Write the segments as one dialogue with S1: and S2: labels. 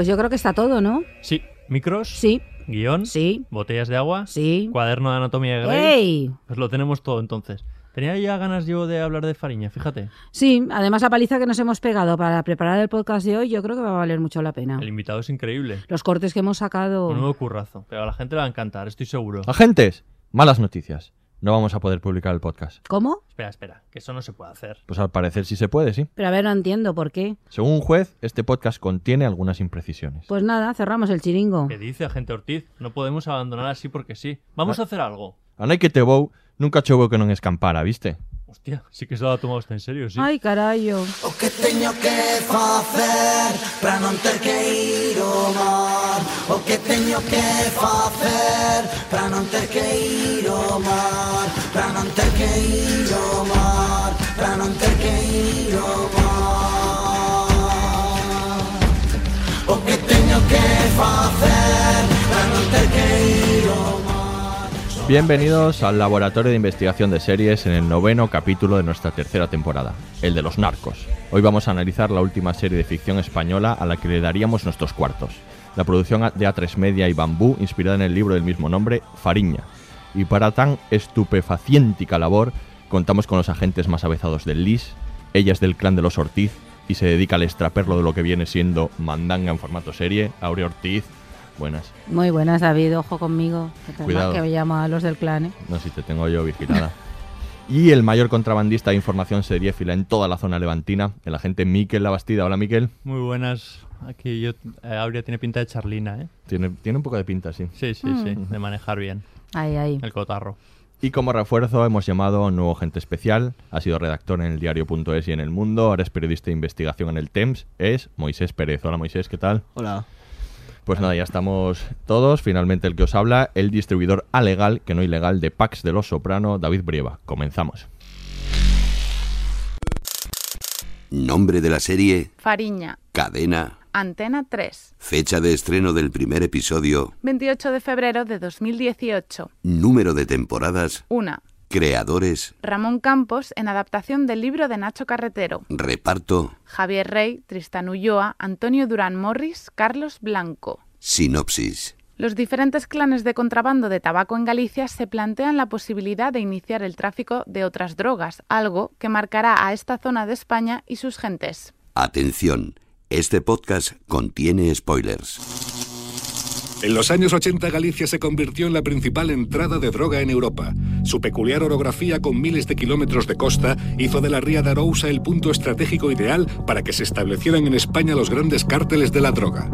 S1: Pues yo creo que está todo, ¿no?
S2: Sí, micros,
S1: Sí,
S2: guion,
S1: sí,
S2: botellas de agua,
S1: sí.
S2: cuaderno de anatomía de Grey.
S1: ¡Ey!
S2: Pues lo tenemos todo entonces. Tenía ya ganas yo de hablar de Fariña, fíjate.
S1: Sí, además la paliza que nos hemos pegado para preparar el podcast de hoy yo creo que va a valer mucho la pena.
S2: El invitado es increíble.
S1: Los cortes que hemos sacado...
S2: Un nuevo currazo. Pero a la gente le va a encantar, estoy seguro.
S3: Agentes, malas noticias. No vamos a poder publicar el podcast.
S1: ¿Cómo?
S2: Espera, espera, que eso no se puede hacer.
S3: Pues al parecer sí se puede, sí.
S1: Pero a ver, no entiendo por qué.
S3: Según un juez, este podcast contiene algunas imprecisiones.
S1: Pues nada, cerramos el chiringo.
S2: ¿Qué dice agente Ortiz? No podemos abandonar así porque sí. Vamos a hacer algo.
S3: A nai que te vou, nunca choveu que non escampara, viste?
S2: Hostia, sí que se ha tomado en serio, sí.
S1: Ay, carallo.
S4: O que teño que facer para non ter que ir ao mar O que teño que facer para non ter que ir ao mar Para non ter que ir ao mar Para non ter que ir ao mar O que teño que facer para non ter que ir
S3: Bienvenidos al Laboratorio de Investigación de Series en el noveno capítulo de nuestra tercera temporada, el de los narcos. Hoy vamos a analizar la última serie de ficción española a la que le daríamos nuestros cuartos. La producción de A3 Media y Bambú, inspirada en el libro del mismo nombre, Fariña. Y para tan estupefaciéntica labor, contamos con los agentes más avezados del LIS, ella es del clan de los Ortiz y se dedica al extraperlo de lo que viene siendo mandanga en formato serie, Aurea Ortiz. Buenas.
S1: Muy buenas, David. Ojo conmigo. Que,
S3: Cuidado.
S1: que me llama a los del clan, ¿eh?
S3: No si te tengo yo vigilada. y el mayor contrabandista de información seriéfila en toda la zona levantina, el agente Miquel Labastida. Hola, Miquel.
S2: Muy buenas. Aquí yo, eh, Aurea tiene pinta de charlina, ¿eh?
S3: Tiene, tiene un poco de pinta, sí.
S2: Sí, sí, sí. De manejar bien.
S1: Ahí, ahí.
S2: El cotarro.
S3: Y como refuerzo hemos llamado a un nuevo agente especial. Ha sido redactor en el diario.es y en El Mundo. Ahora es periodista de investigación en el TEMS. Es Moisés Pérez. Hola, Moisés, ¿qué tal?
S5: Hola.
S3: Pues nada, ya estamos todos. Finalmente el que os habla, el distribuidor alegal, que no ilegal, de packs de Los Soprano, David Brieva. Comenzamos.
S6: Nombre de la serie,
S7: Fariña,
S6: cadena,
S7: Antena 3,
S6: fecha de estreno del primer episodio,
S7: 28 de febrero de 2018.
S6: número de temporadas,
S7: 1.
S6: Creadores,
S7: Ramón Campos en adaptación del libro de Nacho Carretero.
S6: reparto,
S7: Javier Rey, Tristan Ulloa, Antonio Durán Morris, Carlos Blanco.
S6: sinopsis.
S7: Los diferentes clanes de contrabando de tabaco en Galicia se plantean la posibilidad de iniciar el tráfico de otras drogas, algo que marcará a esta zona de España y sus gentes.
S6: Atención, este podcast contiene spoilers.
S8: En los años 80 Galicia se convirtió en la principal entrada de droga en Europa. Su peculiar orografía con miles de kilómetros de costa hizo de la ría de Arousa el punto estratégico ideal para que se establecieran en España los grandes cárteles de la droga.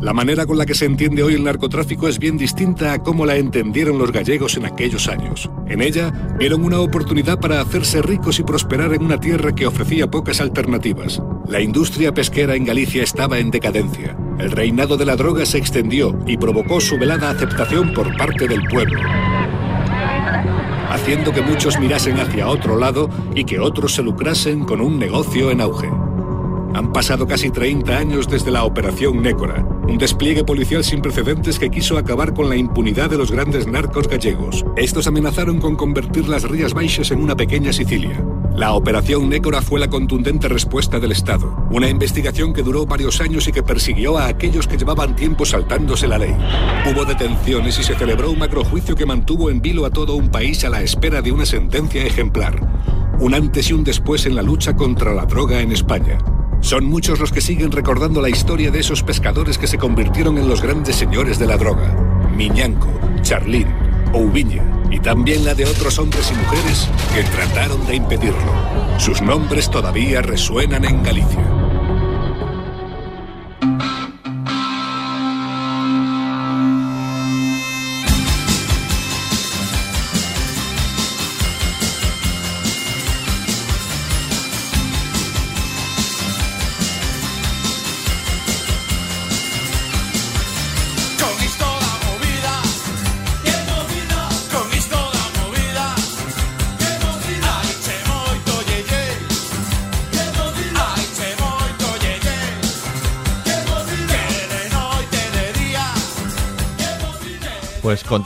S8: La manera con la que se entiende hoy el narcotráfico es bien distinta a cómo la entendieron los gallegos en aquellos años. En ella vieron una oportunidad para hacerse ricos y prosperar en una tierra que ofrecía pocas alternativas. La industria pesquera en Galicia estaba en decadencia. El reinado de la droga se extendió y provocó su velada aceptación por parte del pueblo, haciendo que muchos mirasen hacia otro lado y que otros se lucrasen con un negocio en auge. Han pasado casi 30 años desde la Operación Nécora, un despliegue policial sin precedentes que quiso acabar con la impunidad de los grandes narcos gallegos. Estos amenazaron con convertir las Rías Baixas en una pequeña Sicilia. La Operación Nécora fue la contundente respuesta del Estado, una investigación que duró varios años y que persiguió a aquellos que llevaban tiempo saltándose la ley. Hubo detenciones y se celebró un macrojuicio que mantuvo en vilo a todo un país a la espera de una sentencia ejemplar. un antes y un después en la lucha contra la droga en España. Son muchos los que siguen recordando la historia de esos pescadores que se convirtieron en los grandes señores de la droga. Miñanco, Charlín, Oubiña y también la de otros hombres y mujeres que trataron de impedirlo. Sus nombres todavía resuenan en Galicia.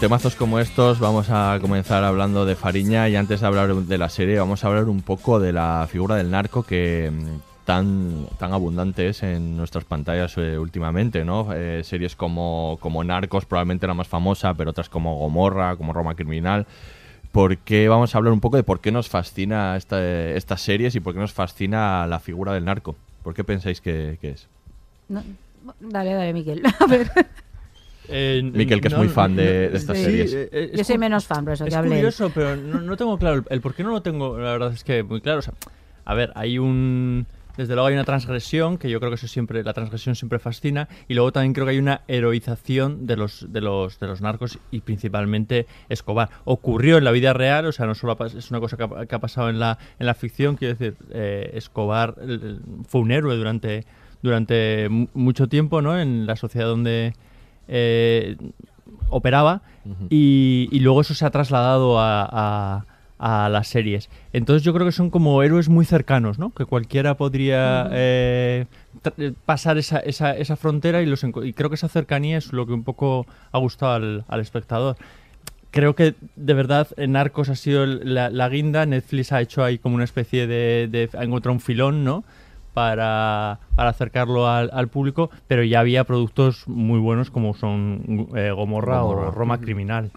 S3: Temazos como estos vamos a comenzar hablando de Fariña y antes de hablar de la serie vamos a hablar un poco de la figura del narco que mm, tan, tan abundante es en nuestras pantallas eh, últimamente, ¿no? Eh, series como, como Narcos, probablemente la más famosa, pero otras como Gomorra, como Roma Criminal. ¿Por qué vamos a hablar un poco de por qué nos fascina esta, estas series y por qué nos fascina la figura del narco? ¿Por qué pensáis que, es?
S1: Dale, dale, Miquel. A ver.
S2: Eh,
S3: Miquel, que es
S2: no,
S3: muy fan
S2: no,
S3: de, de estas
S2: sí,
S3: series.
S2: eh, eh,
S1: Yo
S2: es
S1: soy
S2: cu-
S1: menos fan, por eso
S2: Es
S1: que hablé.
S2: curioso, pero no, no tengo claro. El, el por qué no lo tengo, la verdad es que muy claro. O sea, a ver, hay un. Desde luego hay una transgresión, que yo creo que eso siempre, la transgresión siempre fascina, y luego también creo que hay una heroización de los, de los, de los narcos y principalmente Escobar. Ocurrió en la vida real, o sea, no solo es una cosa que ha, que ha pasado en la, en la ficción, quiero decir, eh, Escobar el- el- fue un héroe durante, durante mu- mucho tiempo, ¿no? En la sociedad donde eh, operaba y, y luego eso se ha trasladado a, a- a las series. Entonces yo creo que son como héroes muy cercanos, ¿no? Que cualquiera podría eh, eh, pasar esa, esa, esa frontera y, los y creo que esa cercanía es lo que un poco ha gustado al, al espectador. Creo que de verdad en Narcos ha sido la guinda. Netflix ha hecho ahí como una especie de, de ha encontrado un filón, ¿no? Para, para acercarlo al, al público, pero ya había productos muy buenos como son eh, Gomorra,
S3: Gomorra.
S2: o Roma Criminal.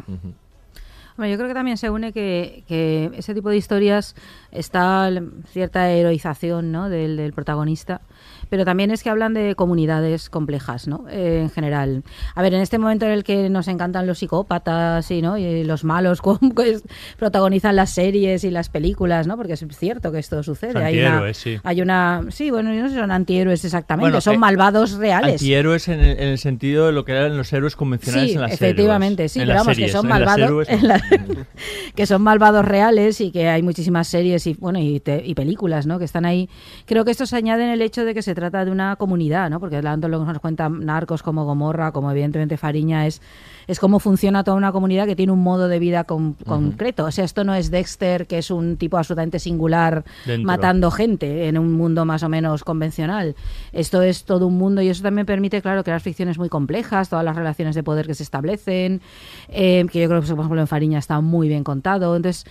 S1: Hombre, yo creo que también se une que, que ese tipo de historias está cierta heroización ¿no? del, del protagonista, pero también es que hablan de comunidades complejas, ¿no? Eh, en general. A ver, en este momento en el que nos encantan los psicópatas y, ¿no? y los malos como que es- protagonizan las series y las películas, ¿no? Porque es cierto que esto sucede. Hay, una,
S2: antihéroes, sí.
S1: hay una... Sí, bueno, no son antihéroes exactamente,
S2: Bueno,
S1: son
S2: eh,
S1: malvados reales.
S2: Antihéroes en el, en el sentido de lo que eran los héroes convencionales
S1: Sí,
S2: en las
S1: efectivamente,
S2: series.
S1: sí,
S2: En
S1: pero vamos,
S2: series,
S1: que son malvados, la- que son malvados reales y que hay muchísimas series y bueno y, te- y películas, ¿no? Que están ahí. Creo que esto se añade en el hecho de que se trata de una comunidad, ¿no? Porque tanto lo que nos cuentan narcos como Gomorra, como evidentemente Fariña es es cómo funciona toda una comunidad que tiene un modo de vida con- concreto. O sea, esto no es Dexter, que es un tipo absolutamente singular
S2: Dentro.
S1: matando gente en un mundo más o menos convencional. Esto es todo un mundo y eso también permite, claro, crear ficciones muy complejas, todas las relaciones de poder que se establecen, eh, que yo creo que, por ejemplo, en Fariña está muy bien contado. Entonces,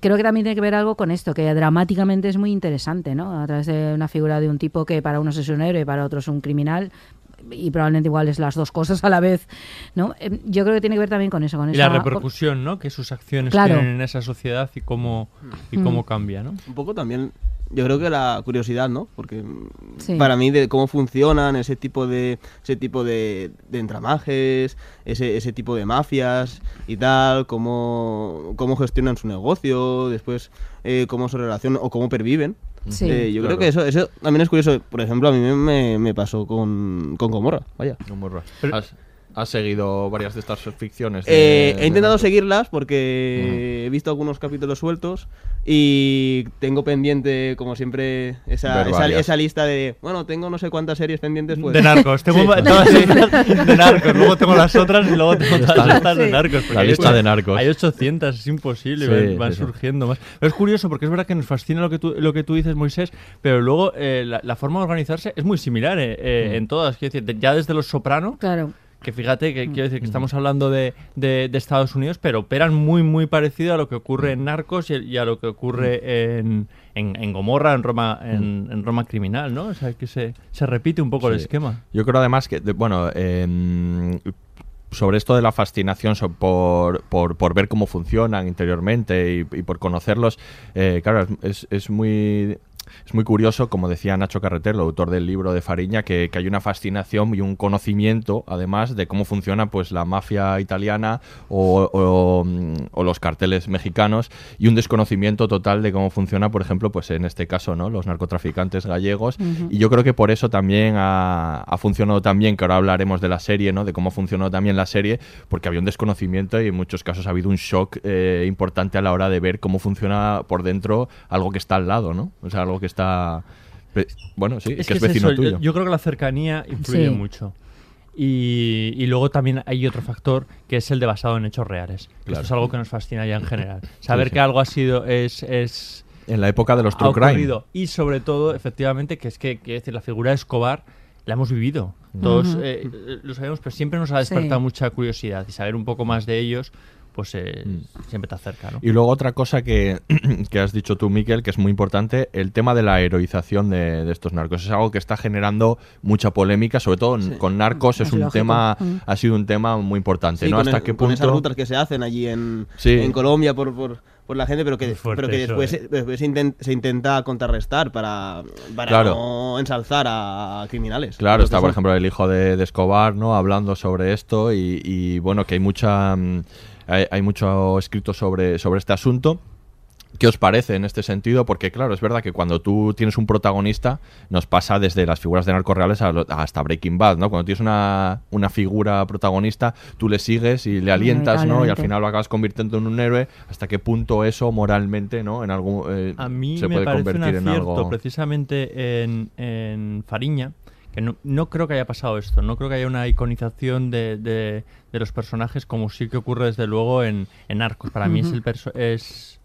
S1: creo que también tiene que ver algo con esto, que dramáticamente es muy interesante, ¿no? A través de una figura de un tipo que para unos es un héroe y para otros un criminal y probablemente igual es las dos cosas a la vez, ¿no? Eh, Yo creo que tiene que ver también con eso, con
S2: Y la repercusión, ¿no? Que sus acciones
S1: Claro.
S2: tienen en esa sociedad y cómo, y
S1: Mm.
S2: cómo cambia, ¿no?
S9: Un poco también, yo creo que la curiosidad, ¿no? Porque mm,
S1: Sí.
S9: para mí de cómo funcionan ese tipo de ese tipo de, de entramajes, ese, ese tipo de mafias y tal, cómo, cómo gestionan su negocio, después eh, cómo se relacionan o cómo perviven.
S1: Sí.
S9: Eh, yo
S3: Claro.
S9: creo que eso, eso también es curioso. Por ejemplo, a mí me- me, pasó con, con Gomorra, vaya.
S3: Gomorra.
S2: Pero-
S3: ¿Has, seguido varias de estas ficciones? de-
S9: Eh,
S3: de
S9: he intentado
S3: narcos?
S9: seguirlas porque he visto algunos capítulos sueltos y tengo pendiente, como siempre, esa, esa, lista de, bueno, tengo no sé cuántas series pendientes. Pues.
S2: De narcos, tengo
S9: Sí.
S2: todas de narcos, luego tengo las otras y luego tengo todas estas de
S1: Sí.
S2: narcos. porque
S3: La
S2: hay-
S3: lista de narcos.
S2: Hay 800, es imposible,
S3: Sí,
S2: van, van
S3: sí, sí.
S2: surgiendo más. Pero es curioso porque es verdad que nos fascina lo que tú, lo que tú dices, Moisés, pero luego eh, la, la forma de organizarse es muy similar eh, eh,
S3: Mm.
S2: en todas. Quiero decir, de- ya desde Los Soprano,
S1: Claro.
S2: Que fíjate que quiero
S3: Mm.
S2: decir que estamos hablando de, de- de Estados Unidos, pero operan muy, muy parecido a lo que ocurre
S3: Mm.
S2: en Narcos y, y a lo que ocurre en, en, en Gomorra, en Roma, en, en Roma Criminal, ¿no? O sea, que se, se repite un poco el
S3: Mm.
S2: Esquema.
S3: Yo creo además que, bueno, em, sobre esto de la fascinación por, por, por ver cómo funcionan interiormente y, y por conocerlos, eh, claro, es, es muy... Es muy curioso, como decía Nacho Carreter, el autor del libro de Fariña, que, que hay una fascinación y un conocimiento, además, de cómo funciona pues la mafia italiana o, o, o los carteles mexicanos y un desconocimiento total de cómo funciona, por ejemplo, pues en este caso, ¿no? Los narcotraficantes gallegos. Y yo creo que por eso también ha, ha funcionado también, que ahora hablaremos de la serie, ¿no? De cómo funcionó también la serie, porque había un desconocimiento y en muchos casos ha habido un shock eh, importante a la hora de ver cómo funciona por dentro algo que está al lado, ¿no? O sea, algo que está... Bueno, sí,
S2: Es
S3: que,
S2: que
S3: es
S2: es
S3: vecino
S2: eso, yo-
S3: tuyo.
S2: Yo, creo que la cercanía influye
S3: Sí.
S2: mucho. Y, y luego también hay otro factor que es el de basado en hechos reales. que
S3: Claro.
S2: Esto es algo que nos fascina ya en general. Saber
S3: sí.
S2: que algo ha sido es, es
S3: En la época de los true crime.
S2: ocurrido. Y sobre todo, efectivamente, que es que quiero decir, la figura de Escobar la hemos vivido. Todos
S3: Ujú.
S2: eh, eh, lo sabemos, pero siempre nos ha despertado mucha curiosidad y saber un poco más de ellos, pues eh, siempre te acerca, ¿no?
S3: Y luego otra cosa que, que has dicho tú, Miquel, que es muy importante, el tema de la heroización de, de estos narcos. Es algo que está generando mucha polémica, sobre todo con narcos es,
S9: Es
S3: un
S9: lógico.
S3: tema,
S9: Mm.
S3: ha sido un tema muy importante,
S9: Sí,
S3: ¿no?
S9: con,
S3: Hasta
S9: el-
S3: qué
S9: con
S3: punto...
S9: esas rutas que se hacen allí en,
S3: Sí.
S9: en Colombia por, por, por la gente, pero que,
S3: fuerte
S9: pero que
S3: eso,
S9: después,
S3: eh.
S9: después se, inten- se intenta contrarrestar para, para
S3: Claro.
S9: no ensalzar a criminales.
S3: Claro, está por ejemplo el hijo de, de Escobar, ¿no? Hablando sobre esto y, y, bueno, que hay mucha mm, hay, hay mucho escrito sobre, sobre este asunto. ¿Qué os parece en este sentido? Porque claro, es verdad que cuando tú tienes un protagonista, nos pasa desde las figuras de narcos reales a lo- hasta Breaking Bad, ¿no? Cuando tienes una, una figura protagonista, tú le sigues y le alientas, ¿no? Y al final lo acabas convirtiendo en un héroe. ¿Hasta qué punto eso moralmente, ¿no? En algún eh,
S2: A mí
S3: se
S2: me
S3: puede
S2: parece un
S3: convertir en
S2: acierto,
S3: algo.
S2: precisamente en, en Fariña, que no, no creo que haya pasado esto, no creo que haya una iconización de, de- de los personajes como sí que ocurre desde luego en, en Narcos. Para mí es el, perso- es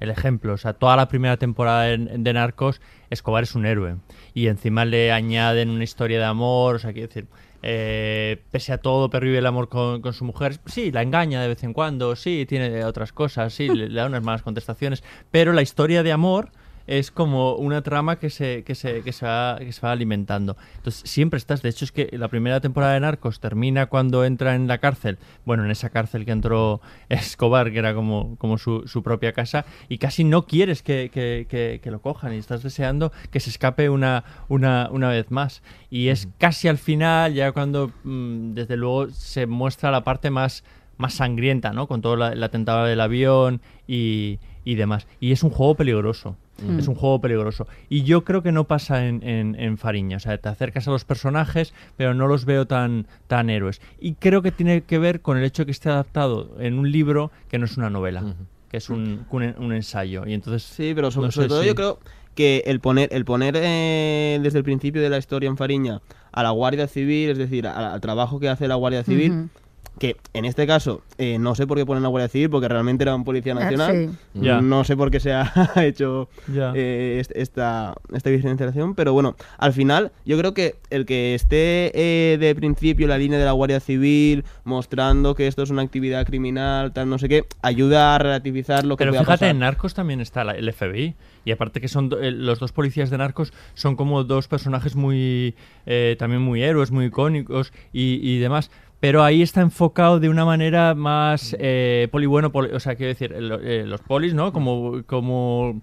S2: el ejemplo, o sea, toda la primera temporada en- de Narcos, Escobar es un héroe. Y encima le añaden una historia de amor, o sea, quiero decir... eh, pese a todo, pervive el amor con, con su mujer. Sí, la engaña de vez en cuando, sí, tiene otras cosas, sí, le, le da unas malas contestaciones, pero la historia de amor es como una trama que se, que se, que se, va, que se va alimentando. Entonces, siempre estás. De hecho, es que la primera temporada de Narcos termina cuando entra en la cárcel. Bueno, en esa cárcel que entró Escobar, que era como, como su, su propia casa, y casi no quieres que, que- que- que lo cojan y estás deseando que se escape una, una, una vez más. Y es casi al final, ya cuando mm, desde luego se muestra la parte más más sangrienta, ¿no? Con todo la- el atentado del avión y, y demás. Y es un juego peligroso.
S10: Mm.
S2: Es un juego peligroso. Y yo creo que no pasa en, en, en Fariña. O sea, te acercas a los personajes, pero no los veo tan, tan héroes. Y creo que tiene que ver con el hecho de que esté adaptado en un libro que no es una novela, que es un, un, un ensayo. Y entonces.
S9: Sí, pero sobre,
S2: no
S9: sobre
S2: sé
S9: todo
S2: si-
S9: yo creo que el poner, el poner eh, desde el principio de la historia en Fariña a la Guardia Civil, es decir, al trabajo que hace la Guardia Civil. Que en este caso eh, no sé por qué ponen la Guardia Civil, porque realmente era un policía
S10: Ah,
S9: nacional.
S10: sí.
S9: No sé por qué se ha hecho eh, est- esta, esta diferenciación, pero bueno, al final yo creo que el que esté eh, de principio la línea de la Guardia Civil mostrando que esto es una actividad criminal, tal, no sé qué, ayuda a relativizar lo que
S2: Pero
S9: pueda
S2: fíjate,
S9: pasar.
S2: en Narcos también está la- el FBI. Y aparte que son eh, los dos policías de Narcos son como dos personajes muy eh, también muy héroes, muy icónicos y, y demás. Pero ahí está enfocado de una manera más eh, poli bueno, poli- o sea, quiero decir, eh, los polis, ¿no? Como, como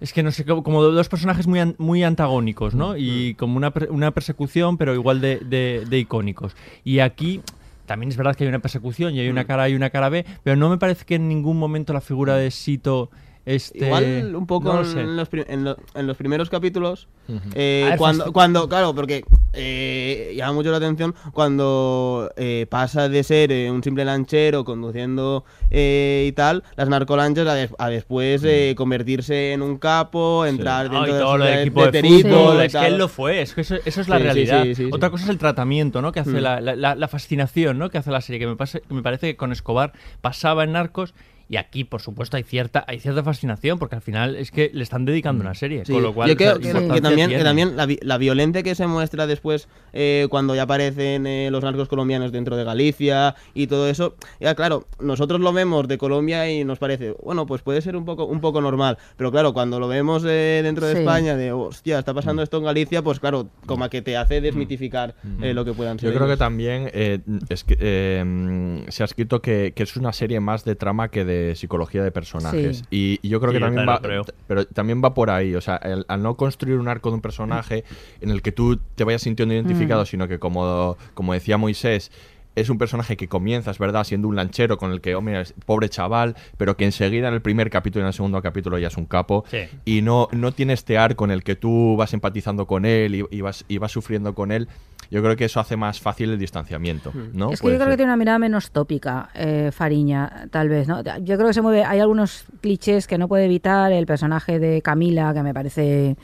S2: es que no sé, como, dos personajes muy, an- muy antagónicos, ¿no? Y como una, per- una persecución, pero igual de, de- de icónicos. Y aquí también es verdad que hay una persecución y hay una cara A y una cara B, pero no me parece que en ningún momento la figura de Sito esté...
S9: Igual un poco
S2: no lo sé.
S9: en, los en, lo- en los primeros capítulos, eh, cuando, cuando, claro, porque eh, llama mucho la atención cuando eh, pasa de ser eh, un simple lanchero conduciendo eh, y tal, las narcolanchas a, des- a después eh, convertirse en un capo, entrar
S2: No,
S9: dentro de,
S2: todo lo
S9: de-
S2: del equipo de,
S9: de
S2: fútbol, es que él lo fue, es que eso, eso es la realidad. Otra cosa es el tratamiento, ¿no? Que hace
S9: Mm.
S2: la, la- fascinación, ¿no? Que hace la serie, que me, pase- que me parece que con Escobar pasaba en Narcos Y aquí, por supuesto, hay cierta, hay cierta fascinación, porque al final es que le están dedicando una serie.
S9: Sí,
S2: Con lo cual,
S9: yo creo
S2: o sea,
S9: que, también, que también la, vi- la violencia que se muestra después eh, cuando ya aparecen eh, los narcos colombianos dentro de Galicia y todo eso, ya claro, nosotros lo vemos de Colombia y nos parece, bueno, pues puede ser un poco, un poco normal, pero claro, cuando lo vemos eh, dentro de
S1: Sí.
S9: España, de hostia, está
S3: Mm.
S9: pasando esto en Galicia, pues claro, como que te hace desmitificar eh, lo que puedan ser.
S3: Yo creo que también eh, es que, eh, mm, se ha escrito que, que es una serie más de trama que de psicología de personajes.
S1: Sí.
S3: Y, y yo creo
S2: Sí,
S3: que también va,
S2: creo.
S3: pero también va por ahí. O sea, el- al no construir un arco de un personaje en el que tú te vayas sintiendo identificado,
S1: Mm.
S3: sino que como, como decía Moisés, es un personaje que comienza, es verdad, siendo un lanchero con el que, oh, mira, es pobre chaval, pero que enseguida en el primer capítulo y en el segundo capítulo ya es un capo.
S2: Sí.
S3: Y no, no tiene este arco en el que tú vas empatizando con él y, y vas, y vas sufriendo con él. Yo creo que eso hace más fácil el distanciamiento, ¿no?
S1: Es que
S3: Puede
S1: yo creo
S3: ser.
S1: que tiene una mirada menos tópica, eh, Fariña, tal vez, ¿no? Yo creo que se mueve, hay algunos clichés que no puede evitar, el personaje de Camila, que me parece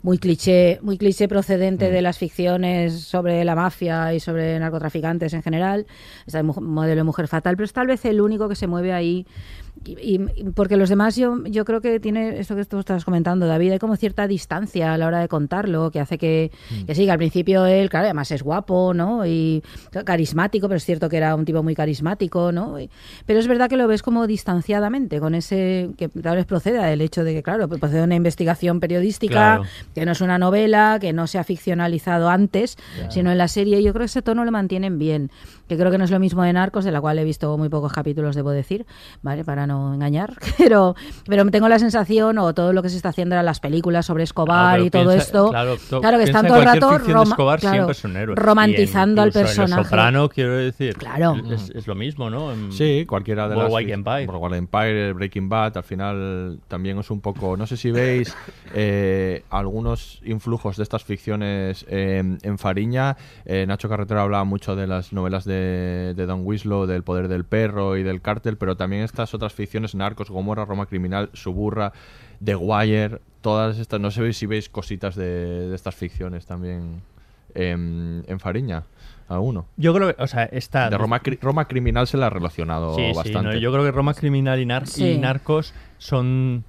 S1: muy cliché, muy cliché procedente de las ficciones sobre la mafia y sobre narcotraficantes en general, mu- modelo de mujer fatal, pero es tal vez el único que se mueve ahí y, y- porque los demás yo, yo creo que tiene esto que tú estás comentando, David, hay como cierta distancia a la hora de contarlo, que hace que, que sí, que al principio él, claro, además es guapo, ¿no? Y ca- carismático, pero es cierto que era un tipo muy carismático, ¿no? Y- pero es verdad que lo ves como distanciadamente, con ese, que tal vez proceda del hecho de que, claro, pues procede de una investigación periodística,
S2: Claro.
S1: que no es una novela, que no se ha ficcionalizado antes, sino en la serie. Yo creo que ese tono lo mantienen bien. Que creo que no es lo mismo de Narcos, de la cual he visto muy pocos capítulos, debo decir, ¿vale? Para no engañar. Pero, pero tengo la sensación, o todo lo que se está haciendo en las películas sobre Escobar
S2: Ah,
S1: y todo
S2: piensa-
S1: esto.
S2: Claro, to-
S1: claro que están
S2: en
S1: todo el
S2: cualquier
S1: rato
S2: ficción de
S1: roma-
S2: Escobar
S1: claro,
S2: siempre es un héroe.
S1: romantizando
S2: Y en-
S1: al
S2: en
S1: personaje.
S2: Los Soprano, quiero decir.
S1: Claro.
S2: Es, es lo mismo, ¿no? En
S3: Sí, cualquiera de las.
S2: Boardwalk Empire.
S3: Boardwalk Empire, Breaking Bad, al final también es un poco. No sé si veis eh, algunos influjos de estas ficciones eh, en Fariña. Eh, Nacho Carretero hablaba mucho de las novelas de, de Don Winslow, del poder del perro y del cártel, pero también estas otras ficciones: Narcos, Gomorra, Roma Criminal, Suburra, The Wire. Todas estas. No sé si veis cositas de, de estas ficciones también en, en Fariña. ¿Alguno?
S2: Yo creo que, o sea, está...
S3: De Roma, Cri- Roma Criminal se la ha relacionado
S2: Sí, sí,
S3: bastante.
S2: no, yo creo que Roma Criminal y, Nar- y
S1: Sí.
S2: Narcos son...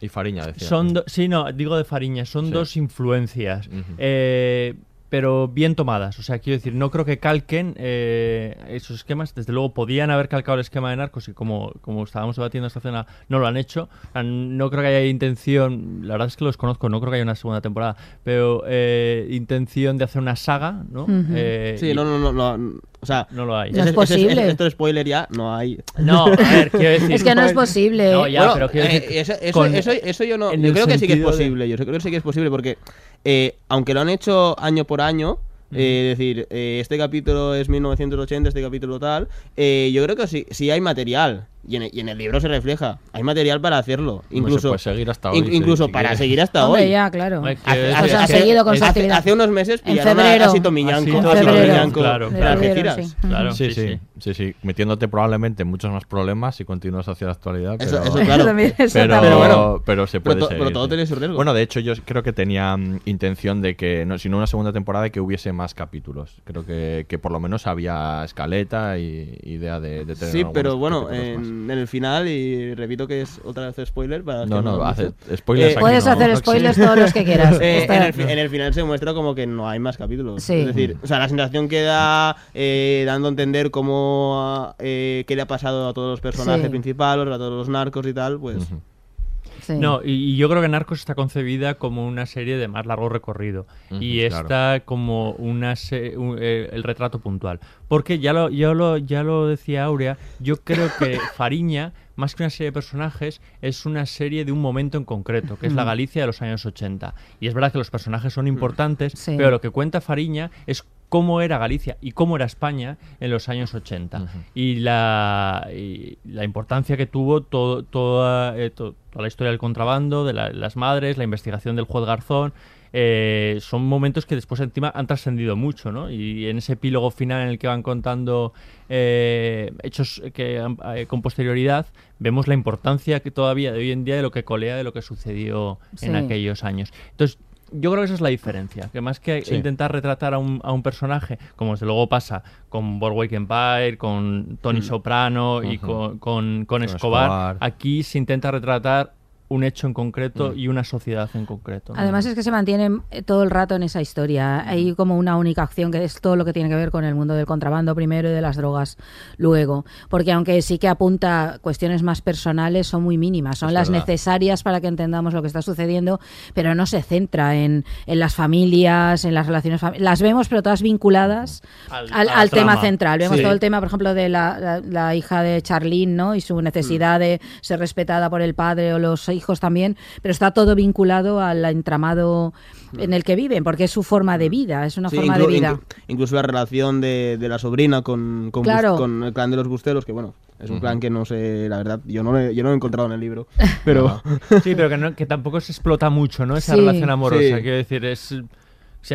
S3: Y Fariña, decía.
S2: son sí, no, digo de Fariña, son
S3: Sí.
S2: dos influencias. Eh, pero bien tomadas. O sea, quiero decir, no creo que calquen eh, esos esquemas. Desde luego, podían haber calcado el esquema de Narcos y como, como estábamos debatiendo esta cena, no lo han hecho. No creo que haya intención, la verdad es que los conozco, no creo que haya una segunda temporada, pero eh, intención de hacer una saga, ¿no? Eh,
S9: Sí,
S2: y-
S9: no, no, no, no, o sea,
S2: No lo hay.
S1: No es
S9: ese- ese-
S1: posible.
S9: esto es spoiler ya, no hay.
S2: No, a ver, quiero decir...
S1: Es que no es posible.
S2: No, ya,
S9: Bueno,
S2: pero quiero
S9: eh, eso, eso-
S2: con-
S9: eso- eso yo no. Yo creo que sí que es
S2: de-
S9: posible. Yo creo que sí que es posible porque, eh, aunque lo han hecho año por año, eh, es decir, eh, este capítulo es 1980, este capítulo tal, eh, yo creo que sí, sí hay material. Y en, el, y en el libro se refleja. Hay material para hacerlo. Incluso,
S3: puede seguir hasta
S9: in-
S3: hoy, si-
S9: incluso
S3: si
S9: para
S3: quieres.
S9: seguir hasta
S1: Hombre,
S9: hoy.
S1: ya, claro.
S9: Hace, hace- hace-
S1: seguido con su
S9: hace-
S1: actividad.
S9: hace unos meses
S1: En
S9: pillaron a-
S1: febrero.
S9: a Sito Miñanco,
S2: Claro, claro.
S1: Sí.
S2: Claro,
S3: Sí,
S2: sí,
S3: sí,
S2: sí.
S3: metiéndote probablemente en muchos más problemas si continúas hacia la actualidad.
S9: Eso-
S3: pero,
S9: eso claro.
S1: También,
S3: pero.
S9: Pero bueno,
S3: pero se
S9: pero
S3: puede
S9: to-
S3: seguir,
S9: pero todo tiene su riesgo.
S3: Bueno, de hecho, yo creo que tenía mm, intención de que, no, si no una segunda temporada, que hubiese más capítulos. Creo que, que por lo menos había escaleta y idea de, de tener
S9: Sí, pero bueno. En, en el final, y repito que es otra vez spoiler para
S3: No,
S9: que
S3: no, hace spoilers
S9: Eh,
S1: Puedes
S3: no,
S1: hacer
S3: no
S1: spoilers todos los que quieras.
S9: Eh, en, el, fi- en el final se muestra como que no hay más capítulos.
S1: Sí.
S9: Es decir, o sea, la sensación que da eh, dando a entender cómo eh, qué le ha pasado a todos los personajes
S1: Sí.
S9: principales, a todos los narcos y tal, pues.
S1: Sí.
S2: No, y, y yo creo que Narcos está concebida como una serie de más largo recorrido. Y
S3: claro.
S2: está como una se- un- eh, el retrato puntual. Porque ya lo, ya, lo, ya lo decía Aurea, yo creo que Fariña, más que una serie de personajes, es una serie de un momento en concreto, que es la Galicia de los años 80. Y es verdad que los personajes son importantes,
S1: Sí.
S2: pero lo que cuenta Fariña es cómo era Galicia y cómo era España en los años 80
S3: Ujú.
S2: y, la, y la importancia que tuvo todo, toda, eh, to- toda la historia del contrabando, de la- las madres, la investigación del juez Garzón. eh, son momentos que después encima han trascendido mucho, ¿no? Y en ese epílogo final en el que van contando eh, hechos que eh, con posterioridad, vemos la importancia que todavía de hoy en día de lo que colea de lo que sucedió en aquellos años. Entonces, yo creo que esa es la diferencia. Que más que
S3: Sí.
S2: intentar retratar a un, a un personaje, como desde luego pasa con Boardwalk Empire, con Tony Soprano y con, con- con
S3: Con
S2: Escobar,
S3: Escobar.
S2: aquí se intenta retratar un hecho en concreto y una sociedad en concreto. ¿no?
S1: Además es que se mantienen eh, todo el rato en esa historia. Hay como una única acción que es todo lo que tiene que ver con el mundo del contrabando primero y de las drogas luego. Porque aunque sí que apunta cuestiones más personales, son muy mínimas. Son
S3: Es
S1: las
S3: verdad.
S1: necesarias para que entendamos lo que está sucediendo, pero no se centra en, en las familias, en las relaciones familiares. Las vemos, pero todas vinculadas
S2: Al-
S1: al,
S2: a la
S1: al tema central. Vemos
S9: Sí.
S1: todo el tema, por ejemplo, de la, la- la hija de Charlene, ¿no? Y su necesidad de ser respetada por el padre o los hijos también, pero está todo vinculado al entramado en el que viven, porque es su forma de vida, es una
S9: Sí,
S1: forma de vida.
S9: inclu- incluso la relación de, de la sobrina con, con, Bus-
S1: Claro.
S9: con el clan de los busteros, que bueno, es un clan que no sé, la verdad, yo no, lo he- yo no lo he encontrado en el libro, pero...
S2: Sí, pero que, no- que tampoco se explota mucho, ¿no? Esa
S1: Sí.
S2: relación amorosa.
S9: Sí.
S2: Quiero decir, es.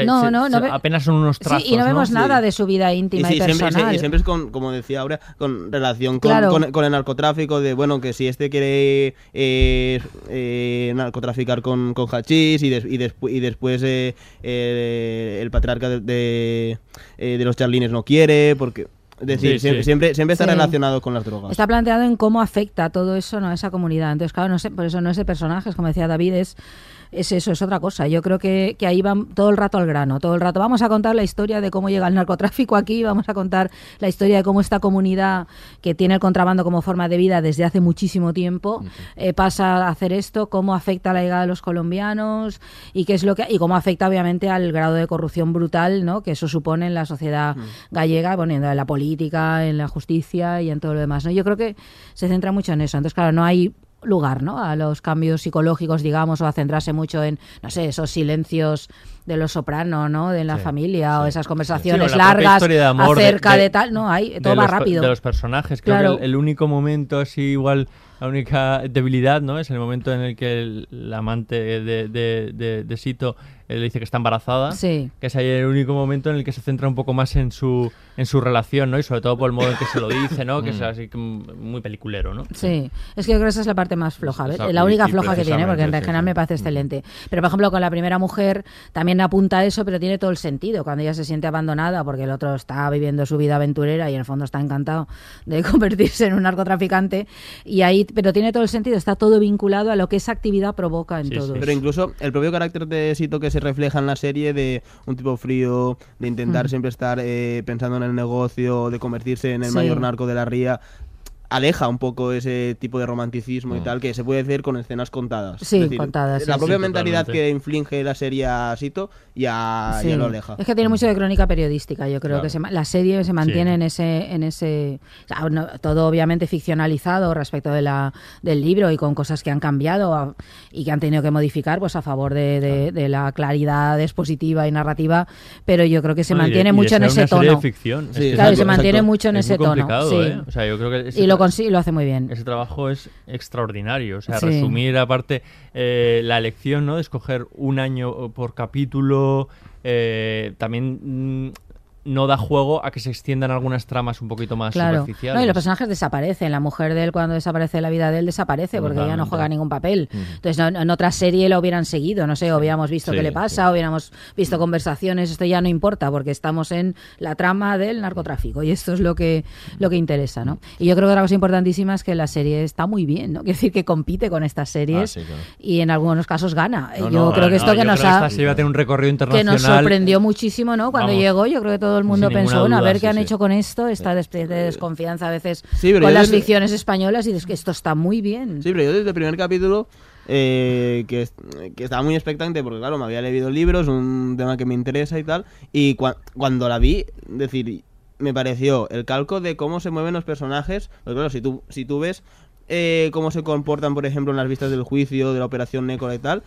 S1: No,
S2: se-
S1: no, no
S2: se- apenas son unos trazos.
S1: sí, y no vemos nada de su vida íntima y,
S9: sí, siempre,
S1: personal.
S9: y siempre es con, como decía ahora, con relación con,
S1: Claro.
S9: con- con el narcotráfico, de bueno, que si este quiere eh, eh, narcotraficar con, con hachís y, des- y, despu- y después eh, eh, el patriarca de, de, eh, de los charlines no quiere, porque... Es decir,
S2: Sí,
S9: siempre,
S2: sí.
S9: siempre, siempre está
S1: Sí.
S9: relacionado con las drogas.
S1: Está planteado en cómo afecta todo eso ¿no? a esa comunidad. Entonces, claro, no sé, por eso no es de personajes, como decía David, es, es eso, es otra cosa. Yo creo que, que ahí van todo el rato al grano, todo el rato. Vamos a contar la historia de cómo llega el narcotráfico aquí, vamos a contar la historia de cómo esta comunidad que tiene el contrabando como forma de vida desde hace muchísimo tiempo eh, pasa a hacer esto, cómo afecta la llegada de los colombianos y qué es lo que y cómo afecta obviamente al grado de corrupción brutal, ¿no? Que eso supone en la sociedad gallega, poniendo en la política, en la justicia y en todo lo demás, ¿no? Yo creo que se centra mucho en eso. Entonces, claro, no hay lugar, ¿no? A los cambios psicológicos, digamos, o a centrarse mucho en, no sé, esos silencios de los soprano, ¿no? De la
S2: Sí,
S1: familia o esas
S2: Sí,
S1: conversaciones
S2: o la propia
S1: largas
S2: de amor
S1: acerca de,
S2: de-
S1: tal, no hay, todo va rápido.
S2: De los personajes. Creo
S1: Claro.
S2: que el, el único momento así igual, la única debilidad, ¿no? Es el momento en el que el, el amante de- de Sito le dice que está embarazada.
S1: Sí.
S2: Que es ahí el único momento en el que se centra un poco más en su, en su relación, ¿no? Y sobre todo por el modo en que se lo dice, ¿no? Que es así muy peliculero, ¿no?
S1: Sí, es que yo creo que esa es la parte más floja, ¿ves?
S2: Esa-
S1: la única floja que tiene, porque en
S2: sí,
S1: general
S2: sí.
S1: me parece excelente. Pero, por ejemplo, con la primera mujer también apunta a eso, pero tiene todo el sentido. Cuando ella se siente abandonada porque el otro está viviendo su vida aventurera y en el fondo está encantado de convertirse en un narcotraficante, y ahí, pero tiene todo el sentido, está todo vinculado a lo que esa actividad provoca en todos.
S9: Pero incluso el propio carácter de Sito que se refleja en la serie de un tipo frío, de intentar
S1: Mm.
S9: siempre estar eh, pensando en el negocio, de convertirse en el
S1: Sí.
S9: mayor narco de la ría, aleja un poco ese tipo de romanticismo y tal que se puede hacer con escenas contadas.
S1: Sí,
S9: Es decir,
S1: contadas,
S9: La
S1: sí,
S9: propia
S1: sí,
S9: mentalidad
S1: totalmente.
S9: que inflige la serie a Sito ya,
S1: Sí.
S9: ya lo aleja.
S1: Es que tiene mucho de crónica periodística, yo creo
S9: Claro.
S1: que se ma- la serie se mantiene
S9: Sí.
S1: en ese, en ese o sea, no- todo obviamente ficcionalizado respecto de la, del libro y con cosas que han cambiado a- y que han tenido que modificar pues a favor de, de- de la claridad expositiva y narrativa, pero yo creo que se
S2: No, y
S1: mantiene
S2: y de
S1: mucho en ese
S2: una serie
S1: tono.
S2: de ficción. Es
S1: Sí,
S2: que
S1: claro, y se mantiene mucho en
S2: Es
S1: ese tono. sí.
S2: ¿eh? O sea, yo creo que ese
S1: y lo lo hace muy bien.
S2: Ese trabajo es extraordinario. O sea,
S1: Sí.
S2: resumir aparte eh, la elección, ¿no? De escoger un año por capítulo. Eh, también mm, no da juego a que se extiendan algunas tramas un poquito más
S1: Claro.
S2: superficiales.
S1: No, y los personajes desaparecen. La mujer de él, cuando desaparece la vida de él, desaparece porque ya no juega ningún papel. Entonces, no- en otra serie lo hubieran seguido, no sé, hubiéramos visto
S2: Sí,
S1: qué le pasa, hubiéramos visto conversaciones. Esto ya no importa porque estamos en la trama del narcotráfico y esto es lo que, lo que interesa, ¿no? Y yo creo que otra cosa importantísima es que la serie está muy bien, ¿no? Quiere decir que compite con estas series
S2: Ah, claro.
S1: y en algunos casos gana.
S2: No,
S1: yo
S2: no,
S1: creo que esto que nos ha
S2: esta serie va a tener un recorrido
S1: que
S2: internacional.
S1: nos sorprendió muchísimo, ¿no? Cuando
S2: Vamos,
S1: llegó, yo creo que todo el mundo pensó, bueno, a ver
S2: sí,
S1: qué han
S2: sí.
S1: hecho con esto, esta de desconfianza a veces
S9: Sí,
S1: con las
S9: desde-
S1: ficciones españolas y es que esto está muy bien.
S9: Sí, pero yo desde el primer capítulo, eh, que estaba muy expectante, porque claro, me había leído libros, un tema que me interesa y tal, y cua- cuando la vi, decir, me pareció el calco de cómo se mueven los personajes, porque claro, si tú, si tú ves eh, cómo se comportan, por ejemplo, en las vistas del juicio, de la operación Nécora y tal,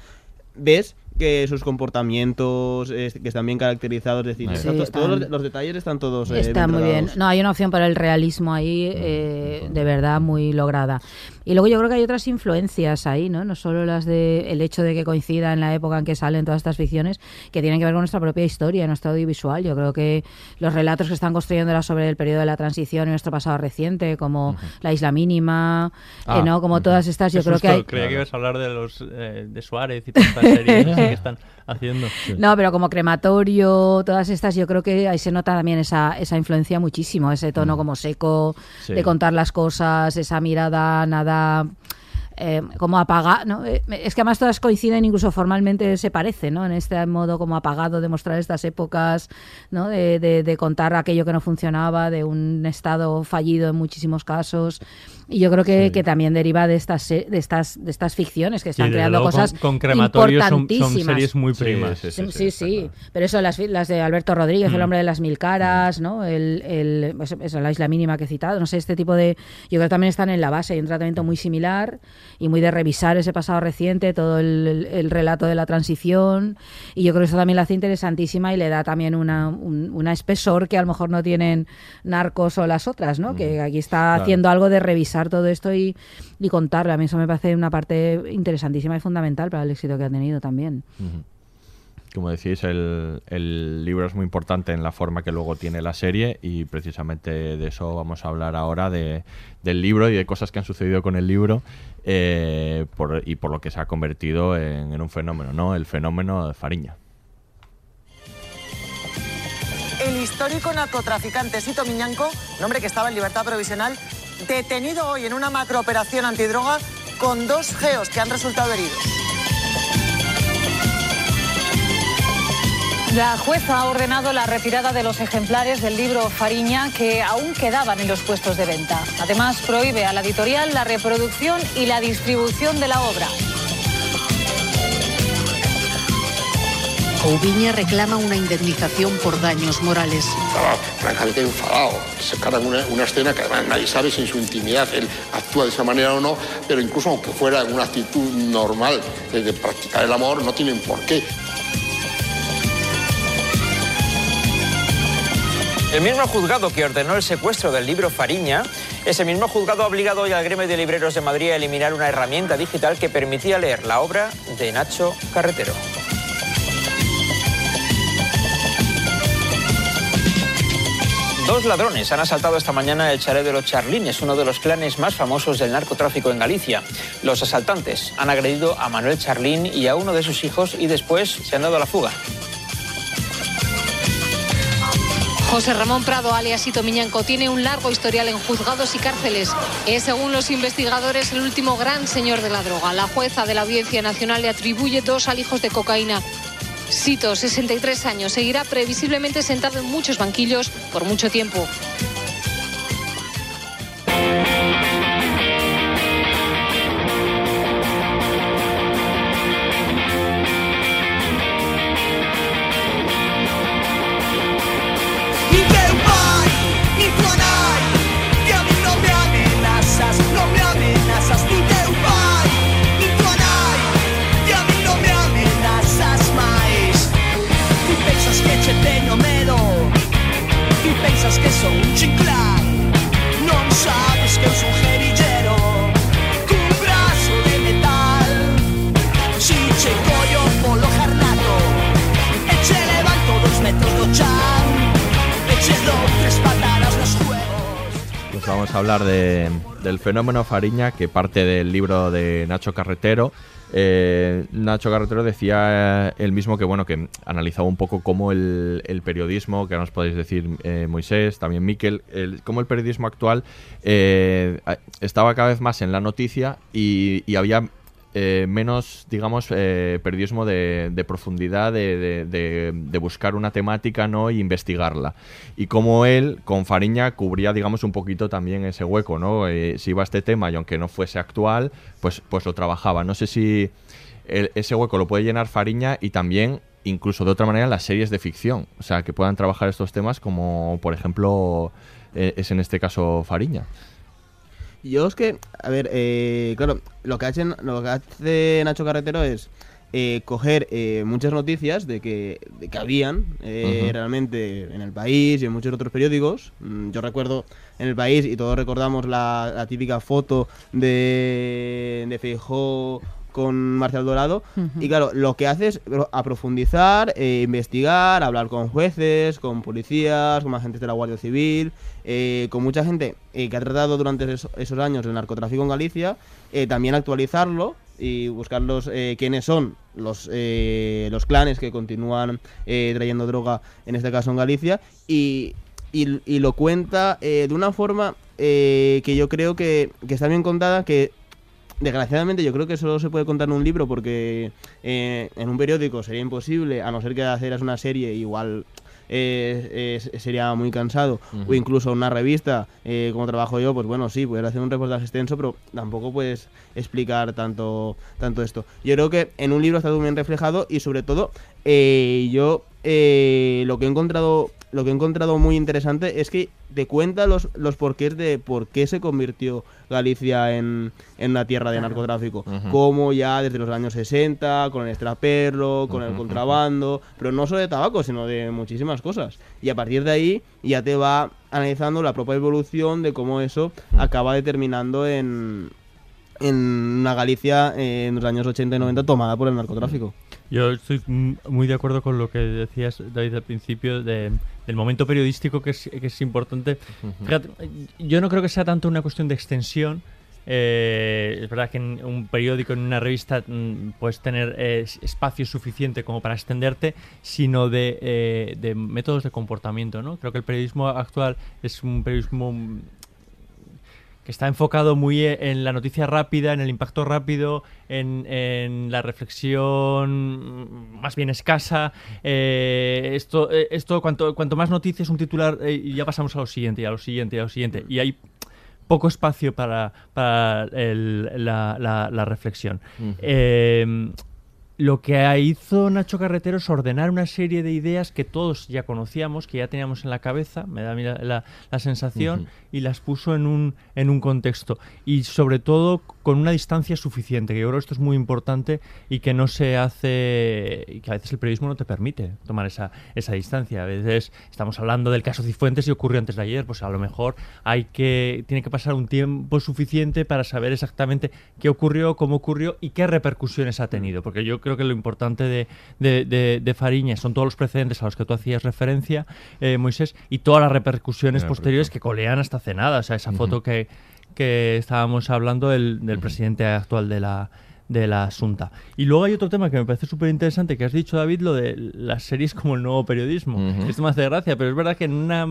S9: ves que sus comportamientos eh, que están bien caracterizados, es decir,
S1: Sí,
S9: están to-
S1: están-
S9: todos los, los detalles están todos eh,
S1: Está muy bien. No, hay una opción para el realismo ahí, eh, de verdad, muy lograda. Y luego yo creo que hay otras influencias ahí, ¿no? No solo las de el hecho de que coincida en la época en que salen todas estas ficciones, que tienen que ver con nuestra propia historia, nuestro audiovisual. Yo creo que los relatos que están construyendo sobre el periodo de la transición y nuestro pasado reciente, como La Isla Mínima, eh,
S2: Ah,
S1: ¿no? Como todas estas, yo
S2: Qué
S1: creo que hay...
S2: Creía que ibas a hablar de los eh, de Suárez y toda esta serie. Que están haciendo.
S1: No, pero como crematorio, todas estas, yo creo que ahí se nota también esa, esa influencia muchísimo, ese tono como seco
S3: Sí.
S1: de contar las cosas, esa mirada nada eh, como apagada, ¿no? Eh, es que además todas coinciden, incluso formalmente se parecen, ¿no? En este modo como apagado de mostrar estas épocas, ¿no? De, de- de contar aquello que no funcionaba, de un estado fallido en muchísimos casos. Y yo creo que, que también deriva de estas, de estas, de estas ficciones que están creando
S2: luego
S1: cosas
S2: con, con crematorio son, son
S1: importantísimas.
S2: series muy primas.
S3: sí, sí.
S1: Pero eso, las, las de Alberto Rodríguez, El
S2: Mm.
S1: hombre de las mil caras, ¿no? El, el, eso, eso, la isla mínima que he citado, no sé, este tipo de... Yo creo que también están en la base, hay un tratamiento muy similar y muy de revisar ese pasado reciente, todo el, el- el relato de la transición y yo creo que eso también la hace interesantísima y le da también una, un una espesor que a lo mejor no tienen Narcos o las otras, ¿no? Que aquí está
S3: Claro.
S1: haciendo algo de revisar todo esto y, y contarlo. A mí eso me parece una parte interesantísima y fundamental para el éxito que ha tenido también.
S3: Como decís, el, el libro es muy importante en la forma que luego tiene la serie y precisamente de eso vamos a hablar ahora, de, del libro y de cosas que han sucedido con el libro eh, por- y por lo que se ha convertido en, en un fenómeno, ¿no? El fenómeno de Fariña.
S10: El histórico narcotraficante Sito Miñanco, un hombre que estaba en libertad provisional, detenido hoy en una macrooperación antidroga con dos geos que han resultado heridos.
S11: La jueza ha ordenado la retirada de los ejemplares del libro Fariña que aún quedaban en los puestos de venta. Además, prohíbe a la editorial la reproducción y la distribución de la obra.
S12: Coubiña reclama una indemnización por daños morales.
S13: Estaba francamente enfadado. Se carga una, una escena que además nadie sabe si en su intimidad él actúa de esa manera o no, pero incluso aunque fuera una actitud normal de, de practicar el amor, no tienen por qué.
S14: El mismo juzgado que ordenó el secuestro del libro Fariña, ese mismo juzgado ha obligado hoy al gremio de libreros de Madrid a eliminar una herramienta digital que permitía leer la obra de Nacho Carretero. Dos ladrones han asaltado esta mañana el chalet de los Charlines, uno de los clanes más famosos del narcotráfico en Galicia. Los asaltantes han agredido a Manuel Charlín y a uno de sus hijos y después se han dado a la fuga.
S12: José Ramón Prado, alias Sito Miñanco, tiene un largo historial en juzgados y cárceles. Es, según los investigadores, el último gran señor de la droga. La jueza de la Audiencia Nacional le atribuye dos alijos de cocaína. Sito, 63 años, seguirá previsiblemente sentado en muchos banquillos por mucho tiempo.
S4: Ti pensas que sou un chinclán Non sabes que eu sou gerillero Cun brazo de metal. Si che collo polo jarnato E che levanto dos metros do chan E che dou tres patadas nos juegos.
S3: Pues vamos a hablar de- del fenómeno Fariña que parte del libro de Nacho Carretero. Eh, Nacho Carretero decía eh, él mismo que bueno que analizaba un poco cómo el, periodismo, que ahora nos podéis decir eh, Moisés, también Miquel, el, cómo el periodismo actual eh, estaba cada vez más en la noticia y había eh, menos, digamos, eh, periodismo de, profundidad, de, de- buscar una temática ¿no? y investigarla. Y como él, con Fariña, cubría, digamos, un poquito también ese hueco, ¿no? Eh, si iba a este tema y aunque no fuese actual, pues, pues lo trabajaba. No sé si el- ese hueco lo puede llenar Fariña y también, incluso de otra manera, las series de ficción. O sea, que puedan trabajar estos temas como, por ejemplo, eh, es en este caso Fariña.
S9: Yo es que, a ver, eh, claro, lo que, hacen, lo que hace Nacho Carretero es eh, coger eh, muchas noticias de que, de que habían eh, realmente en el país y en muchos otros periódicos. Mm, Yo recuerdo en el país, y todos recordamos la, la típica foto de, de Feijóo con Marcial Dorado. Y claro, lo que hace es a profundizar, eh, investigar, hablar con jueces, con policías, con agentes de la Guardia Civil, eh, con mucha gente eh, que ha tratado durante eso- esos años el narcotráfico en Galicia, eh, también actualizarlo y buscar los, eh, quiénes son los, eh, los clanes que continúan trayendo droga, en este caso en Galicia, y, y- y lo cuenta de una forma que yo creo que, que está bien contada, que desgraciadamente yo creo que solo se puede contar en un libro porque eh, en un periódico sería imposible, a no ser que haceras una serie igual eh, eh, sería muy cansado, o incluso una revista, eh, como trabajo yo, pues bueno, sí, puedes hacer un reportaje extenso, pero tampoco puedes explicar tanto, tanto esto. Yo creo que en un libro está todo bien reflejado y sobre todo yo lo que he encontrado lo que he encontrado muy interesante es que te cuenta los, los porqués de por qué se convirtió Galicia en, en una tierra de narcotráfico.
S3: Ujú.
S9: Como ya desde los años 60, con el extraperlo, con el contrabando, pero no solo de tabaco, sino de muchísimas cosas. Y a partir de ahí ya te va analizando la propia evolución de cómo eso acaba determinando en, en una Galicia eh, en los años 80 y 90 tomada por el narcotráfico.
S2: Yo estoy muy de acuerdo con lo que decías, David, al principio de- del momento periodístico que es, que es importante. Fíjate, yo no creo que sea tanto una cuestión de extensión. eh, es verdad que en un periódico, en una revista, mm, puedes tener eh, espacio suficiente como para extenderte, sino de, eh, de métodos de comportamiento. ¿no? Creo que el periodismo actual es un periodismo mm, que está enfocado muy e- en la noticia rápida, en el impacto rápido, en, en la reflexión más bien escasa. eh, esto, eh, esto cuanto, cuanto más noticias, un titular, eh, y ya pasamos a lo siguiente, y a lo siguiente, y a lo siguiente. Y hay poco espacio para, para el- la, la- la reflexión.
S3: Ujú.
S2: Eh, lo que hizo Nacho Carretero es ordenar una serie de ideas que todos ya conocíamos, que ya teníamos en la cabeza, me da a mí la, la- la sensación, y las puso en un, en un contexto. Y sobre todo con una distancia suficiente, que yo creo que esto es muy importante y que no se hace, y que a veces el periodismo no te permite tomar esa, esa distancia. A veces estamos hablando del caso Cifuentes y ocurrió antes de ayer, pues a lo mejor hay que, tiene que pasar un tiempo suficiente para saber exactamente qué ocurrió, cómo ocurrió y qué repercusiones ha tenido. Porque yo creo que lo importante de, de, de- son todos los precedentes a los que tú hacías referencia, eh, Moisés, y todas las repercusiones posteriores que colean hasta hace nada. O sea, esa foto que, que estábamos hablando del, del presidente actual de la de la Asunta. Y luego hay otro tema que me parece súper interesante que has dicho, David, lo de las series como el nuevo periodismo. Esto me hace gracia, pero es verdad que en una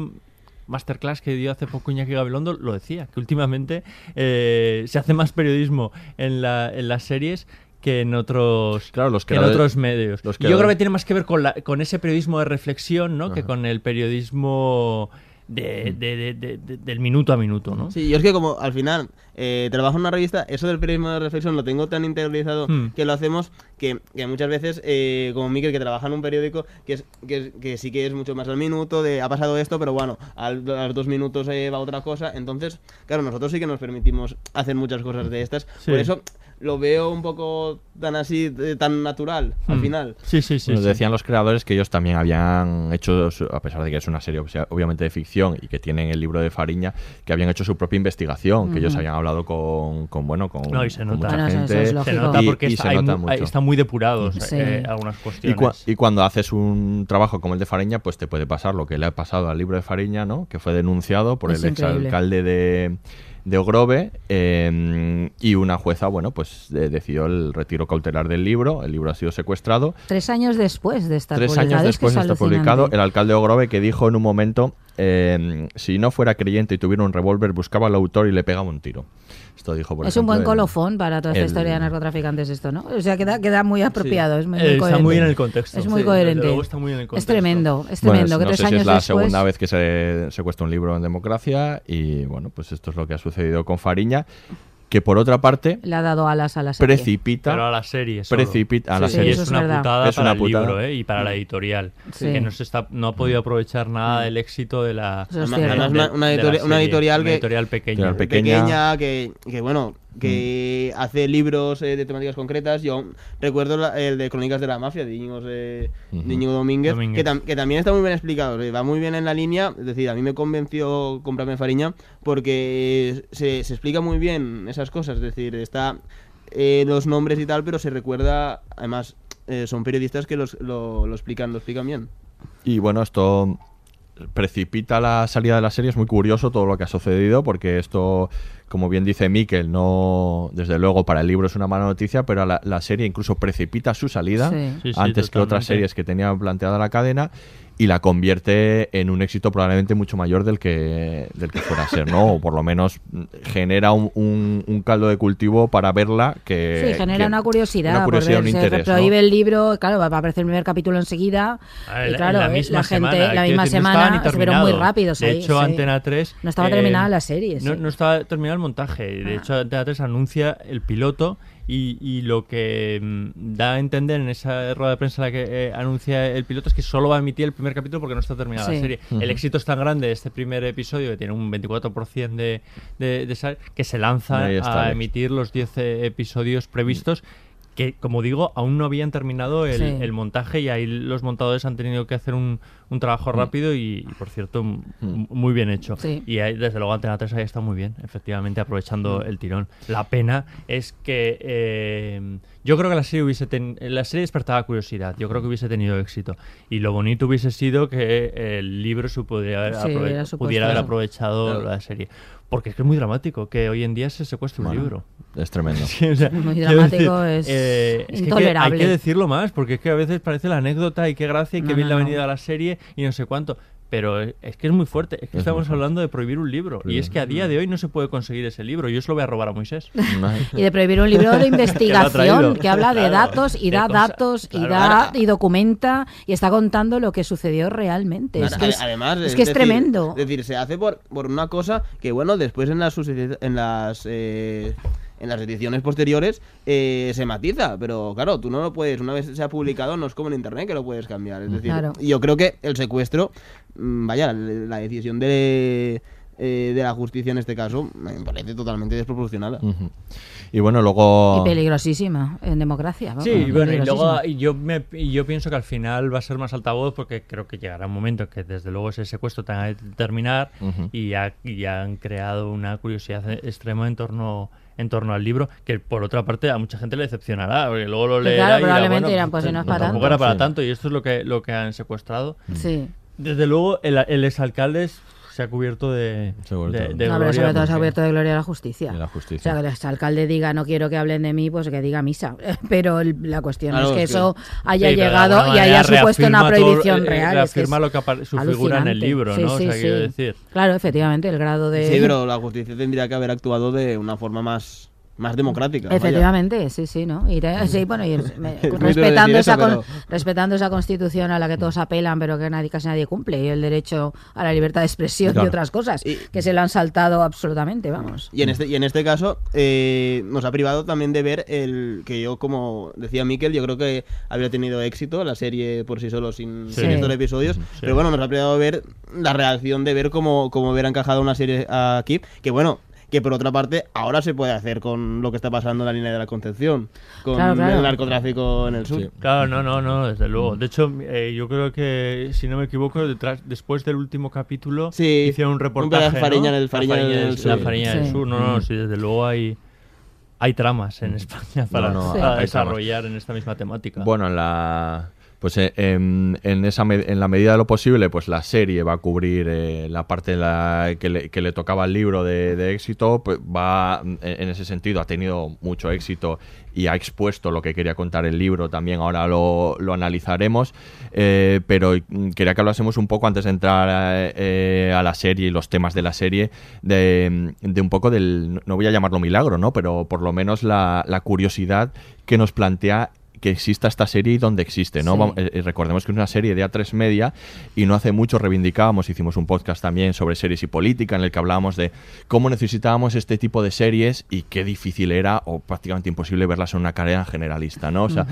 S2: masterclass que dio hace poco Iñaki Gabilondo lo decía, que últimamente eh, se hace más periodismo en, la, en las series que en otros
S3: Claro, los
S2: que en otros medios.
S3: los
S2: yo creo que tiene más que ver con, la, con ese periodismo de reflexión, ¿no? Que con el periodismo de, de- de- de- de- del minuto a minuto, ¿no?
S9: Sí, yo es que como al final eh, trabajo en una revista, eso del periodismo de reflexión lo tengo tan interiorizado
S2: Hmm.
S9: que lo hacemos que, que muchas veces, eh, como Miquel que trabaja en un periódico, que, es, que, es- que sí que es mucho más al minuto, de ha pasado esto, pero bueno, al- a los dos minutos eh, va otra cosa. Entonces, claro, nosotros sí que nos permitimos hacer muchas cosas de estas.
S2: Sí.
S9: Por eso lo veo un poco tan así, eh, tan natural al
S2: Hmm.
S9: final.
S2: Sí, sí, sí.
S3: Nos
S2: sí.
S3: decían los creadores que ellos también habían hecho, a pesar de que es una serie obvia- obviamente de ficción y que tienen el libro de Fariña, que habían hecho su propia investigación, que ellos habían hablado con, con bueno, con,
S2: No, y se
S3: con
S2: nota.
S3: mucha
S1: Bueno, eso- eso
S3: gente.
S1: es.
S2: Se nota
S3: y-
S2: porque
S3: y
S2: está,
S3: se nota
S2: mu-
S3: mucho.
S2: están muy depurados
S1: Sí.
S2: eh, algunas
S3: Y,
S2: cuestiones.
S3: cua- y cuando haces un trabajo como el de Fariña, pues te puede pasar lo que le ha pasado al libro de Fariña, ¿no? Que fue denunciado por
S1: Es
S3: el
S1: increíble.
S3: exalcalde de, de Ogrove eh, y una jueza, bueno, pues eh, decidió el retiro cautelar del libro. El libro ha sido secuestrado.
S1: Tres años después de estar
S3: Tres
S1: publicado.
S3: años
S1: Es que
S3: después
S1: es
S3: de estar publicado, el alcalde de Ogrove que dijo en un momento, eh, si no fuera creyente y tuviera un revólver, buscaba al autor y le pegaba un tiro. Esto dijo, por
S1: es un
S3: ejemplo,
S1: buen
S3: el-
S1: colofón para toda esta
S3: el-
S1: historia de narcotraficantes esto, ¿no? O sea, queda, queda muy apropiado, es muy, muy
S2: Eh, está
S1: coherente.
S2: muy en el contexto.
S1: Es muy
S2: Sí,
S1: coherente.
S2: está muy en el
S1: Es
S2: contexto.
S1: tremendo, es
S3: Bueno,
S1: tremendo. que
S3: no
S1: tres
S3: sé si
S1: años
S3: es la
S1: después...
S3: segunda vez que se secuestra un libro en democracia y bueno, pues esto es lo que ha sucedido con Fariña, que por otra parte
S1: Le ha dado alas a la serie.
S3: precipita
S2: Pero a la serie. solo.
S3: precipita a la
S1: Sí,
S3: serie.
S2: es
S1: es
S2: una
S1: verdad.
S2: putada
S3: Es
S2: para
S3: una
S2: el
S3: putada.
S2: libro ¿eh? y para la editorial.
S1: Sí.
S2: Que no, se está, no ha podido aprovechar nada del éxito de la,
S1: es
S2: de-
S9: una, una
S2: de la
S9: editori- una
S2: serie.
S9: editorial
S2: Una editorial pequeña.
S3: Editorial pequeña.
S9: pequeña, que, que, bueno, que hace libros eh, de temáticas concretas. Yo recuerdo la- el de Crónicas de la Mafia de Íñigo, eh, de Íñigo Domínguez,
S2: Domínguez.
S9: Que, tam- que también está muy bien explicado, eh, va muy bien en la línea. Es decir, a mí me convenció comprarme Fariña porque se, se explica muy bien esas cosas. Es decir, está eh, los nombres y tal, pero se recuerda, además, eh, son periodistas que los, lo, lo explican, lo explican bien.
S3: Y bueno, esto precipita la salida de la serie. Es muy curioso todo lo que ha sucedido porque esto, como bien dice Miquel, no, desde luego para el libro es una mala noticia, pero la, la serie incluso precipita su salida
S2: Sí. Sí, sí,
S3: antes que otras series que tenía planteada la cadena y la convierte en un éxito probablemente mucho mayor del que, del que fuera a ser, ¿no? O por lo menos genera un, un- un caldo de cultivo para verla que...
S1: Sí, genera
S3: que-
S1: una curiosidad.
S3: una curiosidad,
S1: por
S3: un interés,
S1: se
S3: ¿no?
S1: prohíbe el libro, claro, va a aparecer el primer capítulo enseguida.
S2: Ah,
S1: y claro,
S2: la misma
S1: la gente,
S2: semana,
S1: la misma
S2: decir, no
S1: semana,
S2: ni
S1: se fueron muy rápidos
S2: De
S1: ahí,
S2: hecho,
S1: sí.
S2: Antena 3...
S1: No estaba
S2: eh,
S1: terminada la serie,
S2: No,
S1: sí.
S2: no estaba terminado el montaje. De
S1: Ah.
S2: hecho, Antena 3 anuncia el piloto y, y lo que mm, da a entender en esa rueda de prensa en la que eh, anuncia el piloto es que solo va a emitir el primer capítulo porque no está terminada
S1: Sí.
S2: la serie. El éxito es tan grande de este primer episodio, que tiene un 24% de, de, de sal- que se lanza a emitir los 10 eh, episodios previstos. Que, como digo, aún no habían terminado el,
S1: Sí.
S2: el montaje y ahí los montadores han tenido que hacer un, un trabajo
S3: Mm.
S2: rápido y, y, por cierto, m- muy bien hecho.
S1: Sí.
S2: Y ahí, desde luego Antena 3 ahí está muy bien, efectivamente, aprovechando
S3: Mm.
S2: el tirón. La pena es que eh, yo creo que la serie hubiese ten- la serie despertaba curiosidad, yo creo que hubiese tenido éxito. Y lo bonito hubiese sido que el libro se pudiera haber,
S1: Sí,
S2: aprove- pudiera haber aprovechado
S3: Claro.
S2: la serie. Porque es que es muy dramático que hoy en día se secuestre un
S3: Bueno,
S2: libro.
S3: Es tremendo.
S2: Sí, o sea,
S1: Muy dramático, es
S2: eh, que hay que-
S1: intolerable.
S2: hay que decirlo más, porque es que a veces parece la anécdota y qué gracia y qué
S1: No,
S2: bien
S1: no,
S2: le ha
S1: no.
S2: venido a la serie y no sé cuánto. Pero es que es muy fuerte. Es que
S3: Es
S2: estamos hablando de prohibir un libro. Y es que a día de hoy no se puede conseguir ese libro. Yo se lo voy a robar a Moisés.
S1: Y de prohibir un libro de investigación que habla de
S2: Claro,
S1: datos y
S2: de
S1: da datos y
S2: claro.
S1: da y documenta y está contando lo que sucedió realmente. Es que es,
S9: Además,
S1: es, que es
S9: decir-
S1: tremendo.
S9: Es decir, se hace por, por una cosa que, bueno, después en las, en las, eh, en las ediciones posteriores eh, se matiza, pero claro, tú no lo puedes, una vez se ha publicado, no es como en internet que lo puedes cambiar. Es decir,
S1: Claro.
S9: yo creo que el secuestro, mm, vaya, la, la decisión de, eh, de la justicia en este caso me parece totalmente desproporcionada.
S3: Y bueno, luego...
S1: Y peligrosísima en democracia. vamos,
S2: Sí, bueno, y luego yo, me, yo pienso que al final va a ser más altavoz porque creo que llegará un momento que desde luego ese secuestro tenga que terminar y, ya, y ya han creado una curiosidad extrema en torno en torno al libro que por otra parte a mucha gente le decepcionará porque luego lo leerá
S1: claro,
S2: y dirá,
S1: probablemente
S2: bueno,
S1: dirán, pues, si no es para
S2: tampoco
S1: tanto.
S2: era para
S3: Sí.
S2: tanto y esto es lo que lo que han secuestrado
S1: Sí.
S2: desde luego el, el exalcalde es- se ha cubierto de,
S3: vuelto-
S2: de, de
S1: No, pero
S2: gloria
S1: sobre todo se ha abierto de gloria a la justicia.
S3: De la
S1: O
S3: justicia.
S1: sea, que el alcalde diga no quiero que hablen de mí, pues que diga misa. Pero el- la cuestión
S9: Claro,
S1: es que
S9: es que-
S1: eso haya
S2: Sí, pero
S1: llegado y haya supuesto una
S2: reafirma todo-
S1: prohibición
S2: eh,
S1: real. es que es
S2: lo que su figura en el
S1: alucinante.
S2: libro,
S1: Sí,
S2: ¿no? O
S1: sí,
S2: sea, quiero decir.
S1: Claro, efectivamente, el grado de...
S9: Sí, pero la justicia tendría que haber actuado de una forma más, más democrática. vaya.
S1: Efectivamente, sí, sí, ¿no? Y de- sí, bueno, me- respetando, esa
S9: eso, pero-
S1: respetando esa constitución a la que todos apelan, pero que nadie, casi nadie cumple, y el derecho a la libertad de expresión
S3: Claro.
S1: y otras cosas, que se lo han saltado absolutamente, vamos.
S9: Y en este, y en este caso eh, nos ha privado también de ver el que yo, como decía Miquel, yo creo que habría tenido éxito la serie por sí solo sin,
S2: Sí.
S9: sin estos episodios. Pero bueno, nos ha privado de ver la reacción de ver cómo, cómo hubiera encajado una serie aquí. Que bueno, que por otra parte ahora se puede hacer con lo que está pasando en la línea de la Concepción, con
S1: Claro, claro.
S9: el narcotráfico en el sur.
S3: Sí.
S2: Claro, no, no, no, desde luego. De hecho, eh, yo creo que, si no me equivoco, detrás, después del último capítulo
S9: Sí,
S2: hicieron un
S9: un
S2: reportaje.
S9: de Fariña
S2: ¿no?
S9: en el-
S2: La
S9: Fariña en el
S2: del-
S9: sur.
S2: La Fariña del. Sur, no, no, sí, desde luego hay, hay tramas en España para,
S3: no,
S2: para
S3: hay tramas.
S2: desarrollar en esta misma temática.
S3: Bueno, en la pues eh, en, en esa en la medida de lo posible, pues la serie va a cubrir eh, la parte que, le, tocaba al libro de, éxito, pues va en, ese sentido ha tenido mucho éxito y ha expuesto lo que quería contar el libro. También ahora lo, lo analizaremos, eh, pero quería que hablásemos un poco antes de entrar eh, a la serie y los temas de la serie de, de un poco del no voy a llamarlo milagro, no, pero por lo menos la, la curiosidad que nos plantea que exista esta serie y dónde existe, ¿no?
S1: Sí.
S3: Eh, eh, recordemos que es una serie de A3 Media y no hace mucho reivindicábamos, hicimos un podcast también sobre series y política en el que hablábamos de cómo necesitábamos este tipo de series y qué difícil era o prácticamente imposible verlas en una cadena generalista, ¿no? O sea,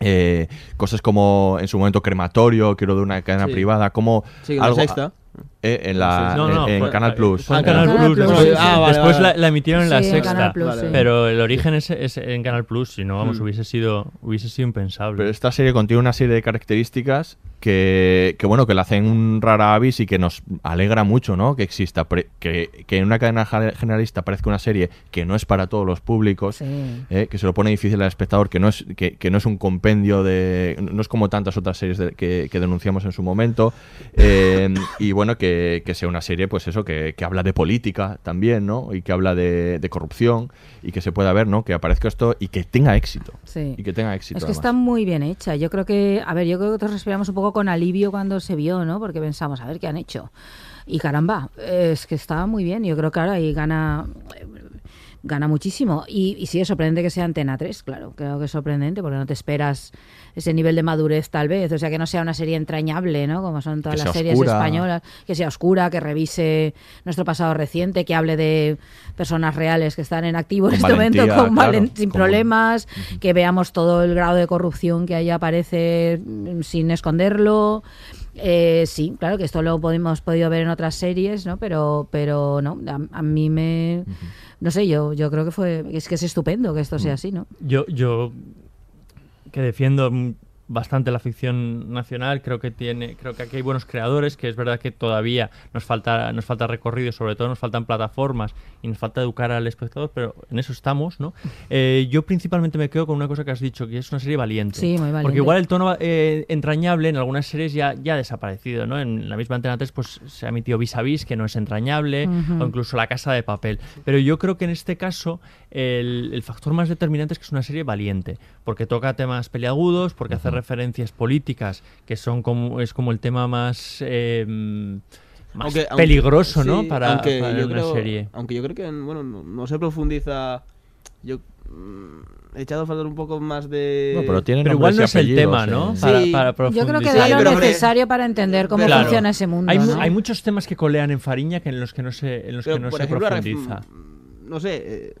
S3: eh, cosas como en su momento crematorio, quiero de una cadena
S9: Sí.
S3: privada, como
S9: Sí,
S3: algo,
S9: sexta.
S3: Eh, en la,
S2: No, no,
S3: en, Canal Plus.
S2: fue en Canal
S7: Canal
S2: Plus.
S7: Plus,
S2: después
S7: sí, sí.
S9: Ah, vale,
S2: después
S9: vale.
S2: La, la emitieron en la
S7: Sí,
S2: sexta.
S7: Plus,
S9: Vale.
S2: Pero el origen es, es en Canal Plus, si no, vamos,
S9: Mm.
S2: hubiese sido hubiese sido impensable.
S3: Pero esta serie contiene una serie de características que, que, bueno, que la hacen un rara avis y que nos alegra mucho, ¿no? Que exista, pre- que, que en una cadena generalista parezca una serie que no es para todos los públicos,
S1: Sí.
S3: ¿eh? que se lo pone difícil al espectador, que no es, que, que no es un compendio de... no es como tantas otras series de- que, que denunciamos en su momento, eh, y bueno, que, que sea una serie, pues eso, que, que habla de política también, ¿no? Y que habla de, de corrupción, y que se pueda ver, ¿no? Que aparezca esto y que tenga éxito.
S1: Sí.
S3: Y que tenga éxito.
S1: Es que
S3: además.
S1: está muy bien hecha. Yo creo que, a ver, yo creo que todos respiramos un poco con alivio cuando se vio, ¿no? Porque pensamos, a ver qué han hecho. Y caramba, es que está muy bien. Yo creo que ahora ahí gana gana muchísimo. Y, y sí, es sorprendente que sea Antena 3, claro. Creo que es sorprendente porque no te esperas ese nivel de madurez tal vez. O sea, que no sea una serie entrañable, ¿no? Como son todas las series
S3: oscura.
S1: españolas. Que sea oscura, que revise nuestro pasado reciente, que hable de personas reales que están en activo en este momento con
S3: claro,
S1: sin
S3: como-
S1: problemas, que veamos todo el grado de corrupción que ahí aparece mm, sin esconderlo. Eh, sí, claro que esto lo hemos podido ver en otras series, ¿no? Pero, pero no, a, a mí me, no sé, yo, yo creo que fue, es que es estupendo que esto sea así, ¿no?
S2: Yo, yo que defiendo mm, bastante la ficción nacional, creo que tiene, creo que aquí hay buenos creadores, que es verdad que todavía nos falta, nos falta recorrido, sobre todo nos faltan plataformas y nos falta educar al espectador, pero en eso estamos, ¿no? Eh, yo principalmente me quedo con una cosa que has dicho, que es una serie valiente.
S1: Sí, muy valiente.
S2: Porque igual el tono eh, entrañable en algunas series ya, ya ha desaparecido, ¿no? En la misma Antena 3 pues se ha emitido Vis a Vis, que no es entrañable,
S1: Ujú.
S2: o incluso La Casa de Papel. Pero yo creo que en este caso el, el factor más determinante es que es una serie valiente, porque toca temas peliagudos, porque hace referencias políticas, que son como es como el tema más eh, más
S9: Aunque- aunque-
S2: peligroso, ¿no?
S9: sí,
S2: Para,
S9: aunque
S2: para
S9: yo
S2: una
S9: creo-
S2: serie.
S9: Aunque yo creo que bueno, no, no se profundiza. Yo mm, he echado a faltar un poco más de.
S3: No, pero tiene
S2: Pero igual no es el tema,
S3: eh.
S2: ¿no?
S9: Sí.
S2: Para, para
S1: Yo creo que
S2: profundizar.
S1: da lo necesario para entender cómo
S2: Claro.
S1: funciona ese mundo.
S2: Hay, mu-
S1: ¿no?
S2: hay muchos temas que colean en Fariña que en los que no se, en los
S9: Pero,
S2: que no
S9: por
S2: se
S9: ejemplo,
S2: profundiza.
S9: no sé. eh,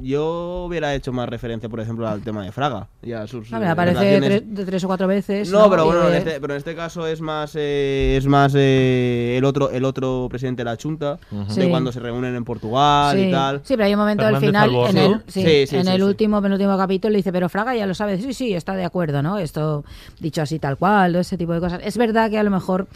S9: yo hubiera hecho más referencia, por ejemplo, al tema de Fraga. Y a sus
S1: A ver,
S9: eh,
S1: aparece
S9: relaciones-
S1: tres, de tres o cuatro veces.
S9: No, pero bueno, en este, pero en este caso es más eh, es más eh, el otro el otro presidente de la Junta de cuando se reúnen en Portugal
S1: sí.
S9: y tal.
S1: Sí, pero hay un momento al final, en
S2: ¿no?
S1: el, sí,
S9: Sí, sí,
S1: en
S9: sí,
S1: el
S9: sí.
S1: último, penúltimo capítulo, le dice, pero Fraga ya lo sabe. Sí, sí, está de acuerdo, ¿no? Esto dicho así tal cual, ese tipo de cosas. Es verdad que a lo mejor...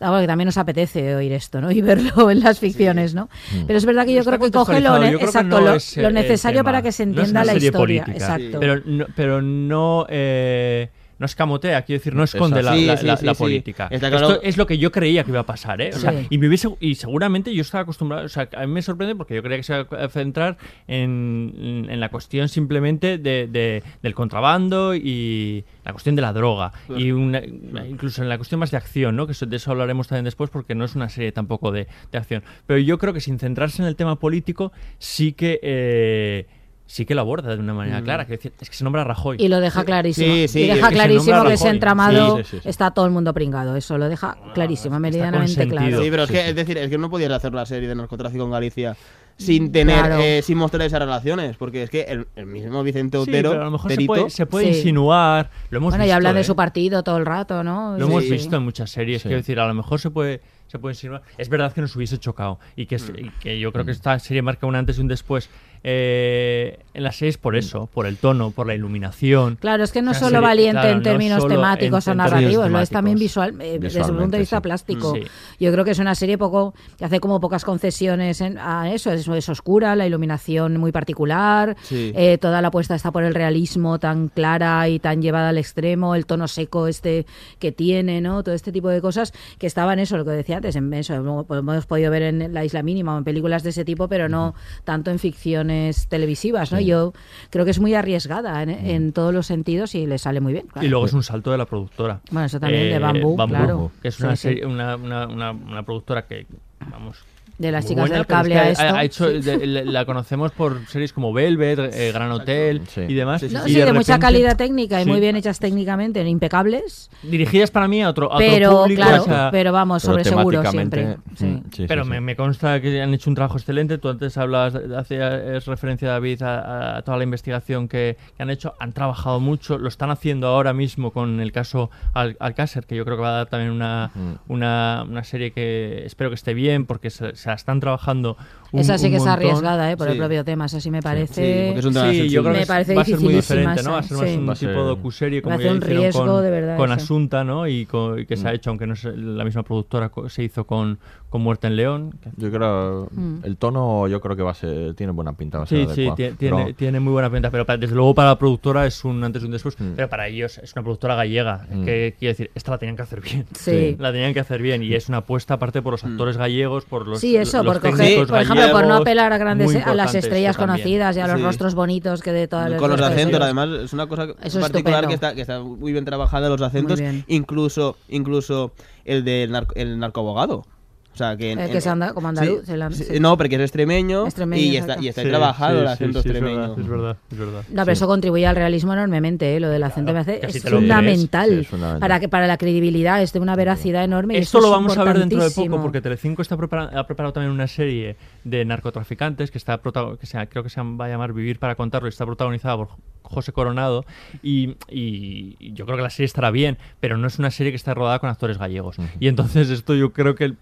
S1: ah, bueno, que también nos apetece oír esto, ¿no? Y verlo en las ficciones, ¿no? Pero es verdad que yo
S2: Está
S1: creo que coge lo, ne- exacto,
S2: no
S1: necesario para que se
S2: No es
S1: entienda
S2: una
S1: la
S2: serie
S1: historia.
S2: política,
S1: Exacto.
S2: Pero no, pero no, eh, no escamotea, quiero decir, no esconde la,
S9: Sí,
S2: la-
S9: sí,
S2: la-
S9: sí,
S2: la
S9: sí.
S2: política.
S9: Claro-
S2: Esto es lo que yo creía que iba a pasar, ¿eh? O sea,
S1: Sí.
S2: y, me hubiese, y seguramente yo estaba acostumbrado, o sea, a mí me sorprende porque yo creía que se iba a centrar en, en la cuestión simplemente de, de- del contrabando y la cuestión de la droga. Y una- incluso en la cuestión más de acción, ¿no? Que eso- de eso hablaremos también después porque no es una serie tampoco de, de acción. Pero yo creo que sin centrarse en el tema político, sí que... eh, sí que lo aborda de una manera
S9: Mm.
S2: clara. Que es que se nombra Rajoy.
S1: Y lo deja clarísimo.
S9: Sí, sí,
S1: y
S9: es
S1: deja
S2: que
S1: clarísimo que ese entramado
S3: Sí, sí, sí, sí.
S1: está todo el mundo pringado. Eso lo deja clarísimo, meridianamente
S2: consentido.
S1: claro.
S9: Sí, pero es
S2: Sí,
S9: que
S2: sí.
S9: es decir, es que no podías hacer la serie de narcotráfico en Galicia sin tener
S1: Claro.
S9: eh, sin mostrar esas relaciones, porque es que el, el mismo Vicente
S2: Sí,
S9: Otero,
S2: pero a lo mejor se puede, se puede
S1: Sí.
S2: insinuar. Lo hemos
S1: Bueno, y
S2: visto,
S1: hablan de
S2: ¿eh?
S1: su partido todo el rato, ¿no?
S2: Lo
S1: Sí.
S2: hemos visto en muchas series.
S3: Sí.
S2: Quiero decir, a lo mejor se puede, se puede insinuar. Es verdad que nos hubiese chocado y que, es- y que yo creo que esta serie marca un antes y un después eh, en las series por eso, por el tono, por la iluminación.
S1: Claro, es que no
S2: sea,
S1: solo
S2: serie-
S1: valiente
S2: claro,
S1: en
S2: no
S1: términos temáticos
S2: en-
S1: o narrativos, lo es también visual, eh, desde un
S3: Visualmente,
S1: punto de vista
S3: sí.
S1: plástico.
S2: Sí.
S1: Yo creo que es una serie poco que hace como pocas concesiones en- a eso, es, es oscura, la iluminación muy particular,
S9: Sí.
S1: eh, toda la apuesta está por el realismo tan clara y tan llevada al extremo, el tono seco este que tiene, ¿no? Todo este tipo de cosas que estaban eso, lo que decía antes, en eso, hemos podido ver en La Isla Mínima o en películas de ese tipo, pero no tanto en ficciones televisivas, ¿no? Yo creo que es muy arriesgada en, en todos los sentidos y le sale muy bien. claro.
S2: Y luego es un salto de la productora.
S1: Bueno, eso también, de Bambú, claro.
S2: Que es una,
S1: Sí, sí.
S2: serie- una, una, una, una productora que, vamos,
S1: de las chicas
S2: buena,
S1: del
S2: pero es
S1: cable
S2: que
S1: a
S2: ha-
S1: esto.
S2: ha hecho,
S1: Sí.
S2: de- la- conocemos por series como Velvet, eh, Gran Hotel y demás.
S1: No,
S2: y
S1: sí, de, mucha
S2: repente-
S1: calidad técnica y
S2: Sí.
S1: muy bien hechas técnicamente, impecables.
S2: Dirigidas para mí a otro, a otro
S1: Pero,
S2: público.
S1: claro,
S2: o sea-
S1: pero vamos, Pero sobre seguro temáticamente, siempre.
S2: mm,
S1: Sí.
S2: pero Me, me consta que han hecho un trabajo excelente. Tú antes hablabas, de- hacías referencia, David, a, a toda la investigación que, que han hecho. Han trabajado mucho, lo están haciendo ahora mismo con el caso Al Alcácer, que yo creo que va a dar también una,
S1: Mm.
S2: una, una serie que espero que esté bien, porque se, se la están trabajando. Un,
S1: Esa sí
S2: un
S1: que es arriesgada, ¿eh? por el
S2: Sí.
S1: propio tema. Eso sí me
S2: Sí,
S1: parece.
S2: es un tema Sí, yo creo
S1: me
S2: que
S1: parece
S2: va a ser muy diferente, ¿no? Va a ser más un
S1: sí.
S2: tipo docuserie como ya
S1: un
S2: hicieron con,
S1: de verdad.
S2: con
S1: eso.
S2: Asunta, ¿no? Y, co- y que se ha
S3: Mm.
S2: hecho, aunque no es la misma productora, se hizo con, con Muerte en León. que-
S3: Yo creo.
S1: Mm.
S3: El tono, yo creo que va a ser. Tiene buena pinta. Va a
S2: Sí,
S3: ser
S2: sí,
S3: Pero-
S2: tiene, tiene muy buena pinta, pero para- desde luego para la productora es un antes y un después, pero para ellos es una productora gallega,
S3: Mm.
S2: que quiere decir, esta la tenían que hacer bien.
S1: Sí.
S2: La tenían que hacer bien y es una apuesta aparte por los actores gallegos, por los
S1: Sí, eso,
S2: los
S1: por, coger-
S2: técnicos
S1: por ejemplo, por no apelar a grandes
S2: muy
S1: a las estrellas conocidas y a los
S9: Sí.
S1: rostros bonitos que de todas las
S9: Con los acentos, además, es una cosa
S1: Eso es
S9: particular
S1: estupendo.
S9: que está, que está muy bien trabajada los acentos, incluso incluso el del narco, el narcoabogado. O sea, que, en-
S1: El que
S9: en-
S1: se anda como andaluz,
S9: sí,
S1: el
S9: sí,
S1: sí.
S9: No, porque es extremeño,
S1: Extremeño,
S9: y, está, y está
S2: Sí,
S9: trabajado
S2: sí,
S9: el acento extremeño.
S2: verdad, es verdad, es verdad.
S1: No, pero eso contribuye al realismo enormemente, ¿eh? lo del acento me hace es fundamental,
S2: Sí, es fundamental.
S1: para que para la credibilidad es de una veracidad enorme. y
S2: Esto
S1: eso
S2: lo
S1: es
S2: vamos a ver dentro de poco porque Telecinco está prepara- ha preparado también una serie de narcotraficantes que está que creo que se va a llamar Vivir para contarlo y está protagonizada por José Coronado y, y- y yo creo que la serie estará bien, pero no es una serie que está rodada con actores gallegos. Y entonces esto yo creo que,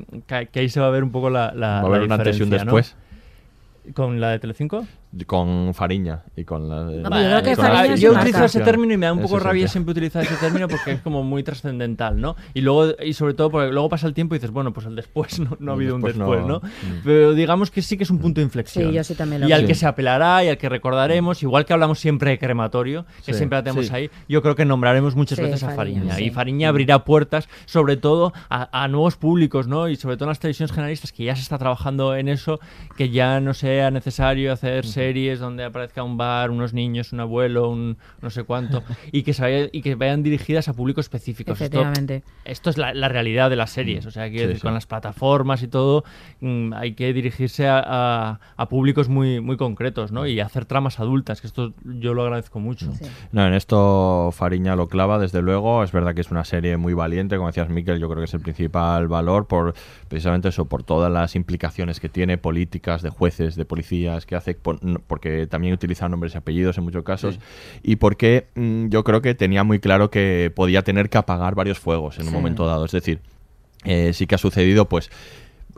S2: ahí se va a ver un poco la, la
S3: Va a haber
S2: la
S3: un antes y un
S2: diferencia, ¿no?
S3: después.
S2: ¿Con la de Telecinco?
S3: Con Fariña y con la.
S1: No, yo creo que
S3: con la
S2: yo utilizo ese término y me da un poco rabia siempre utilizar ese término porque es como muy trascendental, ¿no? Y luego y sobre todo porque luego pasa el tiempo y dices, bueno, pues el después no, no ha habido un
S3: después
S2: después,
S3: no-
S2: ¿no?
S3: Mm.
S2: Pero digamos que sí que es un punto de inflexión.
S1: Sí, yo sí también lo
S2: Y al
S1: creo.
S2: que se apelará y al que recordaremos, igual que hablamos siempre de crematorio, que
S3: Sí,
S2: siempre la tenemos
S3: sí.
S2: ahí, yo creo que nombraremos muchas
S1: Sí,
S2: veces a
S1: Fariña, sí.
S2: Y Fariña abrirá puertas, sobre todo a, a nuevos públicos, ¿no? Y sobre todo en las televisiones generalistas, que ya se está trabajando en eso, que ya no sea necesario hacer series donde aparezca un bar, unos niños, un abuelo, un no sé cuánto, y que, se vaya- y que vayan dirigidas a públicos específicos. Esto-
S1: Efectivamente.
S2: Esto, es la, la realidad de las series, o sea,
S3: Sí, sí.
S2: con las plataformas y todo, mm, hay que dirigirse a, a- a públicos muy, muy concretos, ¿no? Y hacer tramas adultas, que esto yo lo agradezco mucho.
S3: No, en esto Fariña lo clava, desde luego. Es verdad que es una serie muy valiente, como decías, Miquel, yo creo que es el principal valor por precisamente eso, por todas las implicaciones que tiene, políticas, de jueces, de policías, que hace, porque también utiliza nombres y apellidos en muchos casos, y porque mm, yo creo que tenía muy claro que podía tener que apagar varios fuegos en un
S15: Sí.
S3: momento dado. Es decir, eh, sí que ha sucedido, pues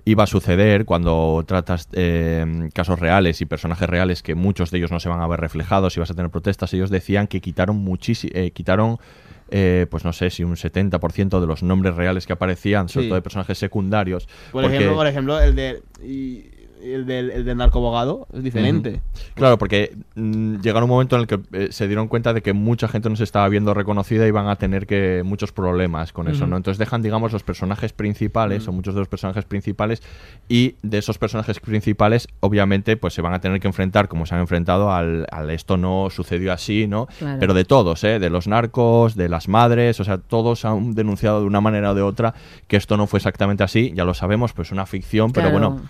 S3: iba a suceder cuando tratas eh, casos reales y personajes reales que muchos de ellos no se van a ver reflejados y vas a tener protestas, ellos decían que quitaron muchísimo, quitaron eh, pues no sé si un 70% de los nombres reales que aparecían, sobre
S9: Sí.
S3: todo de personajes secundarios.
S9: Por
S3: porque-
S9: ejemplo, por ejemplo, el de y- el del, el del narcobogado es diferente.
S3: Claro, porque mm, llegaron un momento en el que eh, se dieron cuenta de que mucha gente no se estaba viendo reconocida y van a tener que muchos problemas con eso. ¿no? Entonces dejan, digamos, los personajes principales, o muchos de los personajes principales, y de esos personajes principales, obviamente, pues se van a tener que enfrentar, como se han enfrentado al, al esto no sucedió así, ¿no?
S15: Claro.
S3: Pero de todos, ¿eh? De los narcos, de las madres, o sea, todos han denunciado de una manera o de otra que esto no fue exactamente así, ya lo sabemos, pues una ficción, pero bueno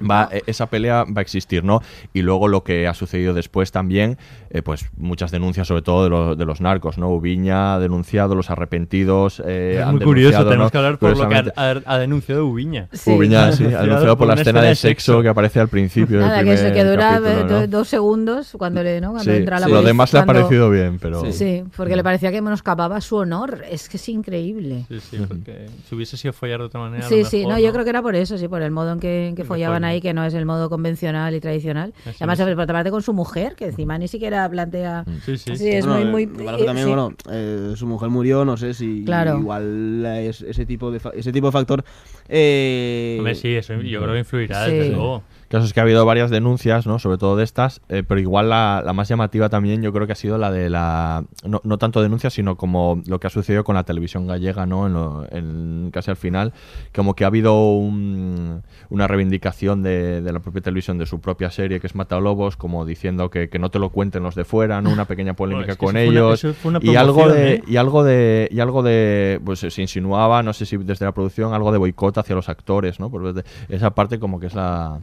S3: va e- esa pelea va a existir no y luego lo que ha sucedido después también eh, pues muchas denuncias sobre todo de, los de los narcos no Ubiña ha denunciado los arrepentidos eh,
S2: Es
S3: han
S2: muy curioso,
S3: denunciado,
S2: tenemos
S3: ¿no?
S2: que hablar por lo que ha, ha- denunciado Ubiña.
S3: Ubiña sí ha denunciado por la escena de sexo que aparece al principio del
S1: Nada, que, se-
S3: primer
S1: que dura
S3: capítulo, ¿no?
S1: do- dos segundos cuando le ¿no? cuando
S3: Sí,
S1: entra a la
S3: sí. Lo demás le ha
S1: cuando-
S3: parecido bien, pero-
S1: Sí, porque le parecía que menoscababa su honor. Es que es increíble.
S2: Sí, sí, porque si hubiese sido follar de otra manera. a
S1: Sí,
S2: lo
S1: sí,
S2: mejor,
S1: no, yo creo que era por eso, sí, por el modo en que, en que follaban
S2: mejor.
S1: ahí, que no es el modo convencional y tradicional. Además,
S2: es.
S1: por parte con su mujer, que encima ni siquiera plantea.
S2: Sí, sí.
S1: es
S9: Bueno,
S1: muy,
S9: eh,
S1: muy. eh,
S9: también,
S1: sí.
S9: bueno, eh, su mujer murió, no sé si
S1: Claro.
S9: igual es- ese tipo de fa- ese tipo de factor. Eh,
S2: Hombre, sí, eso yo creo que influirá,
S9: Sí.
S2: desde luego.
S3: Caso es que ha habido varias denuncias, ¿no? Sobre todo de estas, eh, pero igual la, la más llamativa también yo creo que ha sido la de la... No, no tanto denuncias, sino como lo que ha sucedido con la televisión gallega, ¿no? En, lo- en casi al final, como que ha habido un- una reivindicación de, de la propia televisión de su propia serie, que es Matalobos, como diciendo que, que no te lo cuenten los de fuera, ¿no? Una pequeña polémica
S2: es que
S3: con ellos.
S2: una
S3: y algo de...
S2: ¿eh?
S3: Y algo de... Y algo de... Pues se insinuaba, no sé si desde la producción, algo de boicot hacia los actores, ¿no? Pues de- esa parte como que es la...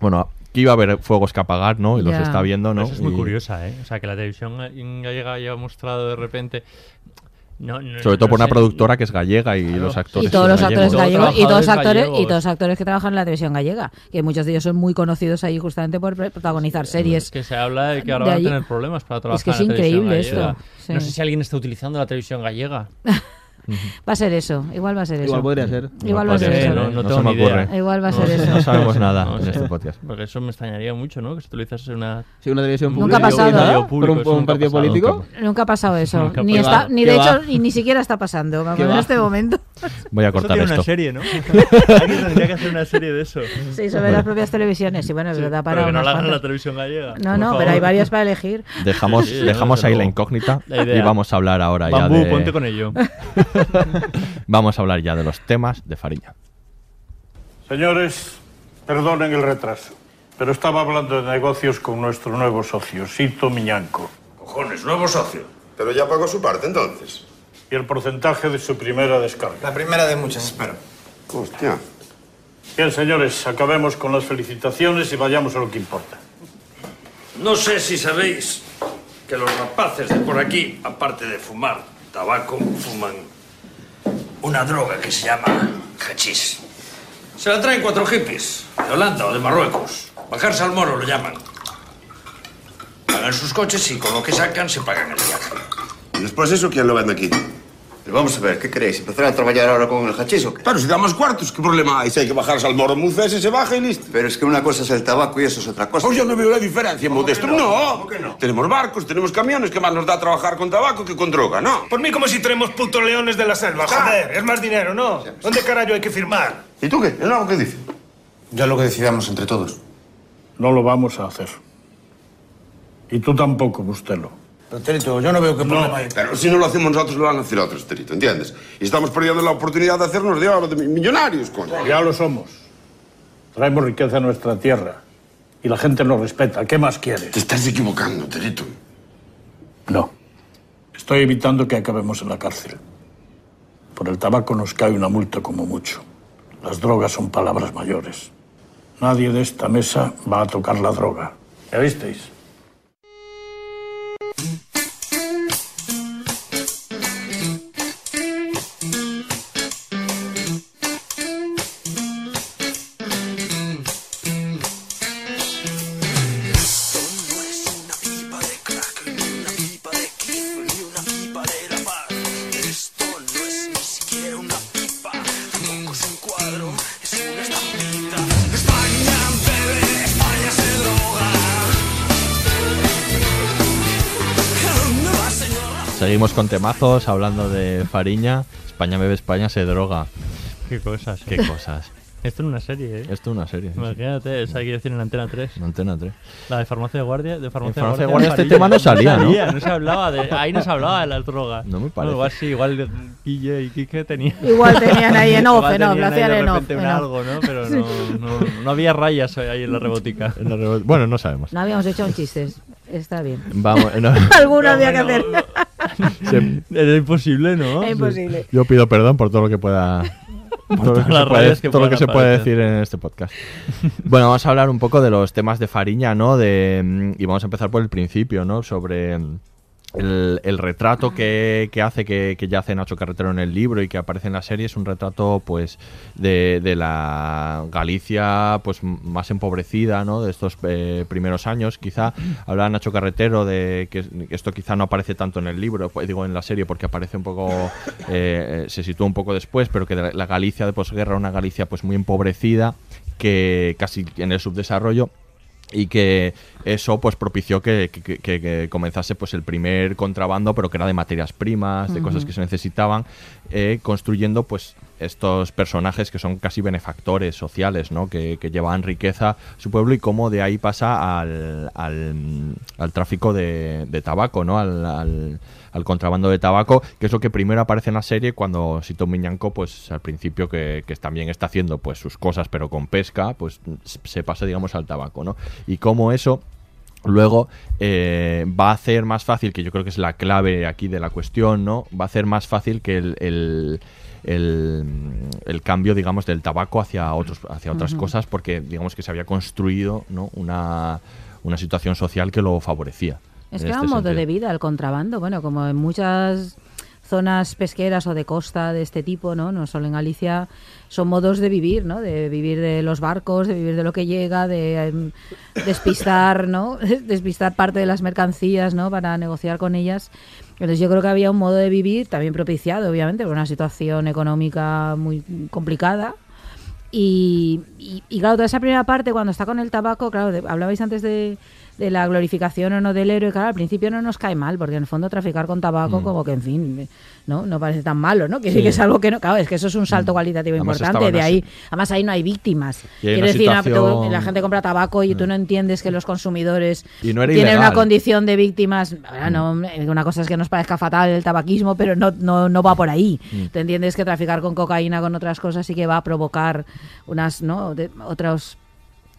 S3: Bueno, que iba a haber fuegos que apagar, ¿no? Y los está viendo, ¿no?
S2: Eso es muy
S3: Y-
S2: curiosa, ¿eh? O sea, que la televisión gallega haya mostrado de repente... No, no-
S3: Sobre todo
S2: no
S3: por una
S2: sé.
S3: productora que es gallega y los actores
S1: Y todos los actores gallegos y todos actores y todos actores que trabajan en la televisión gallega, que muchos de ellos son muy conocidos ahí justamente por protagonizar series.
S2: Que se habla de que ahora
S1: de
S2: van a tener problemas para trabajar
S1: Es que es
S2: en la televisión
S1: increíble
S2: gallega.
S1: esto. sí.
S2: No sé si alguien está utilizando la televisión gallega.
S1: Va a ser eso, igual va a ser eso.
S9: Igual podría ser.
S1: Igual va a ser eso.
S2: no, no
S3: No
S2: tengo
S3: se me
S2: ni idea.
S3: ocurre.
S1: Igual va a
S2: No
S1: ser eso.
S3: No sabemos nada
S2: No
S3: en este podcast.
S2: Porque eso me extrañaría mucho, ¿no? Que se utilizase una...
S9: Sí, una televisión
S1: Nunca ha
S9: pública.
S1: pasado,
S9: ¿Por
S1: ¿eh?
S9: un- partido político?
S1: Nunca ha pasado eso. Ni está, ni
S9: ¿Qué
S1: de
S9: va?
S1: hecho, y ni siquiera está pasando. Vamos,
S9: ¿Qué
S1: en
S9: va?
S1: este momento.
S3: Voy a
S2: Eso
S3: cortar
S2: tiene
S3: esto.
S2: una serie, ¿no? Alguien tendría que hacer una serie de eso.
S1: Sí, sobre las propias televisiones. Y bueno, es verdad, para
S2: Pero que no la hagan en la televisión gallega.
S1: No, no,
S2: favor.
S1: pero hay varias para elegir.
S3: Dejamos,
S2: Sí, sí,
S3: dejamos ahí la incógnita
S2: La
S3: y vamos a hablar ahora
S2: Bambú,
S3: ya de...
S2: ponte con ello.
S3: vamos a hablar ya de los temas de Fariña.
S15: Señores, perdonen el retraso, pero estaba hablando de negocios con nuestro nuevo socio, Sito Miñanco.
S16: Cojones, nuevo socio. Pero ya pagó su parte entonces.
S15: Y el porcentaje de su primera descarga.
S16: La primera de muchas, espero. Hostia.
S15: Bien, señores, acabemos con las felicitaciones y vayamos a lo que importa.
S5: No sé si sabéis que los rapaces de por aquí, aparte de fumar tabaco, fuman una droga que se llama hachís. Se la traen cuatro hippies, de Holanda o de Marruecos. Bajarse al moro lo llaman. Pagan sus coches y con lo que sacan se pagan el viaje.
S16: ¿Y después eso quién lo vende aquí? Pero vamos a ver, ¿qué queréis? ¿Empezar a trabajar ahora con el hachís o qué? Claro, si damos cuartos, ¿qué problema hay? Si hay que bajarse al moro mucés, se baja y listo. Pero es que una cosa es el tabaco y eso es otra cosa. Pues yo no veo la diferencia, Modesto.
S5: que no?
S16: No.
S5: ¿Cómo que no?
S16: Tenemos barcos, tenemos camiones, ¿qué más nos da trabajar con tabaco que con droga, no?
S17: Por mí como si tenemos putos leones de la selva, joder. Es más dinero, ¿no? ¿Dónde carajo hay que firmar?
S16: ¿Y tú qué? ¿El nuevo qué dice?
S15: Ya lo que decidamos entre todos. No lo vamos a hacer. Y tú tampoco, Bustelo.
S16: Pero, Terito, yo no veo qué problema hay. Pero si no lo hacemos nosotros, lo van a hacer otros, Terito, ¿entiendes? Y estamos perdiendo la oportunidad de hacernos de oro, de mi- millonarios, coño.
S15: Ya lo somos. Traemos riqueza a nuestra tierra. Y la gente nos respeta. ¿Qué más quieres?
S16: Te estás equivocando, Terito.
S15: No. Estoy evitando que acabemos en la cárcel. Por el tabaco nos cae una multa como mucho. Las drogas son palabras mayores. Nadie de esta mesa va a tocar la droga. ¿Ya visteis?
S3: Seguimos con temazos, hablando de Fariña. España bebe, España se droga.
S2: Qué cosas.
S3: Qué cosas.
S2: Esto es una serie, ¿eh?
S3: Esto es una serie. sí.
S2: Imagínate, esa hay que decir en Antena 3.
S3: En Antena 3.
S2: La de farmacia de guardia. De farmacia,
S3: En farmacia de
S2: guardia,
S3: guardia este tema no salía, ¿no?
S2: no se hablaba de, ahí no se hablaba de las drogas.
S3: No me parece.
S2: igual sí, igual Guille y Quique tenían.
S1: Igual tenían ahí en off, en off, lo hacían en off, en
S2: algo, ¿no? Pero no, no, no había rayas ahí en la rebotica.
S3: En la rebo- Bueno, no sabemos.
S1: No habíamos hecho un chistes. Está bien.
S3: Vamos, no.
S1: Alguno había que hacer.
S3: Se-
S2: Era imposible, ¿no?
S1: Es imposible.
S3: Yo pido perdón por todo lo que pueda. Todo lo que, puede,
S2: que
S3: todo lo que se puede decir en este podcast. bueno, vamos a hablar un poco de los temas de Fariña, ¿no? De, mm, y vamos a empezar por el principio, ¿no? Sobre mm, el, retrato que, hace, que, ya hace Nacho Carretero en el libro y que aparece en la serie, es un retrato, pues, de, la Galicia, pues, más empobrecida, ¿no? De estos eh, primeros años, quizá. Hablaba Nacho Carretero de que esto quizá no aparece tanto en el libro, pues, digo, en la serie, porque aparece un poco, eh, eh, se sitúa un poco después, pero que la Galicia de posguerra, una Galicia, pues, muy empobrecida, que casi en el subdesarrollo y que eso pues propició que, que- que- que comenzase pues el primer contrabando pero que era de materias primas de cosas que se necesitaban eh, construyendo pues estos personajes que son casi benefactores sociales ¿no? que, que llevaban riqueza a su pueblo y cómo de ahí pasa al, al, al tráfico de, de tabaco ¿no? al, al- al contrabando de tabaco que es lo que primero aparece en la serie cuando Sito Miñanco pues al principio que, que también está haciendo pues sus cosas pero con pesca pues se pasa digamos al tabaco ¿no? y cómo eso Luego eh, va a hacer más fácil, que yo creo que es la clave aquí de la cuestión, ¿no? Va a hacer más fácil que el, el, el- el cambio, digamos, del tabaco hacia otros, hacia otras cosas, porque digamos que se había construido, ¿no? Una, una situación social que lo favorecía.
S1: Es que era
S3: este
S1: un modo
S3: sentido.
S1: de vida el contrabando. Bueno, como en muchas zonas pesqueras o de costa de este tipo, ¿no? No solo en Galicia, son modos de vivir, ¿no? De vivir de los barcos, de vivir de lo que llega, de em, despistar, ¿no? despistar parte de las mercancías, ¿no? Para negociar con ellas. Entonces yo creo que había un modo de vivir también propiciado, obviamente, por una situación económica muy complicada. Y, y, y claro, toda esa primera parte, cuando está con el tabaco, claro, de- hablabais antes de, de la glorificación o no del héroe, claro, al principio no nos cae mal, porque en el fondo traficar con tabaco,
S3: Mm.
S1: como que, en fin, no no parece tan malo, ¿no? Que sí, que es algo que no, claro, es que eso es un salto cualitativo
S3: Además
S1: importante, de ahí, además ahí no hay víctimas. Quiero decir,
S3: situación- Mm.
S1: la gente compra tabaco y tú no entiendes que los consumidores
S3: Y no era
S1: tienen una condición de víctimas. Ahora no, una cosa es que nos parezca fatal el tabaquismo, pero no, no, no va por ahí.
S3: Mm.
S1: Tú entiendes que traficar con cocaína, con otras cosas, sí que va a provocar unas, ¿no? De- otros.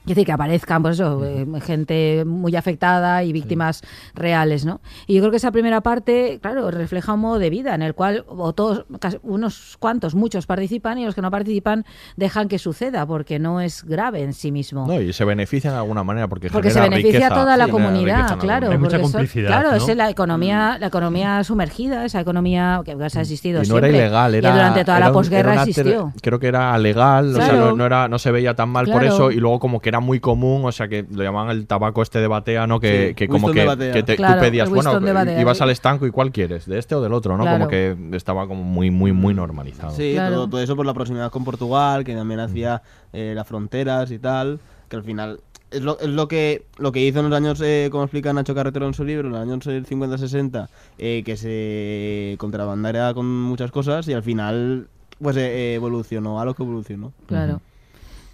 S1: Es decir, que aparezcan, pues eso, eh, gente muy afectada y víctimas reales, ¿no? Y yo creo que esa primera parte, claro, refleja un modo de vida en el cual o todos, casi- unos cuantos, muchos participan y los que no participan dejan que suceda porque no es grave en sí mismo.
S3: No, y se benefician de alguna manera porque,
S1: Porque se beneficia
S3: riqueza,
S1: a toda la comunidad, claro. eso- claro, es la economía, la economía sumergida, esa economía que ha existido
S3: y no era ilegal,
S1: Y
S3: era
S1: durante toda
S3: era
S1: la posguerra existió.
S3: Creo que era legal, o sea, no, no era, no se veía tan mal por eso, y luego como que era muy común, o sea, que lo llamaban el tabaco este de batea, ¿no? Que,
S9: Sí,
S3: que como que, que te-
S1: Claro,
S3: tú pedías, bueno,
S1: batea.
S3: ibas al estanco y ¿cuál quieres? ¿De este o del otro, no?
S1: Claro.
S3: Como que estaba como muy, muy, muy normalizado.
S9: Sí,
S1: Claro.
S9: todo, todo eso por la proximidad con Portugal, que también hacía eh, las fronteras y tal, que al final es lo, es lo que lo que hizo en los años, eh, como explica Nacho Carretero en su libro, en los años eh, 50-60, eh, que se contrabandara con muchas cosas y al final pues eh, evolucionó a lo que evolucionó.
S1: Claro.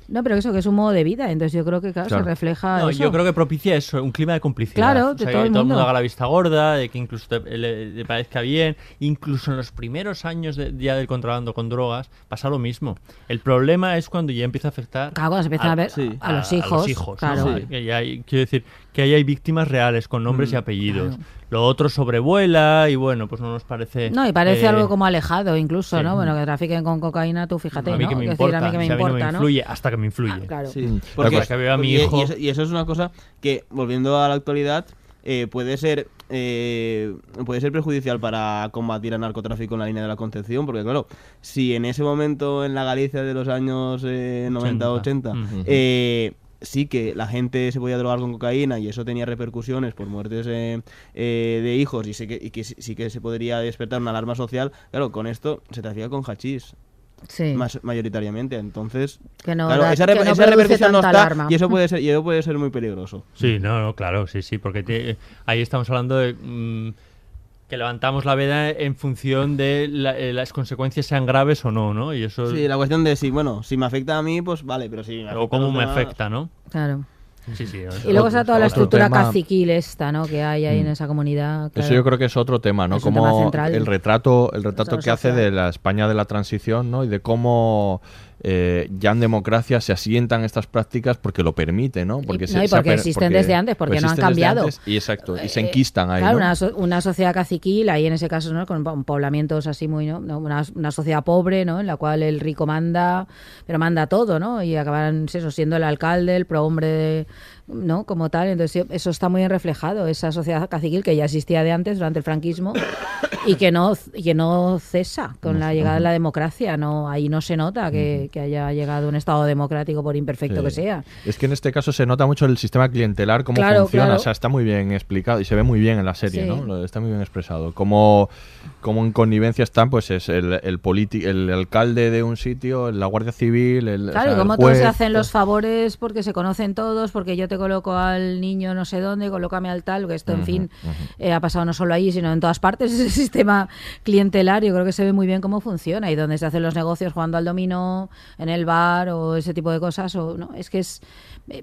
S1: No, pero eso que es un modo de vida, entonces yo creo que claro,
S2: Claro.
S1: se refleja
S2: No,
S1: eso.
S2: yo creo que propicia eso, un clima de complicidad.
S1: Claro,
S2: O
S1: de
S2: sea,
S1: todo
S2: que
S1: el
S2: todo el mundo
S1: mundo.
S2: haga la vista gorda, de que incluso te, le, le parezca bien. Incluso en los primeros años de- ya del contrabando con drogas pasa lo mismo. El problema es cuando ya empieza a afectar
S1: Claro, cuando se empiezan a ver a los hijos,
S2: ¿no?
S1: claro.
S2: Que ya hay- quiero decir, que ahí hay víctimas reales con nombres
S1: Mm,
S2: y apellidos.
S1: claro.
S2: Lo otro sobrevuela y bueno, pues no nos parece...
S1: No, y parece
S2: eh,
S1: algo como alejado incluso,
S2: sí.
S1: ¿no? Bueno, que trafiquen con cocaína, tú fíjate,
S2: a mí
S1: ¿no?
S2: que me
S1: decir,
S2: importa,
S1: a mí que me
S2: si a mí no influye, hasta que me influye.
S1: Ah, claro.
S9: Sí,
S3: Mm.
S9: porque,
S2: Hasta que veo a mi
S9: y-
S2: hijo...
S9: y, eso, y eso es una cosa que, volviendo a la actualidad, eh, puede ser eh, puede ser perjudicial para combatir el narcotráfico en la línea de la Concepción, porque claro, si en ese momento en la Galicia de los años eh, 90-80
S2: Ujú.
S9: eh, sí que la gente se podía drogar con cocaína y eso tenía repercusiones por muertes eh, eh, de hijos y, sí que, y que sí- que se podría despertar una alarma social, claro, con esto se trafica con hachís.
S1: Sí.
S9: Más, mayoritariamente, entonces
S1: Que no
S9: claro,
S1: da-
S9: esa,
S1: que no
S9: esa repercusión no está
S1: alarma.
S9: y eso puede ser y eso puede ser muy peligroso.
S2: Sí, no, no, claro, sí, sí, porque te- ahí estamos hablando de mm, que levantamos la veda en función de la- eh, las consecuencias sean graves o no, ¿no? Y eso
S9: Sí, la cuestión de si, bueno, si me afecta a mí, pues vale, pero si me afecta
S2: o cómo
S9: a los
S2: me
S9: demás-
S2: afecta, ¿no?
S1: Claro.
S2: Sí, sí.
S1: Y luego está toda la
S3: Otro
S1: estructura
S3: tema-
S1: caciquil esta, ¿no? Que hay ahí en
S3: Mm.
S1: esa comunidad.
S3: Eso yo creo que es otro tema, ¿no?
S1: Es un tema
S3: Como
S1: central.
S3: el retrato, el retrato que hace
S1: social.
S3: de la España de la transición, ¿no? Y de cómo eh, ya en democracia se asientan estas prácticas porque lo permite, ¿no? Porque
S1: no, y
S3: se ha
S1: porque
S3: per-
S1: existen desde antes, porque no han cambiado.
S3: antes y exacto, y se
S1: Eh,
S3: enquistan ahí,
S1: Claro,
S3: ¿no?
S1: una, so- una sociedad caciquil, ahí en ese caso, ¿no? Con po- poblamientos así muy, ¿no? No, Una, una sociedad pobre, ¿no? En la cual el rico manda, pero manda todo, ¿no? Y acaban eso, siendo el alcalde, el prohombre, de- ¿no? Como tal. Entonces, eso está muy bien reflejado, esa sociedad caciquil que ya existía de antes, durante el franquismo, y que no y que no cesa con la llegada de la democracia. No, ahí no se nota que, que haya llegado un Estado democrático por imperfecto
S3: Sí.
S1: que sea.
S3: Es que en este caso se nota mucho el sistema clientelar, cómo
S1: Claro,
S3: funciona.
S1: claro.
S3: O sea, está muy bien explicado y se ve muy bien en la serie,
S1: Sí.
S3: ¿no? Está muy bien expresado. Como, como en connivencia están, pues es el, el, el alcalde de un sitio, la Guardia Civil, el, o
S1: Claro,
S3: sea, el
S1: como todos se hacen los favores porque se conocen todos, porque yo te coloco al niño no sé dónde, colócame al tal, que esto, en fin, eh, ha pasado no solo allí, sino en todas partes. Ese sistema clientelar, yo creo que se ve muy bien cómo funciona y dónde se hacen los negocios jugando al dominó, en el bar o ese tipo de cosas. O, ¿no? Es que es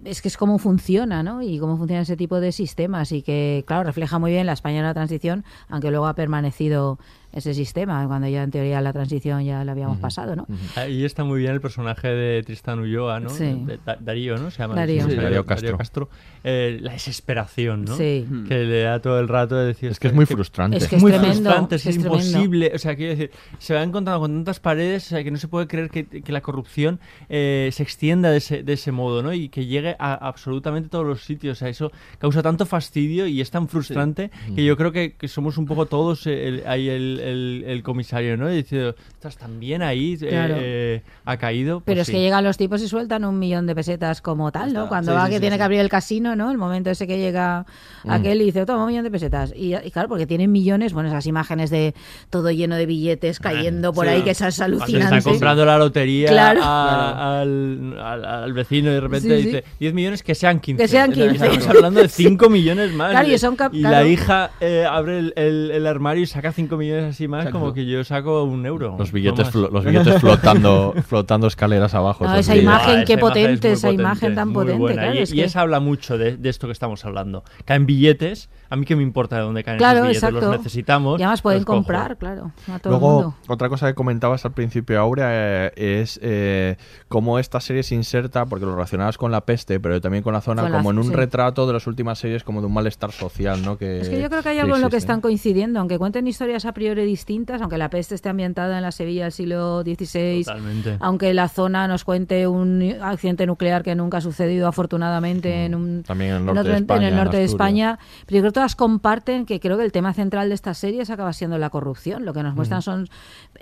S1: es que es cómo funciona, ¿no? Y cómo funciona ese tipo de sistemas y que, claro, refleja muy bien la España de la transición, aunque luego ha permanecido ese sistema, cuando ya en teoría la transición ya la habíamos pasado, ¿no?
S2: Ahí está muy bien el personaje de Tristán Ulloa, ¿no?
S1: Sí.
S2: Da- Darío, ¿no? Se llama.
S1: Darío.
S2: Sí,
S1: Sí,
S3: Darío Castro.
S2: Eh, la desesperación, ¿no?
S1: Sí.
S2: Que le da todo el rato de decir...
S3: Es que es muy frustrante.
S1: Es que es
S2: muy
S1: tremendo,
S2: frustrante,
S1: es
S2: es, imposible. O sea, quiero decir, se va encontrando con tantas paredes o sea, que no se puede creer que, que la corrupción eh, se extienda de ese, de ese modo, ¿no? Y que llegue a absolutamente todos los sitios. O sea, eso causa tanto fastidio y es tan frustrante que yo creo que, que somos un poco todos el, ahí el, el, el comisario, ¿no? Y dice, estás también ahí, eh,
S1: Claro.
S2: eh, ha caído.
S1: Pero
S2: Pues
S1: es que llegan los tipos y sueltan un millón de pesetas como tal, ¿no? Cuando
S2: Sí,
S1: va
S2: sí,
S1: que
S2: sí,
S1: tiene
S2: sí.
S1: que abrir el casino, ¿no? El momento ese que llega
S2: Mm.
S1: aquel y dice, toma un millón de pesetas. Y, y claro, porque tienen millones, bueno, esas imágenes de todo lleno de billetes cayendo por
S2: Sí.
S1: ahí, que eso es
S2: Cuando
S1: alucinante.
S2: está comprando la lotería
S1: Claro.
S2: a- Al, al- al vecino y de repente
S1: Sí, sí.
S2: dice 10 millones que sean 15.
S1: Que sean
S2: O sea,
S1: 15.
S2: Estamos hablando de 5 millones más.
S1: Claro, y son cap-
S2: Y
S1: claro.
S2: la hija eh, abre el, el- el armario y saca 5 millones así más, como que yo saco un euro.
S3: Los billetes,
S2: más.
S3: flo- los billetes flotando, flotando escaleras abajo.
S1: No, esa imagen, qué
S2: es
S1: potente, esa imagen tan potente, claro,
S2: y,
S1: es
S2: y
S1: que-
S2: esa habla mucho de, de esto que estamos hablando. Caen billetes, a mí que me importa de dónde caen
S1: Claro,
S2: esos billetes,
S1: exacto.
S2: los necesitamos.
S1: Y además pueden comprar, claro, a todo el
S3: Luego,
S1: mundo.
S3: otra cosa que comentabas al principio, Aurea, eh, es eh, cómo esta serie se inserta, porque lo relacionabas con la peste, pero también con la zona,
S1: Con la-
S3: como en un
S1: sí.
S3: retrato de las últimas series, como de un malestar social, ¿no? Que,
S1: Es que yo creo que hay algo en lo que están coincidiendo, aunque cuenten historias a priori distintas, aunque la peste esté ambientada en la Sevilla del siglo XVI,
S2: Totalmente.
S1: aunque la zona nos cuente un accidente nuclear que nunca ha sucedido afortunadamente en un
S3: También en el
S1: en
S3: norte
S1: otro-
S3: de
S1: en
S3: España.
S1: el norte de
S3: Asturias.
S1: España, pero yo creo que todas comparten que creo que el tema central de estas series acaba siendo la corrupción. Lo que nos muestran son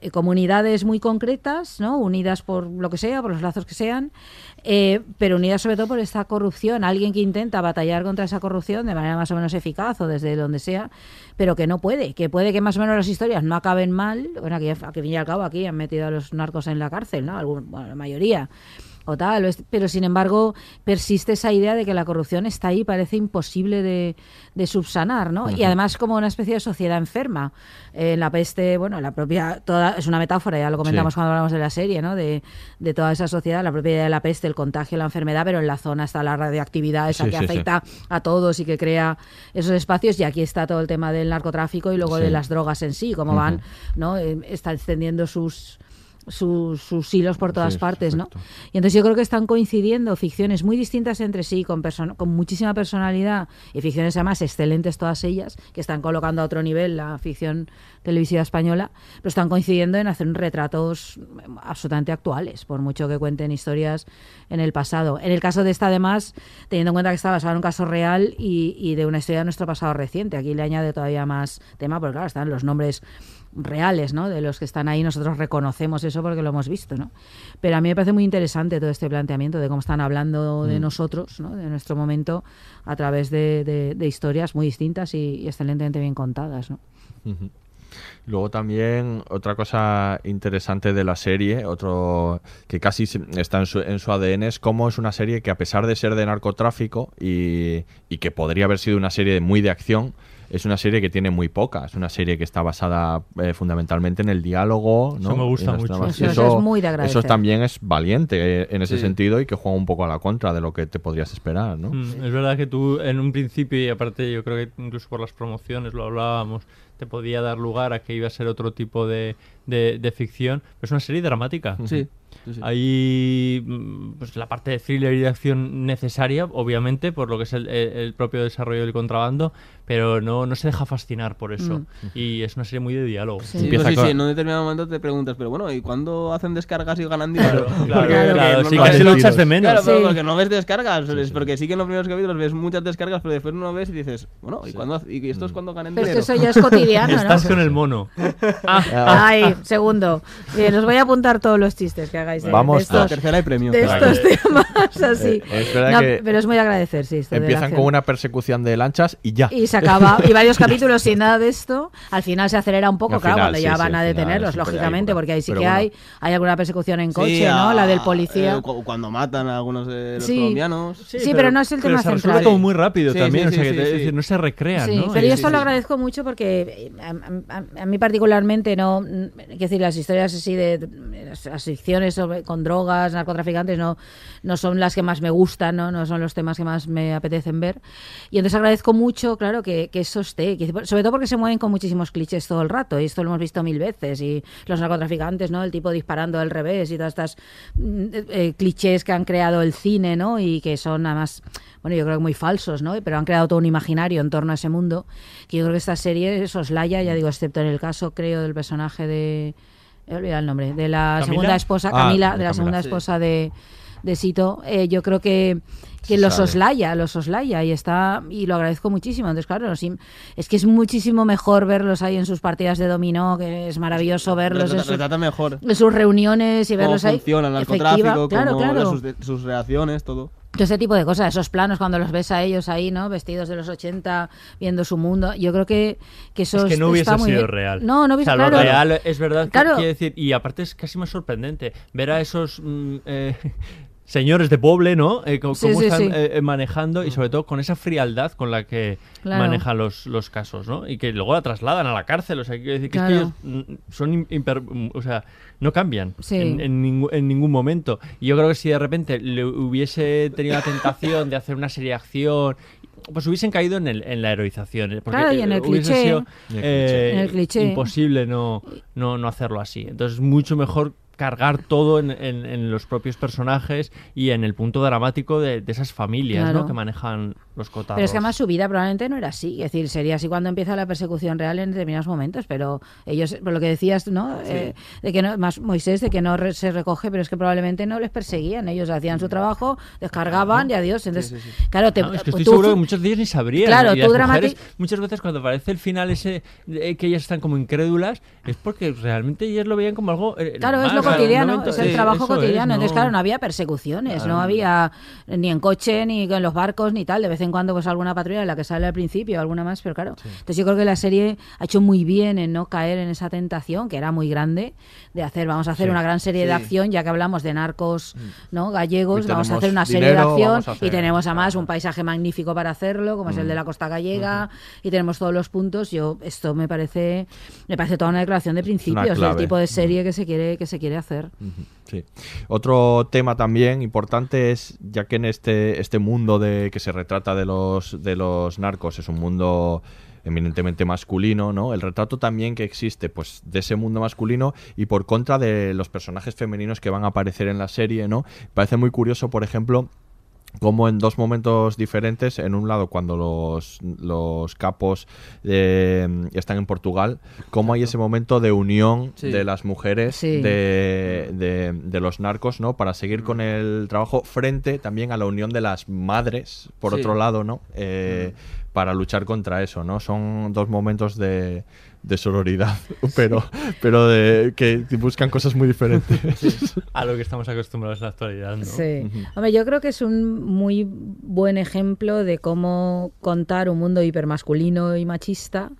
S1: eh, comunidades muy concretas, ¿no? unidas por lo que sea, por los lazos que sean, eh, pero unidas sobre todo por esta corrupción. Alguien que intenta batallar contra esa corrupción de manera más o menos eficaz o desde donde sea, pero que no puede, que puede que más o menos las historias no acaben mal. Bueno, aquí, a que fin y al cabo aquí han metido a los narcos en la cárcel, ¿no? Algún- bueno, la mayoría o tal, o es- pero sin embargo persiste esa idea de que la corrupción está ahí, parece imposible de, de subsanar, ¿no? Y además como una especie de sociedad enferma. Eh, la peste, bueno, la propia, toda, es una metáfora, ya lo comentamos
S18: Sí.
S1: cuando hablamos de la serie, ¿no? De, de toda esa sociedad, la propia idea de la peste, el contagio, la enfermedad, pero en la zona está la radioactividad esa
S18: Sí,
S1: que
S18: sí,
S1: afecta a todos y que crea esos espacios y aquí está todo el tema del narcotráfico y luego de las drogas en sí, cómo van, ¿no? Eh, está extendiendo sus sus, sus hilos por todas
S18: Sí,
S1: partes, ¿no? Y entonces yo creo que están coincidiendo ficciones muy distintas entre sí, con, con muchísima personalidad y ficciones además excelentes todas ellas, que están colocando a otro nivel la ficción televisiva española, pero están coincidiendo en hacer retratos absolutamente actuales, por mucho que cuenten historias en el pasado. En el caso de esta, además, teniendo en cuenta que está basado en un caso real y, y de una historia de nuestro pasado reciente, aquí le añade todavía más tema, porque claro, están los nombres reales, ¿no? De los que están ahí, nosotros reconocemos eso porque lo hemos visto, ¿no? Pero a mí me parece muy interesante todo este planteamiento de cómo están hablando de
S3: Mm.
S1: nosotros, ¿no? De nuestro momento a través de, de- de historias muy distintas y, y excelentemente bien contadas, ¿no?
S3: Luego también otra cosa interesante de la serie, otro que casi está en su, en su ADN, es cómo es una serie que a pesar de ser de narcotráfico y, y que podría haber sido una serie muy de acción, es una serie que tiene muy poca. Es una serie que está basada eh, fundamentalmente en el diálogo. ¿no?
S2: Eso me gusta mucho.
S3: tramas.
S1: Eso- eso es muy de
S3: eso
S1: agradecer.
S3: también es valiente eh, en ese
S2: Sí.
S3: sentido y que juega un poco a la contra de lo que te podrías esperar. ¿no?
S2: Mm, es verdad que tú en un principio, y aparte yo creo que incluso por las promociones lo hablábamos, te podía dar lugar a que iba a ser otro tipo de, de, de ficción, pero es una serie dramática.
S9: Sí, sí, sí.
S2: Hay mm, pues, la parte de thriller y de acción necesaria, obviamente, por lo que es el, el- el propio desarrollo del contrabando, pero no, no se deja fascinar por eso.
S9: Mm.
S2: Y es una serie muy de diálogo.
S9: Sí, pues sí, sí, en un determinado momento te preguntas, pero bueno, ¿y cuándo hacen descargas y ganan dinero?
S2: Claro,
S9: Porque-
S2: claro,
S9: porque
S2: claro,
S9: no-
S2: sí,
S9: no
S2: casi
S9: ves-
S2: lo echas de menos.
S9: Claro, pero
S2: Sí.
S9: porque no ves descargas, es porque sí que en los primeros capítulos ves muchas descargas, pero después no ves y dices, bueno, ¿y, cuándo, y esto es cuando ganan
S1: Pero es
S9: dinero?
S1: que eso ya es cotidiano, ¿no?
S2: Estás con el mono.
S1: Ay, segundo. Bien, os voy a apuntar todos los chistes que hagáis de,
S3: Vamos,
S1: de estos,
S3: la tercera hay premio.
S1: de
S3: Claro.
S1: estos temas así.
S3: Eh, es
S1: No, pero es muy de agradecer, sí. esto
S3: Empiezan con una persecución de lanchas y ya.
S1: Y se acaba, y varios capítulos sin nada de esto. Al final se acelera un poco,
S3: Al
S1: claro,
S3: final,
S1: cuando
S3: sí,
S1: ya
S3: sí,
S1: van a
S3: final
S1: detenerlos, lógicamente, porque ahí sí
S3: pero
S1: que
S3: bueno.
S1: hay, hay alguna persecución en
S9: Sí,
S1: coche,
S9: a-
S1: ¿no? La del policía.
S9: eh, cu- cuando matan a algunos de los
S1: Sí.
S9: colombianos.
S1: Sí, pero no es el
S2: pero
S1: tema
S2: se resuelve
S1: central.
S2: como muy rápido
S9: Sí,
S2: también,
S9: sí,
S2: o sea,
S9: sí,
S2: que no se recrean,
S1: Sí,
S2: ¿no?
S1: pero yo esto
S2: sí,
S1: lo
S2: sí.
S1: agradezco mucho porque eh, a, a- a mí particularmente no, es decir, las historias así de, las, con drogas, narcotraficantes no, no son las que más me gustan, ¿no? no son los temas que más me apetecen ver. Y entonces agradezco mucho, claro, que, que eso esté, que- sobre todo porque se mueven con muchísimos clichés todo el rato, y esto lo hemos visto mil veces, y los narcotraficantes, ¿no? El tipo disparando al revés y todas estas mm, eh, clichés que han creado el cine, ¿no? Y que son además, bueno, yo creo que muy falsos, ¿no? Pero han creado todo un imaginario en torno a ese mundo, que yo creo que esta serie soslaya, ya digo, excepto en el caso, creo, del personaje de... He olvidado el nombre, de la
S2: ¿Camila?
S1: segunda esposa,
S2: Ah,
S1: Camila,
S2: de
S1: de la
S2: Camila,
S1: segunda
S2: sí.
S1: esposa de, de Sito, eh, yo creo que, que lo
S3: sabe.
S1: soslaya, lo soslaya y está y lo agradezco muchísimo. Entonces, claro, los es que es muchísimo mejor verlos ahí en sus partidas de dominó, que es maravilloso verlos en
S9: Retrata,
S1: sus,
S9: retrata mejor.
S1: en sus reuniones y
S9: cómo
S1: verlos ahí.
S9: funciona el narcotráfico,
S1: claro,
S9: cómo
S1: claro.
S9: sus, sus reacciones, todo.
S1: Ese tipo de cosas, esos planos cuando los ves a ellos ahí, ¿no? Vestidos de los 80, viendo su mundo. Yo creo que, que eso
S2: es que no
S1: está
S2: hubiese
S1: muy
S2: sido
S1: bien.
S2: real.
S1: No, no
S2: o
S1: hubiese
S2: sea,
S1: claro.
S2: lo real es verdad. que. Quiere decir, y aparte es casi más sorprendente ver a esos mm, eh, señores de Poble, ¿no? Eh, cómo
S1: sí,
S2: están
S1: sí.
S2: eh, eh, manejando y sobre todo con esa frialdad con la que
S1: Claro.
S2: manejan los, los casos, ¿no? Y que luego la trasladan a la cárcel. O sea, quiero decir que, es que
S1: Claro.
S2: ellos mm, son im- imper- mm, o sea, no cambian
S1: Sí.
S2: en, en en ningún momento. Y yo creo que si de repente le hubiese tenido la tentación de hacer una serie de acción pues hubiesen caído en, el, en la heroización. Porque
S1: Claro, y en el
S2: hubiese
S1: cliché.
S2: sido,
S1: En el
S2: eh,
S1: cliché. En el cliché.
S2: imposible no, no, no hacerlo así. Entonces, mucho mejor cargar todo en, en- en los propios personajes y en el punto dramático de, de esas familias
S1: Claro.
S2: ¿no? que manejan los cotados.
S1: Pero es que además su vida probablemente no era así. Es decir, sería así cuando empieza la persecución real en determinados momentos. Pero ellos, por lo que decías, ¿no? Eh, de que no, más Moisés, de que no re- se recoge, pero es que probablemente no les perseguían. Ellos hacían su trabajo, descargaban y adiós. Entonces, claro, te,
S2: No, es que
S1: tú-
S2: estoy seguro que muchos de ellos ni sabrían.
S1: Claro, tú
S2: mujeres, muchas veces cuando aparece el final ese eh, que ellas están como incrédulas, es porque realmente ellas lo veían como algo. eh,
S1: Claro,
S2: normal,
S1: es lo cotidiano,
S2: momento-
S1: es el trabajo
S2: eso es,
S1: cotidiano. Entonces,
S2: no-
S1: claro, no había persecuciones,
S2: Claro.
S1: no había ni en coche, ni en los barcos, ni tal. De vez en cuando, pues alguna patrulla en la que sale al principio, alguna más, pero claro. Entonces, yo creo que la serie ha hecho muy bien en no caer en esa tentación, que era muy grande, de hacer, vamos a hacer
S3: Sí.
S1: una gran serie de acción, ya que hablamos de narcos ¿no? gallegos, vamos a hacer una serie
S3: dinero,
S1: de acción
S3: hacer-
S1: y tenemos además un paisaje magnífico para hacerlo, como es el
S3: Mm.
S1: de la costa gallega, y tenemos todos los puntos. Yo, esto me parece, me parece toda una declaración de principios del tipo de serie que se quiere, que se quiere hacer.
S3: Sí. Otro tema también importante es, ya que en este, este mundo de que se retrata de los, de los narcos es un mundo eminentemente masculino, ¿no? El retrato también que existe, pues, de ese mundo masculino y por contra de los personajes femeninos que van a aparecer en la serie, ¿no? Parece muy curioso, por ejemplo, como en dos momentos diferentes, en un lado cuando los, los capos eh, están en Portugal, como hay ese momento de unión
S9: Sí.
S3: de las mujeres
S1: Sí.
S3: de, de- de los narcos, ¿no? Para seguir con el trabajo frente también a la unión de las madres, por
S9: Sí.
S3: otro lado, ¿no? Eh, Para luchar contra eso, ¿no? Son dos momentos de, de sororidad, pero, pero de, que buscan cosas muy diferentes.
S2: A lo que estamos acostumbrados en la actualidad, ¿no?
S1: Sí. Hombre, yo creo que es un muy buen ejemplo de cómo contar un mundo hipermasculino y machista,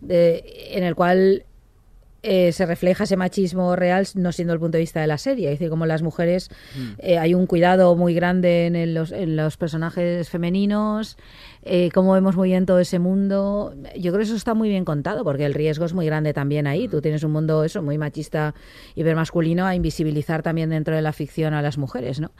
S1: de- en el cual eh, se refleja ese machismo real, no siendo el punto de vista de la serie. Es decir, como las mujeres, eh, hay un cuidado muy grande en, el- los, en los personajes femeninos, eh, cómo vemos muy bien todo ese mundo. Yo creo que eso está muy bien contado, porque el riesgo es muy grande también ahí. Tú tienes un mundo eso muy machista, hipermasculino, a invisibilizar también dentro de la ficción a las mujeres, ¿no?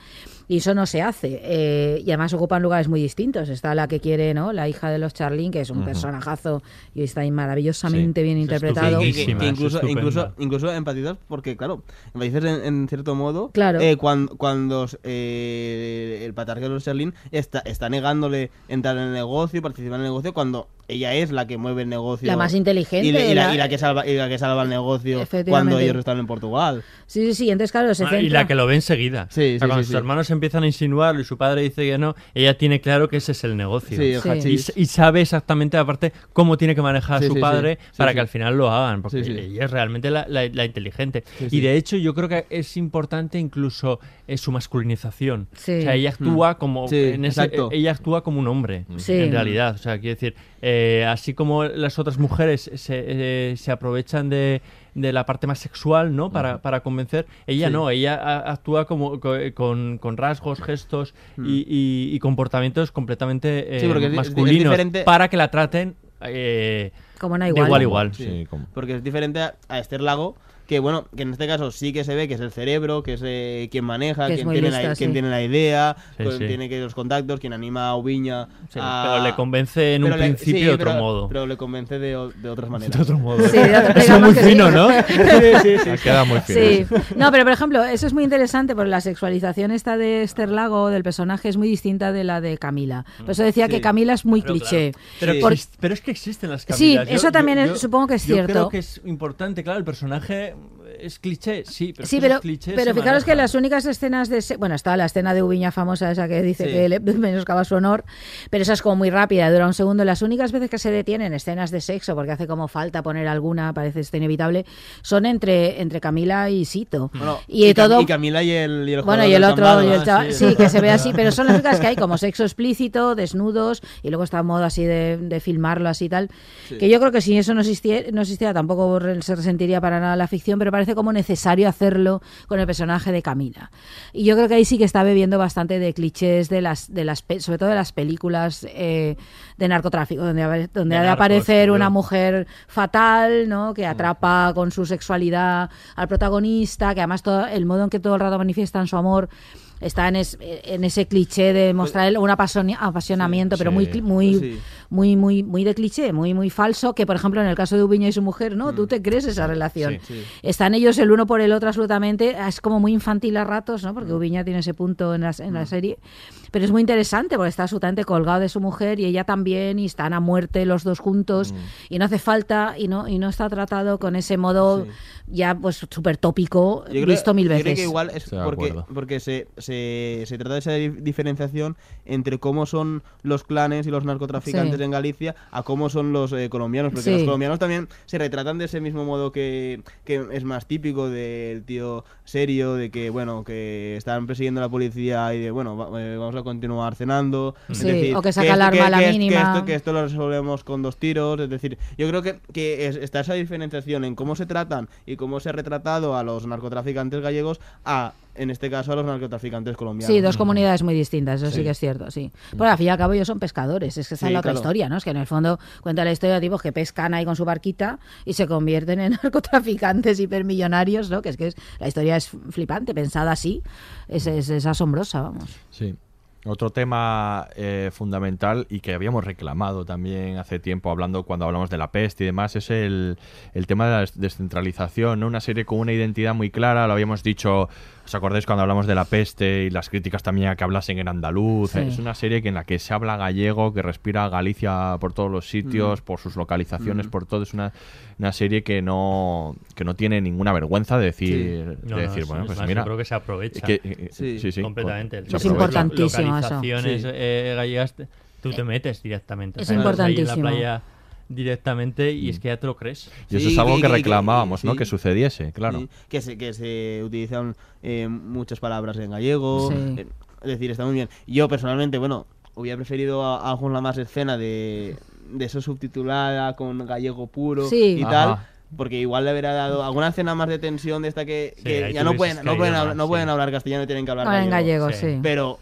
S1: Y eso no se hace. eh, y además ocupan lugares muy distintos. Está la que quiere, ¿no? La hija de los Charlín, que es un
S9: Ujú.
S1: personajazo y está ahí maravillosamente bien
S9: Es
S1: interpretado.
S9: Que, que- que incluso, incluso, incluso empatizas porque, claro, empatizas en, en cierto modo
S1: Claro.
S9: eh, cuando, cuando eh, el patriarca de los Sherlin está, está negándole entrar en el negocio, participar en el negocio, cuando ella es la que mueve el negocio.
S1: La más inteligente,
S9: Y, le- y la,
S1: la-
S9: y la que salva, y la que salva el negocio cuando ellos están en Portugal.
S1: Sí, sí, sí. Entonces, claro, se
S2: Ah,
S1: centra...
S2: y la que lo ve enseguida.
S9: Sí,
S2: O sea,
S9: sí,
S2: cuando
S9: sí,
S2: sus
S9: sí.
S2: hermanos empiezan a insinuarlo y su padre dice que no, ella tiene claro que ese es el negocio.
S9: Sí, el
S1: Sí.
S2: Y, y sabe exactamente, aparte, cómo tiene que manejar
S9: Sí,
S2: a su
S9: sí, sí.
S2: padre
S9: Sí,
S2: para
S9: sí.
S2: que al final lo hagan, porque
S9: Sí, sí.
S2: ella es realmente la, la- la inteligente.
S9: Sí,
S2: Y
S9: sí.
S2: de hecho, yo creo que es importante incluso eh, su masculinización.
S1: Sí.
S2: O sea, ella actúa como
S9: Sí,
S2: en ese-
S9: exacto.
S2: ella actúa como un hombre,
S1: Sí.
S2: en realidad. O sea, quiero decir, eh, así como las otras mujeres se, eh, se aprovechan de, de la parte más sexual, ¿no? Para, para convencer, ella
S9: Sí.
S2: no, ella a- actúa como co- con, con rasgos, gestos
S9: Mm.
S2: y, y- y comportamientos completamente eh,
S9: Sí, porque es di- es
S2: masculinos
S9: diferente-
S2: para que la traten eh,
S1: Como una
S2: de
S1: igual.
S2: igual a igual.
S9: Sí,
S3: Sí, como-
S9: Porque es diferente a, a Esther Lago, que bueno, que en este caso sí que se ve que es el cerebro, que es eh, quien maneja,
S1: Que
S9: quien, tiene
S1: lista,
S9: la,
S1: sí.
S9: quien tiene la idea,
S2: Sí,
S9: quien
S2: sí.
S9: tiene que los contactos, quien anima a Ubiña
S2: Sí,
S9: a-
S2: pero le convence en un
S9: le-
S2: principio
S9: sí,
S2: de otro
S9: pero-
S2: modo.
S9: Pero le convence de, de otras maneras.
S2: De otro modo.
S1: Sí,
S2: Eso es muy
S1: sí.
S2: fino, ¿no?
S9: sí, sí, sí.
S3: Quedado muy fino.
S1: Sí, no, pero por ejemplo, eso es muy interesante porque la sexualización esta de Esther Lago, del personaje, es muy distinta de la de Camila. Por eso decía
S9: Sí.
S1: que Camila es muy cliché.
S2: claro. Pero,
S9: Sí.
S1: Por-
S2: exist- pero es que existen las
S1: Sí,
S2: Camilas.
S1: eso también es- supongo que es
S2: yo
S1: cierto.
S2: creo que es importante, claro, el personaje es cliché, sí, pero, es
S1: Sí, pero,
S2: esos clichés
S1: pero fijaros que las únicas escenas de... se- Bueno, está la escena de Ubiña famosa esa que dice
S9: Sí.
S1: que le menoscaba su honor, pero esa es como muy rápida, dura un segundo. Las únicas veces que se detienen escenas de sexo, porque hace como falta poner alguna, parece esto inevitable, son entre, entre Camila y Sito.
S9: Bueno,
S1: y,
S9: Cam-
S1: todo...
S9: y Camila y el, y el
S1: Bueno, y el otro, y el chaval-
S9: sí.
S1: sí, que se ve así, pero son las únicas que hay como sexo explícito, desnudos, y luego está en modo así de, de filmarlo así y tal.
S9: Sí.
S1: Que yo creo que si eso no existiera, no existiera tampoco se resentiría para nada la ficción, pero parece como necesario hacerlo con el personaje de Camila. Y yo creo que ahí sí que está bebiendo bastante de clichés de las, de las sobre todo de las películas eh, de narcotráfico, donde, ha- donde
S2: De
S1: ha de
S2: narcos,
S1: aparecer una mujer fatal, ¿no? Que atrapa con su sexualidad al protagonista, que además todo, el modo en que todo el rato manifiestan su amor está en, es- en ese cliché de mostrar el- un apasionamiento, pero muy,
S3: sí.
S1: muy,
S9: Pues sí.
S1: Muy, muy, muy de cliché, muy, muy falso, que por ejemplo en el caso de Ubiña y su mujer, ¿no? Tú te crees esa relación.
S9: Sí, sí.
S1: Están ellos el uno por el otro absolutamente, es como muy infantil a ratos, ¿no? Porque Ubiña tiene ese punto en la, en la serie, pero es muy interesante porque está absolutamente colgado de su mujer y ella también y están a muerte los dos juntos y no hace falta y no y no está tratado con ese modo
S9: Sí.
S1: ya pues súper tópico
S9: Yo creo-
S1: visto mil
S9: yo creo
S1: veces.
S9: que igual es porque, porque se, se, se trata de esa di- diferenciación entre cómo son los clanes y los narcotraficantes En Galicia a cómo son los eh, colombianos. Porque los colombianos también se retratan de ese mismo modo que, que es más típico del tío serio, de que, bueno, que están persiguiendo a la policía y de, bueno, va- eh, vamos a continuar cenando. Es
S1: Sí,
S9: decir,
S1: o que saca
S9: esto-
S1: el arma a la
S9: que
S1: mínima.
S9: Que esto, que esto lo resolvemos con dos tiros. Es decir, yo creo que, que es- está esa diferenciación en cómo se tratan y cómo se ha retratado a los narcotraficantes gallegos a, en este caso, a los narcotraficantes colombianos.
S1: Sí, dos comunidades muy distintas, eso sí,
S9: Sí.
S1: que es cierto, sí. Bueno, al fin y al cabo ellos son pescadores, es que esa
S9: Sí,
S1: es la otra
S9: claro.
S1: historia, ¿no? Es que en el fondo cuenta la historia de tipos que pescan ahí con su barquita y se convierten en narcotraficantes hipermillonarios, ¿no? Que es que es- la historia es flipante, pensada así, es, es, es asombrosa, vamos.
S3: Sí. Otro tema eh, fundamental y que habíamos reclamado también hace tiempo hablando cuando hablamos de la peste y demás es el, el tema de la des- descentralización, ¿no? Una serie con una identidad muy clara, lo habíamos dicho, ¿os acordáis cuando hablamos de la peste y las críticas también a que hablasen en andaluz?
S1: Sí.
S3: Es una serie que en la que se habla gallego, que respira Galicia por todos los sitios, por sus localizaciones,
S9: Mm.
S3: por todo. Es una, una serie que no, que no tiene ninguna vergüenza de decir, de
S2: No, no,
S3: decir bueno,
S2: es
S3: pues
S2: más,
S3: mira...
S2: yo creo que se aprovecha.
S3: que- eh,
S9: Sí,
S3: sí, sí,
S2: completamente.
S3: se
S1: Es importantísimo eso.
S2: Localizaciones eh, gallegas, tú te metes directamente.
S1: Es
S2: O sea,
S1: importantísimo.
S2: en la playa directamente y es que ya te lo crees.
S3: Y eso
S9: Sí,
S3: es algo
S9: que-
S3: que
S9: que- que-
S3: reclamábamos, ¿no?
S9: sí.
S3: Que sucediese, claro.
S9: Sí, que se, que se utilizan eh, muchas palabras en gallego.
S1: Sí.
S9: eh, es decir, está muy bien. Yo personalmente, bueno, hubiera preferido a, a alguna más escena de, de eso subtitulada con gallego puro
S1: Sí.
S9: y
S3: Ajá.
S9: tal. Porque igual le hubiera dado alguna escena más de tensión de esta que,
S2: Sí,
S9: que
S2: ahí
S9: ya no pueden, no pueden, hablar, no
S2: sí.
S9: pueden hablar castellano y tienen que hablar
S1: Ahora en
S9: gallego.
S1: gallego, sí.
S2: Sí.
S9: Pero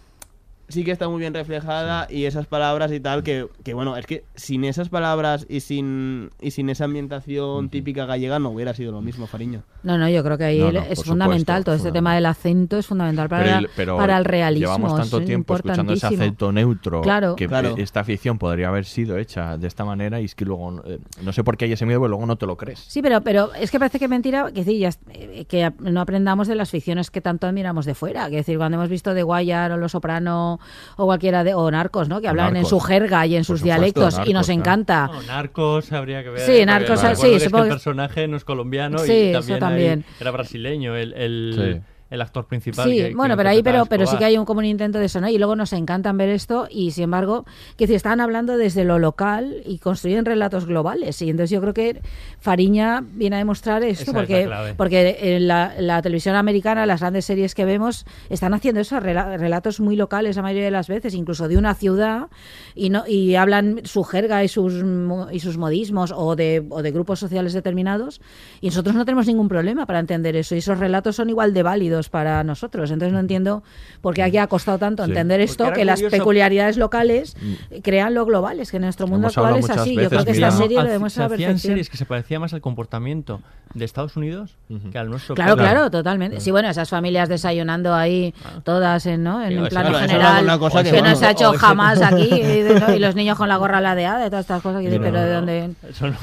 S9: sí que está muy bien reflejada y esas palabras y tal que, que bueno, es que sin esas palabras y sin y sin esa ambientación típica gallega no hubiera sido lo mismo, Fariño.
S1: No, no, yo creo que ahí
S3: No, no,
S1: es fundamental, todo este tema del acento es fundamental para,
S3: pero, el- pero
S1: para el realismo.
S3: Llevamos tanto
S1: es
S3: tiempo escuchando ese acento neutro
S1: Claro.
S3: que
S9: Claro.
S3: esta ficción podría haber sido hecha de esta manera y es que luego eh, no sé por qué hay ese miedo, pero luego no te lo crees.
S1: Sí, pero, pero es que parece que mentira que, sí, ya es- eh, que no aprendamos de las ficciones que tanto admiramos de fuera. Que decir, cuando hemos visto The Wire o Los Soprano o cualquiera de o narcos, ¿no? Que hablan en su jerga y en sus
S2: supuesto,
S1: dialectos y
S2: Narcos,
S1: nos
S2: claro.
S1: encanta.
S2: No, narcos habría que ver.
S1: Sí, Narcos, sí,
S2: acuerdo que es que el personaje no es colombiano
S1: Sí,
S2: y
S1: eso
S2: también,
S1: también.
S2: era brasileño el, el,
S3: Sí.
S2: El actor principal.
S1: Sí,
S2: que- que
S1: bueno, pero ahí pero, pero sí que hay un como un intento de eso, ¿no? Y luego nos encantan ver esto y sin embargo, que si están hablando desde lo local y construyen relatos globales. Y entonces yo creo que Fariña viene a demostrar esto
S2: Esa
S1: porque porque en la, la televisión americana, las grandes series que vemos están haciendo esos rela- relatos muy locales la mayoría de las veces, incluso de una ciudad y no y hablan su jerga y sus y sus modismos o de o de grupos sociales determinados y nosotros no tenemos ningún problema para entender eso y esos relatos son igual de válidos para nosotros. Entonces no entiendo por qué aquí ha costado tanto
S3: Sí.
S1: entender esto que las peculiaridades locales crean lo globales, que en nuestro mundo actual es así. Yo creo que esta
S3: ¿no?
S1: serie lo demuestra
S2: se hacían series que se parecía más al comportamiento de Estados Unidos que al nuestro.
S1: Claro, claro, totalmente. Sí, bueno, esas familias desayunando ahí, todas en, ¿no? en
S2: Sí,
S1: un plano
S2: es
S1: general,
S9: una cosa
S1: que,
S9: que,
S1: no se ha hecho
S2: ese-
S1: jamás aquí, y, de- ¿no? y los niños con la gorra ladeada y todas estas cosas,
S2: No,
S1: pero
S2: no,
S1: ¿de dónde?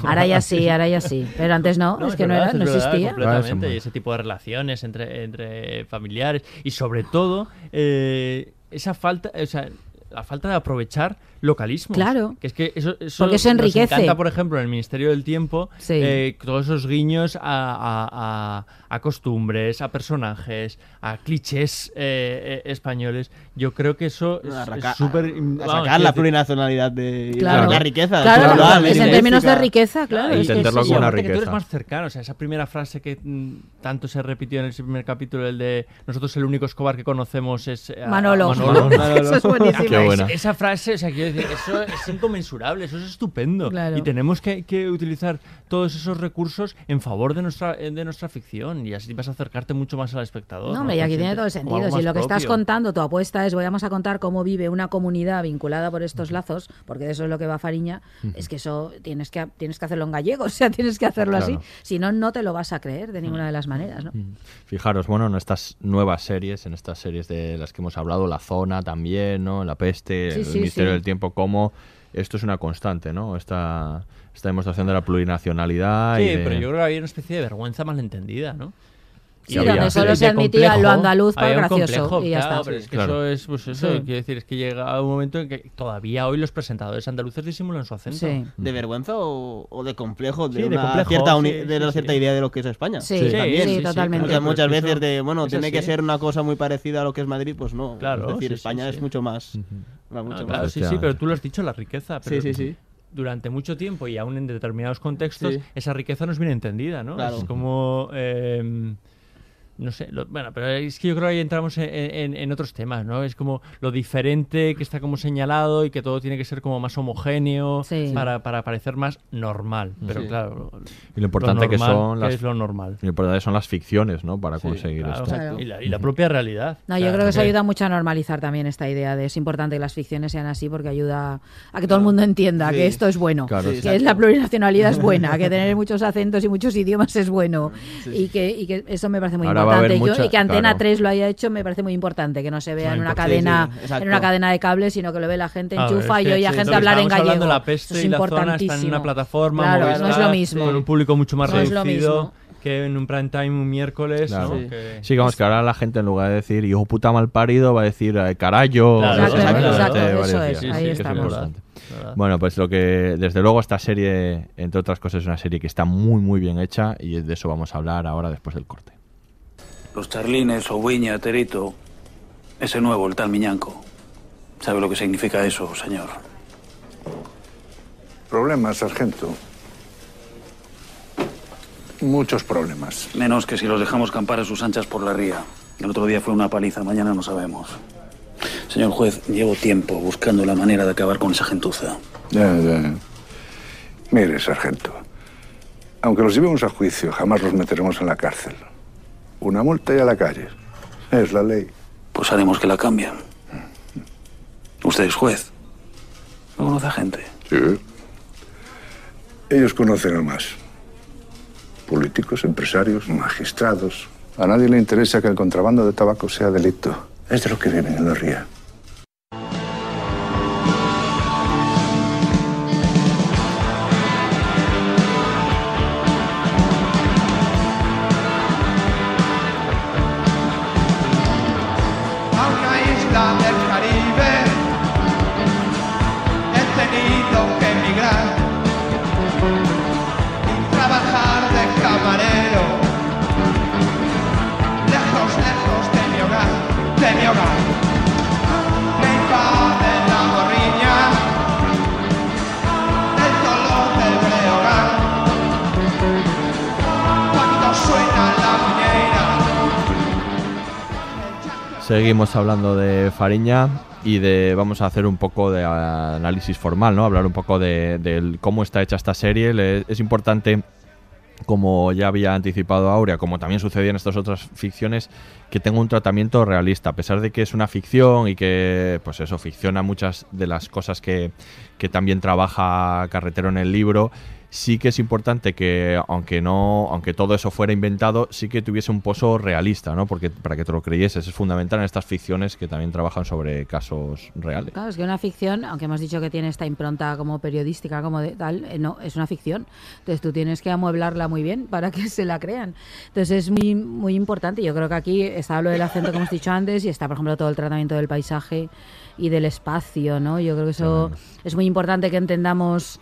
S1: Ahora ya sí, ahora ya sí, pero antes no, es que no, era, no
S2: es verdad,
S1: existía.
S2: completamente,
S3: Ah,
S2: y ese tipo de relaciones entre, entre familiares y sobre todo eh, esa falta, o sea, la falta de aprovechar localismos.
S1: Claro.
S2: Que es que eso, eso
S1: Porque eso
S2: nos
S1: enriquece.
S2: encanta, por ejemplo, en el Ministerio del Tiempo,
S1: Sí.
S2: eh, todos esos guiños a, a- a- a costumbres, a personajes, a clichés eh, eh, españoles. Yo creo que eso es súper...
S9: sacar la
S2: decir-
S9: plurinacionalidad de
S1: Claro.
S9: la riqueza.
S1: Claro,
S9: cultural,
S1: es en términos de riqueza, claro.
S2: y
S1: es que
S3: entenderlo como una
S2: aparte que tú eres
S3: riqueza.
S2: más cercano, o sea, esa primera frase que mm, tanto se repitió en el primer capítulo, el de nosotros el único Escobar que conocemos es eh, a-
S1: Manolo.
S2: Manolo.
S1: Eso es buenísimo.
S3: Qué buena.
S2: Es- Esa frase, o sea, quiero decir, eso es inconmensurable, eso es estupendo.
S1: Claro.
S2: Y tenemos que, que utilizar todos esos recursos en favor de nuestra, eh, de nuestra ficción y así vas a acercarte mucho más al espectador.
S1: No, hombre, y aquí tiene todo el sentido. Si lo que estás contando, tu apuesta es, voy a contar cómo vive una comunidad vinculada por estos lazos, porque de eso es lo que va Fariña, es que eso tienes que, tienes que hacerlo en gallego, o sea, tienes que hacerlo así. Si no, no te lo vas a creer de ninguna de las maneras, ¿no?
S3: Fijaros, bueno, en estas nuevas series, en estas series de las que hemos hablado, La Zona también, ¿no? La Peste,
S1: Sí,
S3: El
S1: sí,
S3: Misterio
S1: sí.
S3: del Tiempo, cómo esto es una constante, ¿no? Esta, esta demostración de la plurinacionalidad.
S2: Sí,
S3: y de-
S2: pero yo creo que había una especie de vergüenza malentendida, ¿no?
S1: Sí,
S3: había.
S1: donde solo se admitía
S2: complejo,
S1: lo andaluz para gracioso
S2: complejo,
S1: y ya
S2: claro,
S1: está.
S2: pero es que
S3: Claro.
S2: eso es, pues eso,
S1: Sí.
S2: quiero decir, es que llega un momento en que todavía hoy los presentadores andaluces disimulan su acento.
S1: Sí.
S9: ¿De vergüenza o, o de complejo? De
S2: Sí, de complejo,
S9: cierta, uni- de una cierta
S2: sí.
S9: idea de lo que es España.
S1: Sí,
S2: Sí,
S1: también,
S2: sí,
S1: sí,
S2: sí,
S1: totalmente.
S9: Muchas, muchas veces
S2: eso-
S9: de, bueno, tiene que ser una cosa muy parecida a lo que es Madrid, pues no.
S2: Claro,
S9: Es decir, España
S2: sí.
S9: es mucho más.
S2: Ah, claro,
S9: más.
S2: sí, sí, pero tú lo has dicho, la riqueza. Pero
S9: Sí, sí, sí.
S2: Durante mucho tiempo y aún en determinados contextos,
S9: Sí.
S2: esa riqueza no es bien entendida, ¿no?
S9: Claro.
S2: Es como... eh, no sé, lo- bueno, pero es que yo creo que ahí entramos en, en- en otros temas, ¿no? Es como lo diferente que está como señalado y que todo tiene que ser como más homogéneo
S1: Sí.
S2: para, para parecer más normal. Pero
S9: Sí.
S2: claro,
S3: Y lo importante que
S2: normal,
S3: son
S2: ¿qué
S3: las
S2: es lo normal.
S3: Lo importante son las ficciones, ¿no? Para conseguir
S2: Claro,
S3: esto.
S2: Y, la, y la propia realidad.
S1: No, yo creo que eso ayuda mucho a normalizar también esta idea de es importante que las ficciones sean así porque ayuda a que todo el mundo entienda
S9: Sí.
S1: que esto es bueno,
S3: Claro,
S1: que es la plurinacionalidad es buena, que tener muchos acentos y muchos idiomas es bueno y, que, y que eso me parece muy
S3: Ahora
S1: importante. Y yo-
S3: mucha-
S1: y que Antena
S3: claro.
S1: 3 lo haya hecho me parece muy importante, que no se vea
S2: Muy
S1: en una cadena
S9: Sí,
S1: en una cadena de cables, sino que lo ve la gente, enchufa y oye a gente hablar en
S2: hablando,
S1: gallego.
S2: La peste
S1: Eso es
S2: y la zona están en
S1: importantísimo.
S2: una plataforma
S1: Claro, no es
S2: Movistar,
S1: lo mismo.
S2: con un público mucho más
S1: No es lo
S2: reducido
S1: mismo.
S2: que en un prime time un miércoles,
S3: Claro.
S2: ¿no?
S3: Sí.
S2: Que-
S3: Sí, vamos, que ahora la gente en lugar de decir hijo puta mal parido va a decir.
S2: ¿verdad?
S3: Bueno, pues lo que, desde luego, esta serie, entre otras cosas, es una serie que está muy, muy bien hecha y de eso vamos a hablar ahora después del corte.
S18: Los charlines, Oviña, Terito, ese nuevo, el tal Miñanco. ¿Sabe lo que significa eso, señor?
S8: Problemas, sargento. Muchos problemas.
S18: Menos que si los dejamos campar a sus anchas por la ría. El otro día fue una paliza, mañana no sabemos. Señor juez, llevo tiempo buscando la manera de acabar con esa gentuza.
S8: Ya, ya. Mire, sargento. Aunque los llevemos a juicio, jamás los meteremos en la cárcel. Una multa y a la calle. Es la ley.
S18: Pues haremos que la cambien. Usted es juez. ¿No conoce a gente?
S8: Sí. Ellos conocen a más. Políticos, empresarios, magistrados. A nadie le interesa que el contrabando de tabaco sea delito. Es de lo que viven en la ría.
S3: Seguimos hablando de Fariña y de vamos a hacer un poco de análisis formal, ¿no? Hablar un poco de, cómo está hecha esta serie. Es importante, como ya había anticipado Aurea, como también sucedía en estas otras ficciones, que tenga un tratamiento realista, a pesar de que es una ficción y que, pues eso, ficciona muchas de las cosas que, que también trabaja Carretero en el libro. Sí que es importante que, aunque no, aunque todo eso fuera inventado, sí que tuviese un pozo realista, ¿no? Porque para que te lo creyeses es fundamental en estas ficciones que también trabajan sobre casos reales.
S1: Claro, es que una ficción, aunque hemos dicho que tiene esta impronta como periodística, como de tal, eh, no, es una ficción. Entonces tú tienes que amueblarla muy bien para que se la crean. Entonces es muy, muy importante. Yo creo que aquí está lo del acento, como hemos dicho antes, y está, por ejemplo, todo el tratamiento del paisaje y del espacio, ¿no? Yo creo que eso es muy importante que entendamos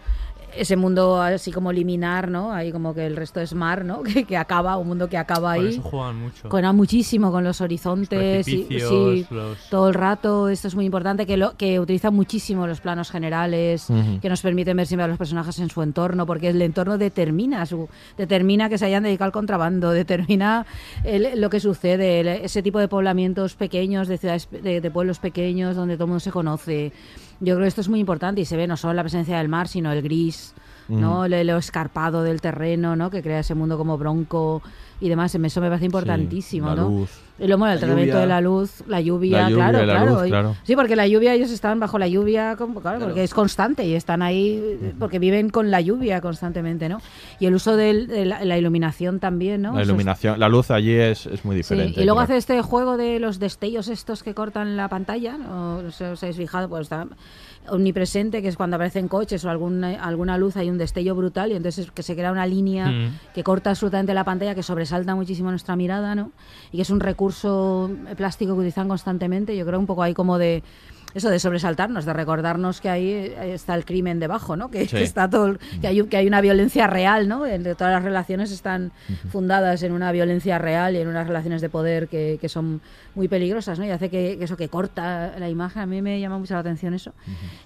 S1: ese mundo así como liminar, ¿no? Ahí como que el resto es mar, ¿no? Que, que acaba, un mundo que acaba
S2: Con
S1: ahí.
S2: eso juegan mucho.
S1: Juegan muchísimo con los horizontes. y-
S2: precipicios,
S1: sí,
S2: los-
S1: todo el rato. Esto es muy importante, que, lo, que utilizan muchísimo los planos generales, que nos permiten ver siempre a los personajes en su entorno, porque el entorno determina su determina que se hayan dedicado al contrabando, determina el- lo que sucede, el- ese tipo de poblamientos pequeños, de ciudades, de, de pueblos pequeños, donde todo el mundo se conoce. Yo creo que esto es muy importante y se ve no solo la presencia del mar, sino el gris, ¿no? Lo, lo escarpado del terreno, ¿no? Que crea ese mundo como bronco y demás. Eso me parece importantísimo,
S3: la
S1: ¿no?
S3: luz.
S1: Y luego, bueno, el tratamiento
S3: lluvia.
S1: de la luz, la lluvia,
S3: La lluvia
S1: claro, claro.
S3: luz, claro.
S1: Sí, porque la lluvia, ellos están bajo la lluvia, como- claro,
S3: Claro.
S1: porque es constante y están ahí porque viven con la lluvia constantemente, ¿no? Y el uso de la, la iluminación también, ¿no?
S3: La
S1: es-
S3: iluminación, la luz allí es, es muy
S1: Sí,
S3: diferente.
S1: y luego hace este juego de los destellos estos que cortan la pantalla, ¿no? no sé si os habéis fijado, pues está omnipresente, que es cuando aparecen coches o alguna, alguna luz, hay un destello brutal y entonces es que se crea una línea
S2: Mm.
S1: que corta absolutamente la pantalla, que sobresalta muchísimo nuestra mirada, ¿no? Y que es un recurso plástico que utilizan constantemente, yo creo un poco ahí como de eso de sobresaltarnos, de recordarnos que ahí está el crimen debajo, ¿no? Que,
S3: Sí.
S1: que está todo, que hay, que hay una violencia real, ¿no? En- todas las relaciones están fundadas en una violencia real y en unas relaciones de poder que, que son muy peligrosas, ¿no? Y hace que, que eso que corta la imagen, a mí me llama mucho la atención eso.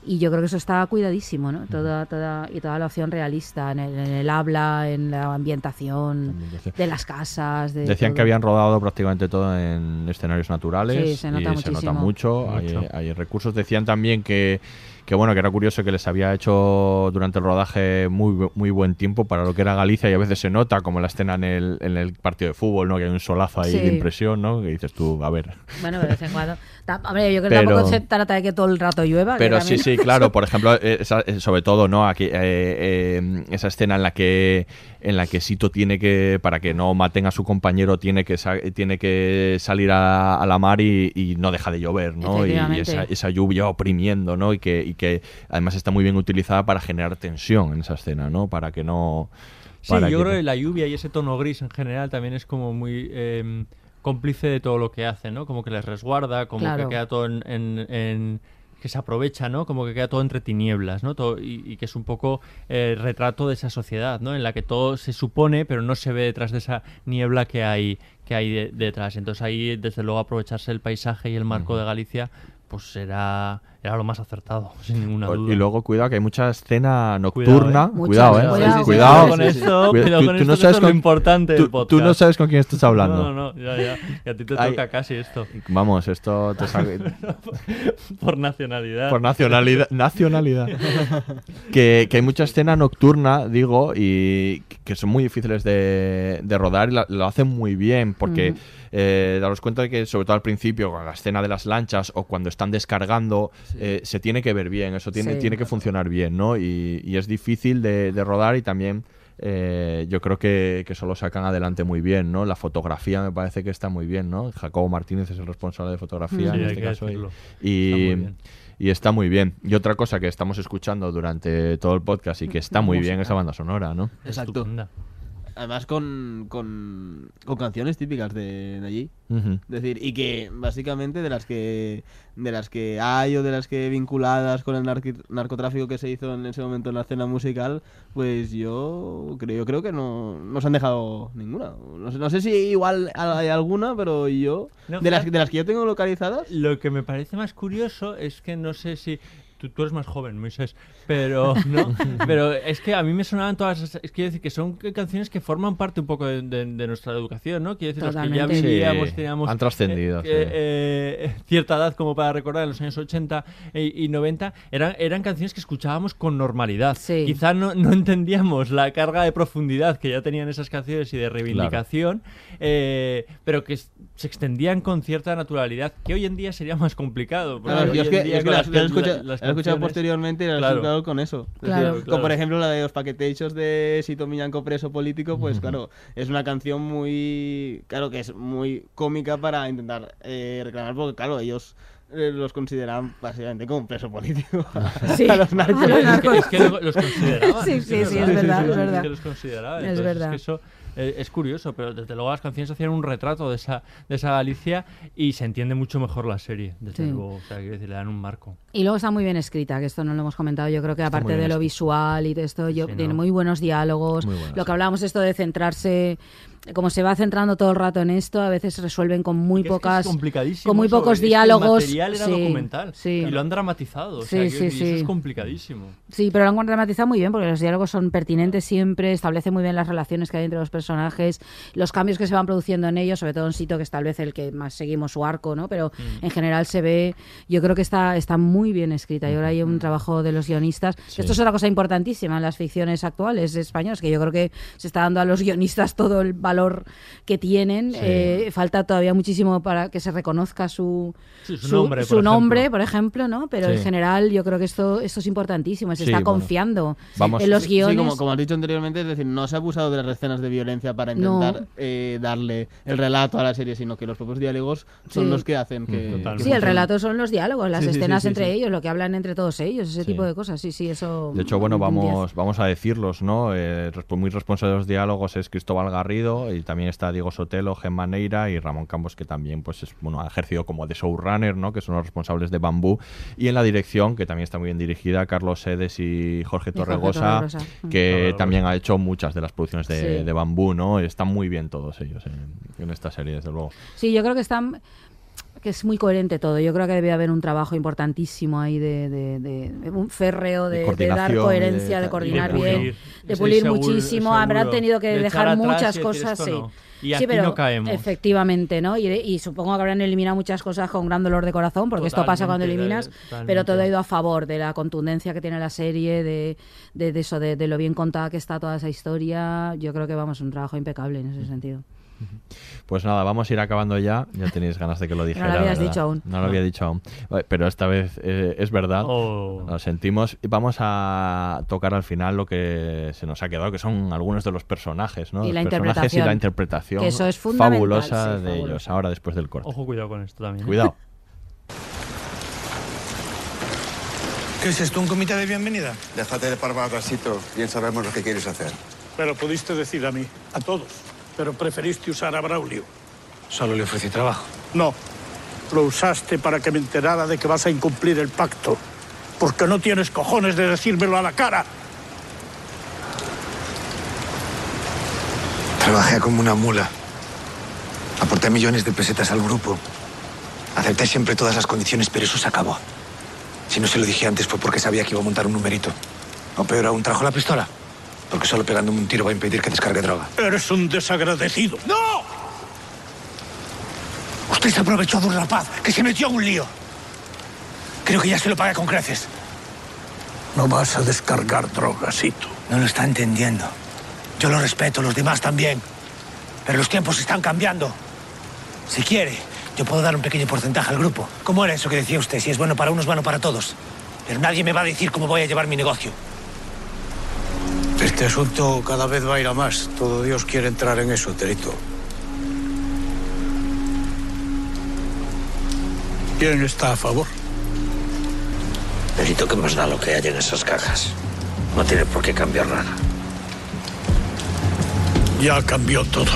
S1: Y yo creo que eso está cuidadísimo, ¿no? Toda, toda, y toda la opción realista en el, en el habla, en la ambientación de las casas. De
S3: Decían
S1: todo.
S3: que habían rodado prácticamente todo en escenarios naturales
S1: Sí, se nota
S3: y se nota
S1: muchísimo.
S3: mucho. Hay,
S2: Mucho.
S3: hay recursos. Decían también que, que bueno que era curioso que les había hecho durante el rodaje muy muy buen tiempo para lo que era Galicia y a veces se nota como la escena en el, en el partido de fútbol, ¿no? Que hay un solazo ahí
S1: Sí.
S3: de impresión, ¿no? Que dices tú, a ver.
S1: Bueno, de vez en cuando. Hombre, yo creo que
S3: Pero-
S1: tampoco se trata de que todo el rato llueva. que
S3: Pero sí, sí, claro. Por ejemplo, eh, esa- eh, sobre todo, ¿no? Aquí, eh, eh, esa escena en la que en la que Sito tiene que, para que no maten a su compañero, tiene que tiene que salir a, a la mar y, y no deja de llover, ¿no? Y, esa, esa lluvia oprimiendo, ¿no? Y que, y que además está muy bien utilizada para generar tensión en esa escena, ¿no? Para que no.
S2: Sí, yo
S3: que-
S2: creo que la lluvia y ese tono gris en general también es como muy eh, cómplice de todo lo que hace, ¿no? Como que les resguarda, como
S1: Claro.
S2: que queda todo en, en- en- que se aprovecha, ¿no? Como que queda todo entre tinieblas, ¿no? Todo- y, y que es un poco eh, retrato de esa sociedad, ¿no? En la que todo se supone, pero no se ve detrás de esa niebla que hay que hay de- detrás. Entonces ahí, desde luego, aprovecharse el paisaje y el marco de Galicia, pues era, era lo más acertado, sin ninguna duda.
S3: Y luego, cuidado, que hay mucha escena
S2: Cuidado,
S3: nocturna.
S2: ¿eh?
S3: Cuidado,
S2: Muchas,
S3: ¿eh?
S2: cuidado,
S3: Sí,
S2: cuidado
S3: cuidado.
S2: con esto,
S3: tú-
S2: con
S3: tú no
S2: esto, que
S3: sabes
S2: es lo
S3: con-
S2: importante
S3: tú-
S2: del
S3: Tú no sabes con quién estás hablando.
S2: No, no, ya, ya. Y a ti te toca casi esto.
S3: Vamos, esto te sabe-
S2: Por nacionalidad.
S3: Por nacionalidad. nacionalidad. que, que hay mucha escena nocturna, digo, y que son muy difíciles de, de rodar y la- lo hacen muy bien, porque. Eh, daros cuenta de que, sobre todo al principio, con la escena de las lanchas o cuando están descargando, eh, se tiene que ver bien, eso tiene,
S19: Sí.
S3: tiene que funcionar bien, ¿no? Y, y es difícil de, de rodar y también. eh, yo creo que, que eso lo sacan adelante muy bien, ¿no? La fotografía me parece que está muy bien, ¿no? Jacobo Martínez es el responsable de fotografía
S2: Sí,
S3: en este caso. y-
S2: decirlo.
S3: y,
S2: Está muy bien.
S3: y está muy bien. Y otra cosa que estamos escuchando durante todo el podcast y que está muy bien es la banda sonora, ¿no?
S9: Exacto. Además con, con, con canciones típicas de, de allí. Es decir, y que básicamente de las que de las que hay o de las que vinculadas con el narcotráfico que se hizo en ese momento en la escena musical, pues yo creo, yo creo que no nos han dejado ninguna. No sé, no sé si igual hay alguna, pero yo
S2: No,
S9: de las de las que yo tengo localizadas,
S2: Lo que me parece más curioso es que no sé si. Tú, tú eres más joven, Moisés, pero no. pero es que a mí me sonaban todas. esas- Es quiero decir que son canciones que forman parte un poco de, de- de nuestra educación, ¿no? Quiero decir, los que ya
S3: Totalmente.
S2: vivíamos,
S3: Sí,
S2: teníamos.
S3: han trascendido,
S2: eh,
S3: sí.
S2: eh, cierta edad como para recordar en los años 80 y, y 90, eran, eran canciones que escuchábamos con normalidad. Quizá no, no entendíamos la carga de profundidad que ya tenían esas canciones y de reivindicación, eh, pero que se extendían con cierta naturalidad, que hoy en día sería más complicado.
S9: Claro, yo es
S2: en
S9: que,
S2: día
S9: es que
S2: con
S9: las,
S2: las-
S9: las he escuchado,
S2: las
S9: las he escuchado posteriormente y he
S2: Claro.
S9: escuchado con eso. Es
S2: Claro,
S9: decir,
S2: claro.
S9: Como por ejemplo la de los paquetechos de Sito Miñanco preso político, pues claro, es una canción muy. Claro que es muy cómica para intentar eh, reclamar, porque claro, ellos. eh, los consideran básicamente como un preso político a,
S1: Sí.
S9: a los narcos.
S2: Es que lo- los consideraban.
S1: Sí, sí, es verdad, es verdad.
S2: que los consideraban.
S1: Es
S2: Entonces,
S1: verdad.
S2: que eso eh, es curioso, pero desde luego las canciones hacían un retrato de esa, de esa Galicia y se entiende mucho mejor la serie, desde
S1: Sí.
S2: luego. O sea, quiero decir, le dan un marco.
S1: Y luego está muy bien escrita, que esto no lo hemos comentado. Yo creo que aparte
S2: muy bien
S1: de lo visual y de esto, yo,
S2: Sí,
S1: tiene
S2: ¿no?
S1: muy buenos diálogos.
S2: Muy
S1: lo que hablábamos esto de centrarse, como se va centrando todo el rato en esto, a veces resuelven con muy
S2: Que que
S1: pocas, con muy
S2: eso,
S1: pocos
S2: es que
S1: diálogos.
S2: El material era
S1: Sí,
S2: documental
S1: sí.
S2: y lo han dramatizado. O
S1: Sí,
S2: sea,
S1: sí,
S2: quiero decir,
S1: sí.
S2: Eso es complicadísimo.
S1: Sí, pero lo han dramatizado muy bien porque los diálogos son pertinentes siempre, establece muy bien las relaciones que hay entre los personajes, los cambios que se van produciendo en ellos, sobre todo en Sito, que es tal vez el que más seguimos su arco, ¿no? Pero
S2: Mm.
S1: en general se ve, yo creo que está, está muy bien escrita y ahora hay un trabajo de los guionistas.
S3: Sí.
S1: Esto es otra cosa importantísima en las ficciones actuales españolas, que yo creo que se está dando a los guionistas todo el valor que tienen.
S2: Sí.
S1: Eh, falta todavía muchísimo para que se reconozca su,
S2: Sí, su nombre,
S1: su
S2: por
S1: nombre,
S2: ejemplo.
S1: por ejemplo, ¿no? Pero
S3: Sí.
S1: en general yo creo que esto, esto es importantísimo, se
S9: Sí,
S1: está
S9: bueno.
S1: confiando
S3: Vamos-
S1: en los
S9: Sí,
S1: guiones.
S9: como, como has dicho anteriormente, es decir, no se ha abusado de las escenas de violencia para
S1: No.
S9: intentar eh, darle el relato a la serie, sino que los propios diálogos son
S1: Sí.
S9: los que hacen que... que
S1: Sí, el
S9: funcione.
S1: relato son los diálogos, las
S9: Sí, sí, sí,
S1: escenas
S9: sí,
S1: entre
S9: sí.
S1: ellos, lo que hablan entre todos ellos, ese
S3: Sí.
S1: tipo de cosas. Sí, sí, eso.
S3: De hecho, bueno, vamos, vamos a decirlos, ¿no? Eh, resp- muy responsable de los diálogos es Cristóbal Garrido y también está Diego Sotelo, Gemma Neira y Ramón Campos, que también pues es, bueno, ha ejercido como de showrunner, ¿no? Que son los responsables de Bambú. Y en la dirección, que también está muy bien dirigida, Carlos Sedes y Jorge
S1: Y Jorge
S3: Torregosa,
S1: Torregrosa. Mm.
S3: que también ha hecho muchas de las producciones de,
S1: Sí.
S3: de Bambú, ¿no? Están muy bien todos ellos en, en esta serie, desde luego.
S1: Sí, yo creo que están que es muy coherente todo. Yo creo que debe haber un trabajo importantísimo ahí de, de- de- de un férreo,
S3: De
S1: de, de
S3: coordinación
S1: dar coherencia, de, coordinar
S2: Y de pulir.
S1: bien, de pulir
S2: seguro,
S1: muchísimo. Habrán tenido que dejar muchas cosas, sí.
S2: no. Y
S1: sí,
S2: aquí
S1: pero
S2: no caemos.
S1: efectivamente, ¿no? Y, y supongo que habrán eliminado muchas cosas con gran dolor de corazón, porque esto pasa cuando eliminas,
S2: totalmente.
S1: pero todo ha ido a favor de la contundencia que tiene la serie, de, de, de eso, de, de lo bien contada que está toda esa historia. Yo creo que vamos, un trabajo impecable en ese sentido.
S3: Pues nada, vamos a ir acabando ya. Ya tenéis ganas de que lo dijera.
S1: lo habías
S3: ¿verdad?
S1: dicho aún.
S3: No lo había dicho aún. Pero esta vez eh, es verdad.
S2: Oh.
S3: Lo sentimos. Y vamos a tocar al final lo que se nos ha quedado, que son algunos de los personajes, ¿no?
S1: Y
S3: los
S1: la
S3: personajes y
S1: interpretación.
S3: la interpretación
S1: Que eso es fundamental,
S3: fabulosa
S1: sí,
S3: de
S1: fabuloso.
S3: ellos. Ahora después del corte.
S2: Ojo, cuidado con esto también. ¿eh?
S3: Cuidado.
S20: ¿Qué es esto, un comité de bienvenida?
S16: Déjate de parvagasito. Bien sabemos lo que quieres hacer.
S15: Me lo pudiste decir a mí, a todos, pero preferiste usar a Braulio.
S20: Solo le ofrecí trabajo.
S15: No, lo usaste para que me enterara de que vas a incumplir el pacto, porque no tienes cojones de decírmelo a la cara.
S20: Trabajé como una mula. Aporté millones de pesetas al grupo. Acepté siempre todas las condiciones, pero eso se acabó. Si no se lo dije antes fue porque sabía que iba a montar un numerito. O peor aún, trajo la pistola. Porque solo pegándome un tiro va a impedir que descargue droga.
S15: Eres un desagradecido.
S20: ¡No! Usted se aprovechó de un rapaz que se metió en un lío. Creo que ya se lo paga con creces.
S15: No vas a descargar drogasito.
S20: No lo está entendiendo. Yo lo respeto, los demás también. Pero los tiempos están cambiando. Si quiere, yo puedo dar un pequeño porcentaje al grupo. ¿Cómo era eso que decía usted? Si es bueno para unos, bueno para todos. Pero nadie me va a decir cómo voy a llevar mi negocio.
S19: Este asunto cada vez va a ir a más. Todo Dios quiere entrar en eso, Terito.
S15: ¿Quién está a favor?
S20: Perito, ¿qué más da lo que hay en esas cajas? No tiene por qué cambiar nada.
S19: ya cambió todo.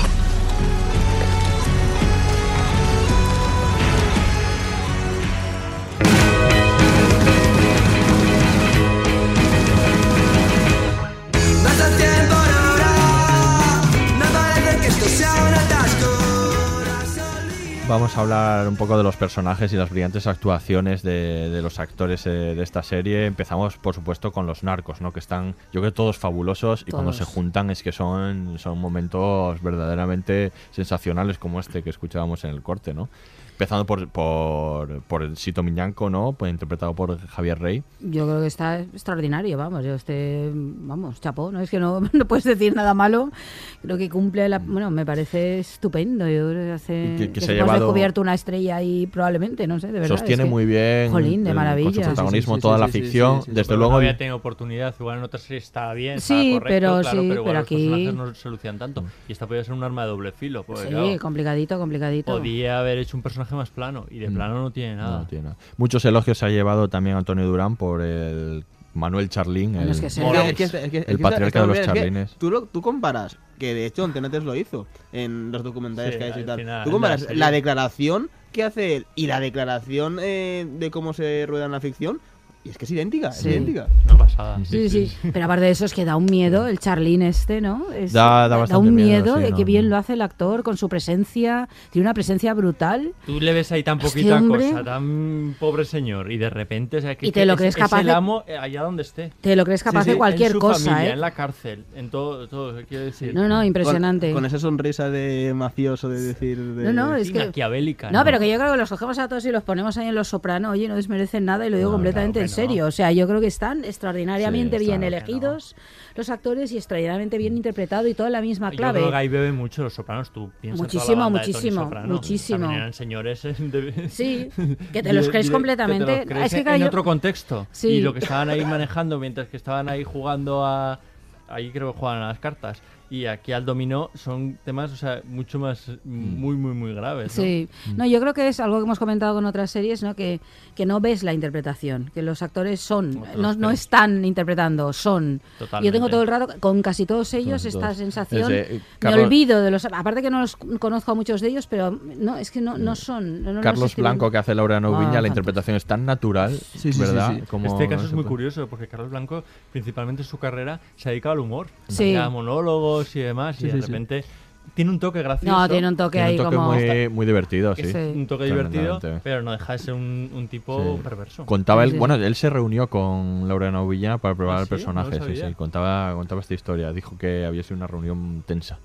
S3: Vamos a hablar un poco de los personajes y las brillantes actuaciones de, de los actores eh, de esta serie. Empezamos, por supuesto, con los narcos, ¿no? Que están, yo creo, todos fabulosos y cuando se juntan es que son, son momentos verdaderamente sensacionales como este que escuchábamos en el corte, ¿no? Empezando por, por, por el Sito Miñanco, ¿no? Pues interpretado por Javier Rey.
S1: Yo creo que está extraordinario, vamos, yo este, vamos, chapó, no es que no, no puedes decir nada malo, creo que cumple la, bueno, me parece estupendo, yo creo que hace,
S3: Que- que se ha
S1: hemos
S3: llevado-
S1: descubierto una estrella ahí probablemente, no sé, de verdad.
S3: Sostiene
S1: es que-
S3: muy bien
S1: Jolín, de maravilla.
S3: con su protagonismo
S2: Sí, sí,
S3: toda
S2: sí,
S3: la
S2: sí, sí,
S3: ficción.
S2: sí, sí.
S3: Desde
S2: Pero
S3: luego
S2: no había tenido oportunidad, igual en otras series estaba bien,
S1: Sí,
S2: estaba correcto,
S1: pero
S2: claro,
S1: sí,
S2: pero igual
S1: pero
S2: los
S1: aquí-
S2: no se lucían tanto. Y esta podía ser un arma de doble filo. porque,
S1: Sí,
S2: claro,
S1: complicadito, complicadito.
S2: podía haber hecho un personaje más plano y de
S3: Mm.
S2: plano no tiene nada.
S3: No tiene nada. Muchos elogios se ha llevado también Antonio Durán por el Manuel Charlín, el,
S1: es que sí.
S9: Es que- es que- es que- es
S3: el patriarca de los charlines.
S9: Tú, lo- tú comparas, que de hecho Antenetes lo hizo en los documentales
S2: Sí,
S9: que hay y
S2: al
S9: tal.
S2: final,
S9: tú comparas
S2: la
S9: declaración que hace él y la declaración eh, de cómo se rueda en la ficción, y es que es idéntica,
S1: Sí.
S9: es idéntica.
S2: Una pasada.
S1: Sí, sí, pero aparte de eso es que da un miedo el Charlín este, ¿no? Es-
S3: Da- da bastante
S1: un
S3: miedo,
S1: miedo,
S3: sí,
S1: eh,
S3: no,
S1: que bien
S3: no.
S1: lo hace el actor con su presencia, tiene una presencia brutal.
S2: Tú le ves ahí tan
S1: Es
S2: poquita
S1: hombre-
S2: cosa, tan pobre señor, y de repente, o sea, que,
S1: Y te
S2: que
S1: lo
S2: es-
S1: crees
S2: es
S1: capaz
S2: el
S1: de-
S2: amo eh, allá donde esté.
S1: Te lo crees capaz de cualquier
S2: en su
S1: cosa,
S2: familia,
S1: ¿eh?
S2: en la cárcel, en todo, todo, quiero decir.
S1: No, no, impresionante.
S9: Con, con esa sonrisa de mafioso de decir... De...
S1: No, no, es
S2: Sí,
S1: que...
S2: maquiavélica,
S1: No,
S2: ¿no?
S1: pero que yo creo que los cogemos a todos y los ponemos ahí en Los Soprano, oye, no desmerecen nada y lo digo
S2: No,
S1: completamente
S2: claro
S1: en. Serio. O sea, yo creo que están extraordinariamente
S2: Sí,
S1: bien
S2: claro
S1: elegidos los actores y extraordinariamente bien interpretado y toda la misma
S2: Yo
S1: clave.
S2: creo que ahí bebe mucho los sopranos, tú piensas
S1: Muchísimo, muchísimo,
S2: Soprano.
S1: muchísimo.
S2: También eran señores eh, de-
S1: Sí, que te los crees completamente.
S2: que te los crees
S1: Es que,
S2: en
S1: yo-
S2: otro contexto.
S1: Sí.
S2: Y lo que estaban ahí manejando mientras que estaban ahí jugando a... Ahí creo que juegan a las cartas. Y aquí al dominó son temas, o sea, mucho más, muy, muy, muy graves. ¿no?
S1: Sí, no, yo creo que es algo que hemos comentado con otras series, ¿no? Que, que no ves la interpretación, que los actores son,
S2: No
S1: no, están interpretando, son.
S2: Totalmente.
S1: Yo tengo todo el rato, con casi todos ellos, esta
S3: todos.
S1: sensación.
S3: Eh,
S1: me olvido de los. Aparte que no los conozco a muchos de ellos, pero no, es que no, no son. no los
S3: Carlos Blanco, que hace Laura Noviña,
S1: Ah,
S3: la interpretación es tan natural,
S9: Sí, sí,
S3: ¿verdad?
S9: sí, sí.
S3: Como
S2: este caso
S3: no
S2: es muy curioso porque Carlos Blanco, principalmente en su carrera, se ha dedicado al humor.
S1: Sí.
S2: Hacía y demás,
S9: Sí,
S2: y de
S9: sí, sí.
S2: Tiene un toque gracioso.
S1: No, tiene un toque
S3: Tiene
S1: ahí
S3: un toque
S1: como.
S3: muy, muy divertido, sí.
S2: un toque divertido, pero no deja de ser un, un tipo
S3: Sí.
S2: perverso.
S3: Contaba él,
S1: sí.
S3: bueno, él se reunió con Laura Novilla para probar
S2: ¿Ah,
S3: el
S2: sí? No
S3: personaje, sí, sí, contaba, contaba esta historia, dijo que había sido una reunión tensa.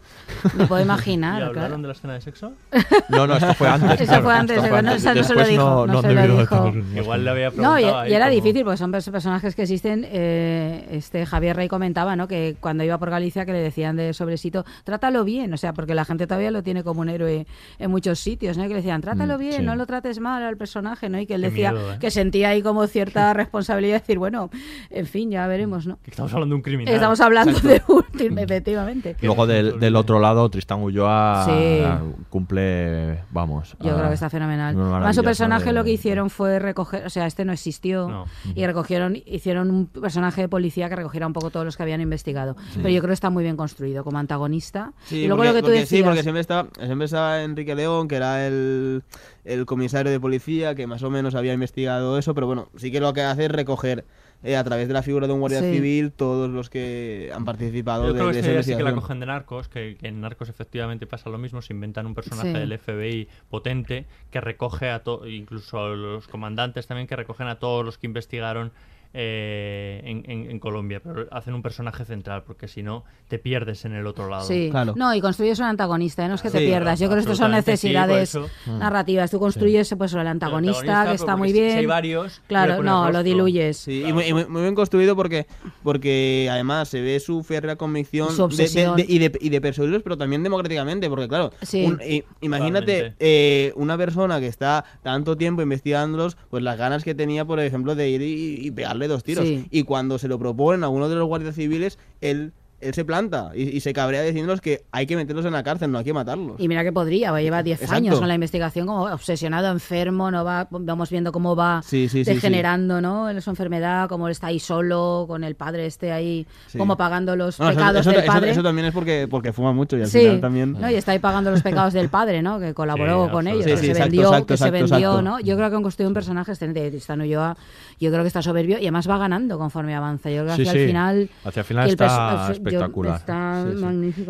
S1: Me puedo
S2: ¿Y
S1: imaginar,
S2: hablaron
S1: claro.
S2: de la escena de sexo?
S3: No, no, esto fue antes.
S1: Eso
S3: claro,
S1: fue antes,
S3: esto fue
S1: eso no-
S3: antes.
S1: eso no se lo
S3: Después
S1: dijo,
S3: no,
S1: no
S3: no
S1: se lo dijo.
S2: Igual le había
S1: No,
S2: preguntado
S1: y,
S2: ahí
S1: y era
S2: como-
S1: difícil porque son pers- personajes que existen. eh, este Javier Rey comentaba, ¿no? Que cuando iba por Galicia que le decían de sobresito, trátalo bien, o sea, porque la gente todavía lo tiene como un héroe en muchos sitios, ¿no? Y que le decían, trátalo
S3: Mm,
S1: bien,
S3: sí.
S1: no lo trates mal al personaje, ¿no? Y que él
S2: Qué
S1: decía
S2: miedo, ¿eh?
S1: que sentía ahí como cierta responsabilidad de decir, bueno, en fin, ya veremos, ¿no?
S2: Que estamos hablando de un criminal.
S1: Estamos hablando de un, efectivamente.
S3: Luego del, del otro lado, Tristán Ulloa
S1: Sí.
S3: cumple, vamos.
S1: Yo creo que está fenomenal. Además, su personaje
S3: de-
S1: lo que hicieron fue recoger, o sea, este no existió,
S2: No.
S1: y recogieron, hicieron un personaje de policía que recogiera un poco todos los que habían investigado. Pero yo creo que está muy bien construido como antagonista.
S9: Sí,
S1: y luego
S9: porque,
S1: lo que tú
S9: porque
S1: decías.
S9: sí, porque siempre estaba, siempre estaba Enrique León, que era el, el comisario de policía, que más o menos había investigado eso, pero bueno, sí que lo que hace es recoger eh, a través de la figura de un guardia
S1: Sí.
S9: civil todos los que han participado
S2: Yo
S9: de,
S2: creo
S9: de
S2: que
S9: esa
S2: sí que la cogen de Narcos, que, que en Narcos efectivamente pasa lo mismo, se inventan un personaje
S1: Sí.
S2: del FBI potente que recoge a todos, incluso a los comandantes también, que recogen a todos los que investigaron eh, en, en- en Colombia, pero hacen un personaje central, porque si no, te pierdes en el otro lado.
S1: Sí,
S9: Claro.
S1: no, y construyes un antagonista, ¿eh? no es que te pierdas. Yo creo que esto son
S2: sí,
S1: necesidades
S2: eso.
S1: narrativas. Tú construyes pues el antagonista,
S2: antagonista,
S1: que está
S2: porque
S1: muy
S2: si
S1: bien.
S2: hay varios,
S1: claro, no, lo diluyes.
S9: Sí, y, muy, y muy- muy bien construido porque, porque además se ve su férrea convicción
S1: Su
S9: de- de-
S1: obsesión.
S9: de- y, de, y de perseguirlos, pero también democráticamente, porque claro,
S1: Sí.
S9: un- i- imagínate eh, una persona que está tanto tiempo investigándolos, pues las ganas que tenía, por ejemplo, de ir y, y pegarle dos tiros.
S1: Sí.
S9: Y cuando se lo proponen a uno de los guardias civiles, él él se planta y, se cabrea diciéndonos que hay que meterlos en la cárcel, no hay que matarlos.
S1: Y mira que podría, lleva 10 años con la investigación, como obsesionado, enfermo, no va, vamos viendo cómo va degenerando ¿no? En su enfermedad, cómo está ahí solo, con el padre este ahí, como pagando los pecados del padre.
S9: Eso, también es porque, porque fuma mucho y al final también...
S1: ¿no? Y está ahí pagando los pecados del padre, ¿no? Que colaboró con ellos, que se vendió, que se vendió ¿no? Yo creo que han construido un personaje excelente de Tristán Ulloa, yo creo que está soberbio y además va ganando conforme avanza. Yo creo que hacia final...
S3: Hacia el final está espectacular.
S1: Está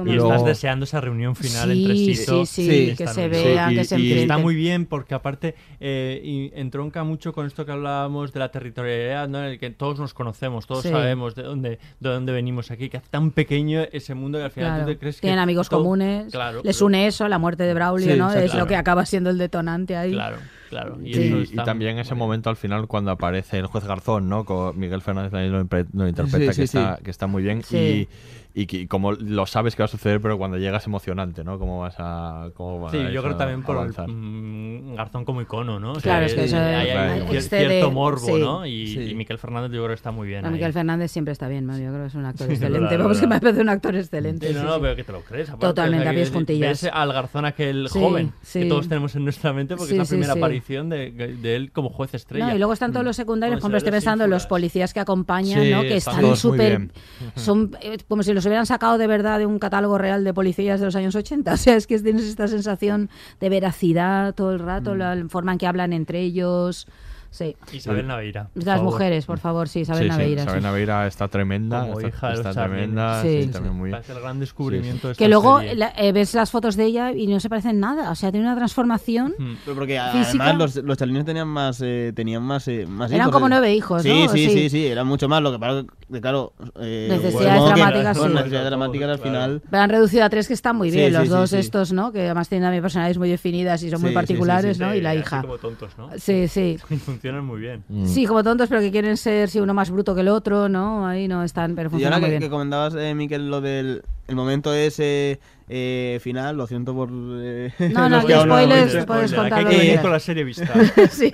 S2: Y estás deseando esa reunión final entre Sito.
S1: Sí,
S2: sí,
S1: que se vea, que y, se
S2: y está muy bien porque aparte eh, entronca mucho con esto que hablábamos de la territorialidad, ¿no? en el que todos nos conocemos, todos sabemos de dónde, de dónde venimos aquí, que hace tan pequeño ese mundo que al final
S1: claro.
S2: tú te.
S1: Tienen amigos comunes, les une eso, la muerte de Braulio, ¿no? Es lo que acaba siendo el detonante ahí.
S2: Claro. Claro, y,
S3: también ese momento al final cuando aparece el juez Garzón, ¿no? Con Miguel Fernández lo, lo interpreta, que, está, que, Está, muy bien. Y, y, que, y, como lo sabes que va a suceder, pero cuando llegas emocionante, ¿no? ¿Cómo vas a.? Cómo
S2: sí, yo creo también por
S3: avanzar.
S2: El, Garzón como icono, ¿no? Sí,
S1: claro, es que eso
S2: hay, hay
S1: este
S2: cierto de... morbo,
S1: sí,
S2: ¿no? Y,
S9: sí.
S2: y, Miquel Fernández, yo creo que está muy bien. A
S1: Miquel Fernández siempre está bien, ¿no? yo creo que es un actor excelente. Vamos, que me parece un actor excelente.
S2: no, no, pero que te lo crees. Aparte,
S1: Totalmente, a pies juntillas.
S2: Al Garzón aquel joven que todos tenemos en nuestra mente porque es la primera aparición de, de, él como juez estrella.
S1: No, y luego están todos los mm. secundarios, por ejemplo, estoy pensando en los policías que acompañan, ¿no? Que
S2: están
S1: súper. Son eh, como si los los hubieran sacado de verdad de un catálogo real de policías de los años 80. O sea, es que tienes esta sensación de veracidad todo el rato, mm. la forma en que hablan entre ellos. Sí.
S2: Isabel Naveira.
S1: Las
S2: favor.
S1: mujeres, por favor, sí, Isabel
S3: sí,
S1: Naveira. Sí.
S3: Naveira está tremenda.
S2: Como
S3: está, está tremenda.
S1: Sí,
S3: también muy...
S2: Parece el gran descubrimiento. De
S1: que luego la, eh, ves las fotos de ella y no se parecen nada. O sea, tiene una transformación.
S9: Pero porque
S1: física.
S9: además los, los chalines tenían más, eh, tenían más, eh, más
S1: Eran
S9: hijos,
S1: como
S9: eh.
S1: nueve hijos, ¿no?
S9: Sí,
S1: sí,
S9: sí, sí, eran mucho más. Lo que pasa que, claro. Eh,
S1: necesidades dramáticas, sí.
S9: Necesidades dramáticas al final.
S1: Pero han reducido a tres que están muy bien. los dos estos, ¿no? Que además tienen también personalidades muy definidas y son muy particulares, ¿no? Y la hija.
S2: Como tontos, ¿no?
S1: Sí, sí.
S2: funcionan muy bien.
S3: Mm.
S1: Sí, como tontos, pero que quieren ser si sí, uno más bruto que el otro, ¿no? Ahí no están, pero funcionan y
S9: ahora
S1: muy
S9: que,
S1: bien.
S9: que comentabas, eh, Miquel, lo del el momento ese eh, final, lo siento por... Eh,
S1: no, no,
S9: que
S1: spoilers,
S9: no,
S1: puedes contar.
S2: Hay que ir con la serie vista.
S1: sí.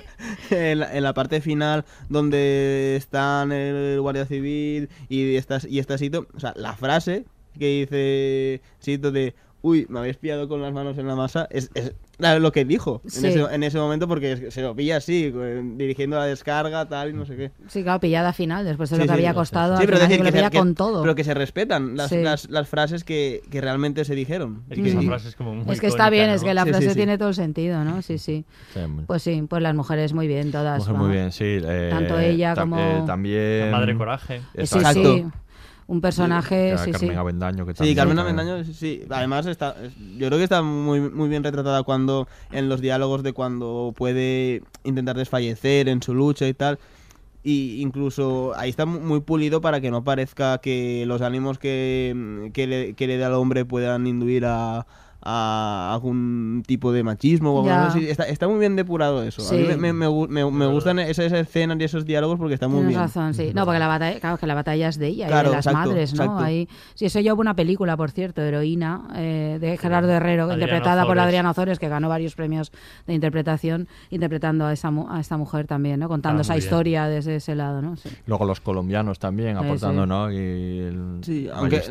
S9: en, la, en, la, parte final donde están el guardia civil y estás y está Sito, o sea, la frase que dice Sito de uy, me habéis pillado con las manos en la masa, es, es, Ah, lo que dijo en, ese, en, ese, momento porque se lo pilla así, eh, dirigiendo la descarga, tal y no sé qué.
S1: Sí, claro, pillada final, después de lo que había costado.
S9: Sí, pero decir
S1: que, con todo.
S9: Pero que se respetan las, las, frases que, que, realmente se dijeron.
S2: Es que, frase es como muy
S1: es que está bien, es que la frase tiene todo el sentido, ¿no? Sí, sí. Pues sí, pues las mujeres muy bien, todas.
S3: Muy bien, sí. Eh,
S1: Tanto ella como.
S3: Eh, también.
S2: Madre Coraje.
S3: Exacto
S1: un personaje.
S3: Sí,
S1: sí,
S3: Carmen
S1: sí.
S3: Avendaño, que
S9: sí, Carmen Avendaño, sí. Además, está, yo creo que está muy, muy bien retratada cuando en los diálogos de cuando puede intentar desfallecer en su lucha y tal. Y incluso ahí está muy pulido para que no parezca que los ánimos que, que, le, que le da al hombre puedan induir a, a algún tipo de machismo. Está, muy bien depurado eso. A mí me, me, me, gustan esas, escenas y esos diálogos porque está muy
S1: Tienes
S9: bien.
S1: razón, sí. No, porque la batalla, claro, que la batalla es de ella, y de las madres, ¿no? Ahí, sí, eso ya hubo una película, por cierto, Heroína, eh, de Gerardo Herrero, interpretada Zores.
S2: por
S1: Adriana Zores, que ganó varios premios de interpretación, interpretando a, esa, a esta mujer también, ¿no? Contando
S3: ah,
S1: esa historia desde ese lado, ¿no?
S3: Luego los colombianos también aportando, ¿no? Y el,
S9: aunque...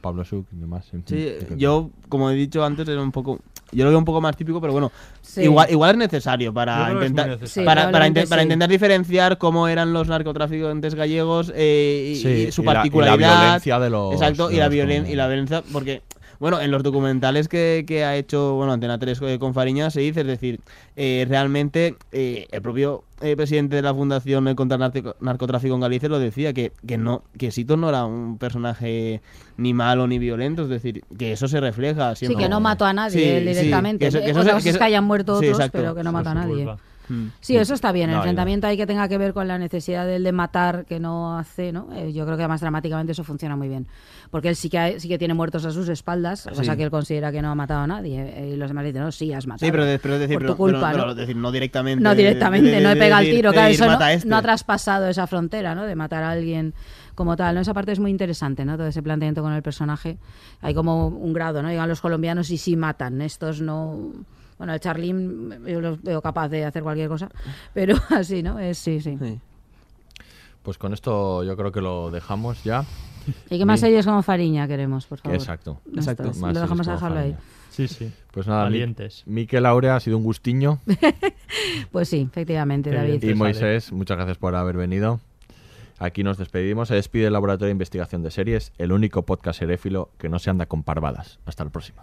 S3: Pablo Suc y demás. En fin,
S9: yo, como he dicho, dicho antes era un poco yo lo veo un poco más típico, pero bueno,
S1: sí.
S9: igual, igual es necesario para intentar.
S2: Para,
S1: sí,
S9: para, para, intentar diferenciar cómo eran los narcotraficantes gallegos eh, y, su
S3: particularidad. Y y la violencia de los,
S9: exacto, y la violencia, porque bueno, en los documentales que, que ha hecho bueno, Antena 3 eh, con Fariña se dice, es decir, eh, realmente eh, el propio eh, presidente de la Fundación contra el Narcotráfico en Galicia lo decía, que, que no que Sito no era un personaje ni malo ni violento, es decir, que eso se refleja.
S1: Sí, que no mató a nadie directamente.
S9: Que ¿eh? que
S1: hayan muerto otros, pero que no mató a nadie.
S9: Hmm.
S1: Sí, eso está bien. El
S3: no,
S1: enfrentamiento no. ahí que tenga que ver con la necesidad del de matar que no hace, ¿no? Eh, yo creo que además dramáticamente eso funciona muy bien. Porque él sí que, sí que tiene muertos a sus espaldas, cosa que él considera que no ha matado a nadie. Eh, y los demás dicen, no, sí, has matado.
S9: Sí, pero, pero, decir,
S1: por tu
S9: pero,
S1: culpa,
S9: pero, ¿no? decir, no directamente.
S1: No directamente,
S9: de, de,
S1: no he pegado el tiro. Claro, eso
S9: este.
S1: no, ha traspasado esa frontera, ¿no? De matar a alguien como tal, ¿no? Esa parte es muy interesante, ¿no? Todo ese planteamiento con el personaje. Hay como un grado, ¿no? Llegan los colombianos y sí matan. Estos no bueno, el Charlín yo los veo capaz de hacer cualquier cosa, pero así, ¿no? Es, sí, sí.
S3: Pues con esto yo creo que lo dejamos ya.
S1: Y que más series como Fariña queremos, por favor.
S3: Exacto.
S1: Exacto.
S3: Más
S1: Lo dejamos a dejarlo ahí.
S2: Sí, sí.
S3: Pues nada, Mi-
S2: Valientes.
S3: Miquel Aurea ha sido un gustiño.
S1: Pues sí, efectivamente,
S2: Qué
S1: David.
S3: Y Moisés, muchas gracias por haber venido. Aquí nos despedimos. Se despide el Laboratorio de Investigación de Series, el único podcast seréfilo que no se anda con parvadas. Hasta el próximo.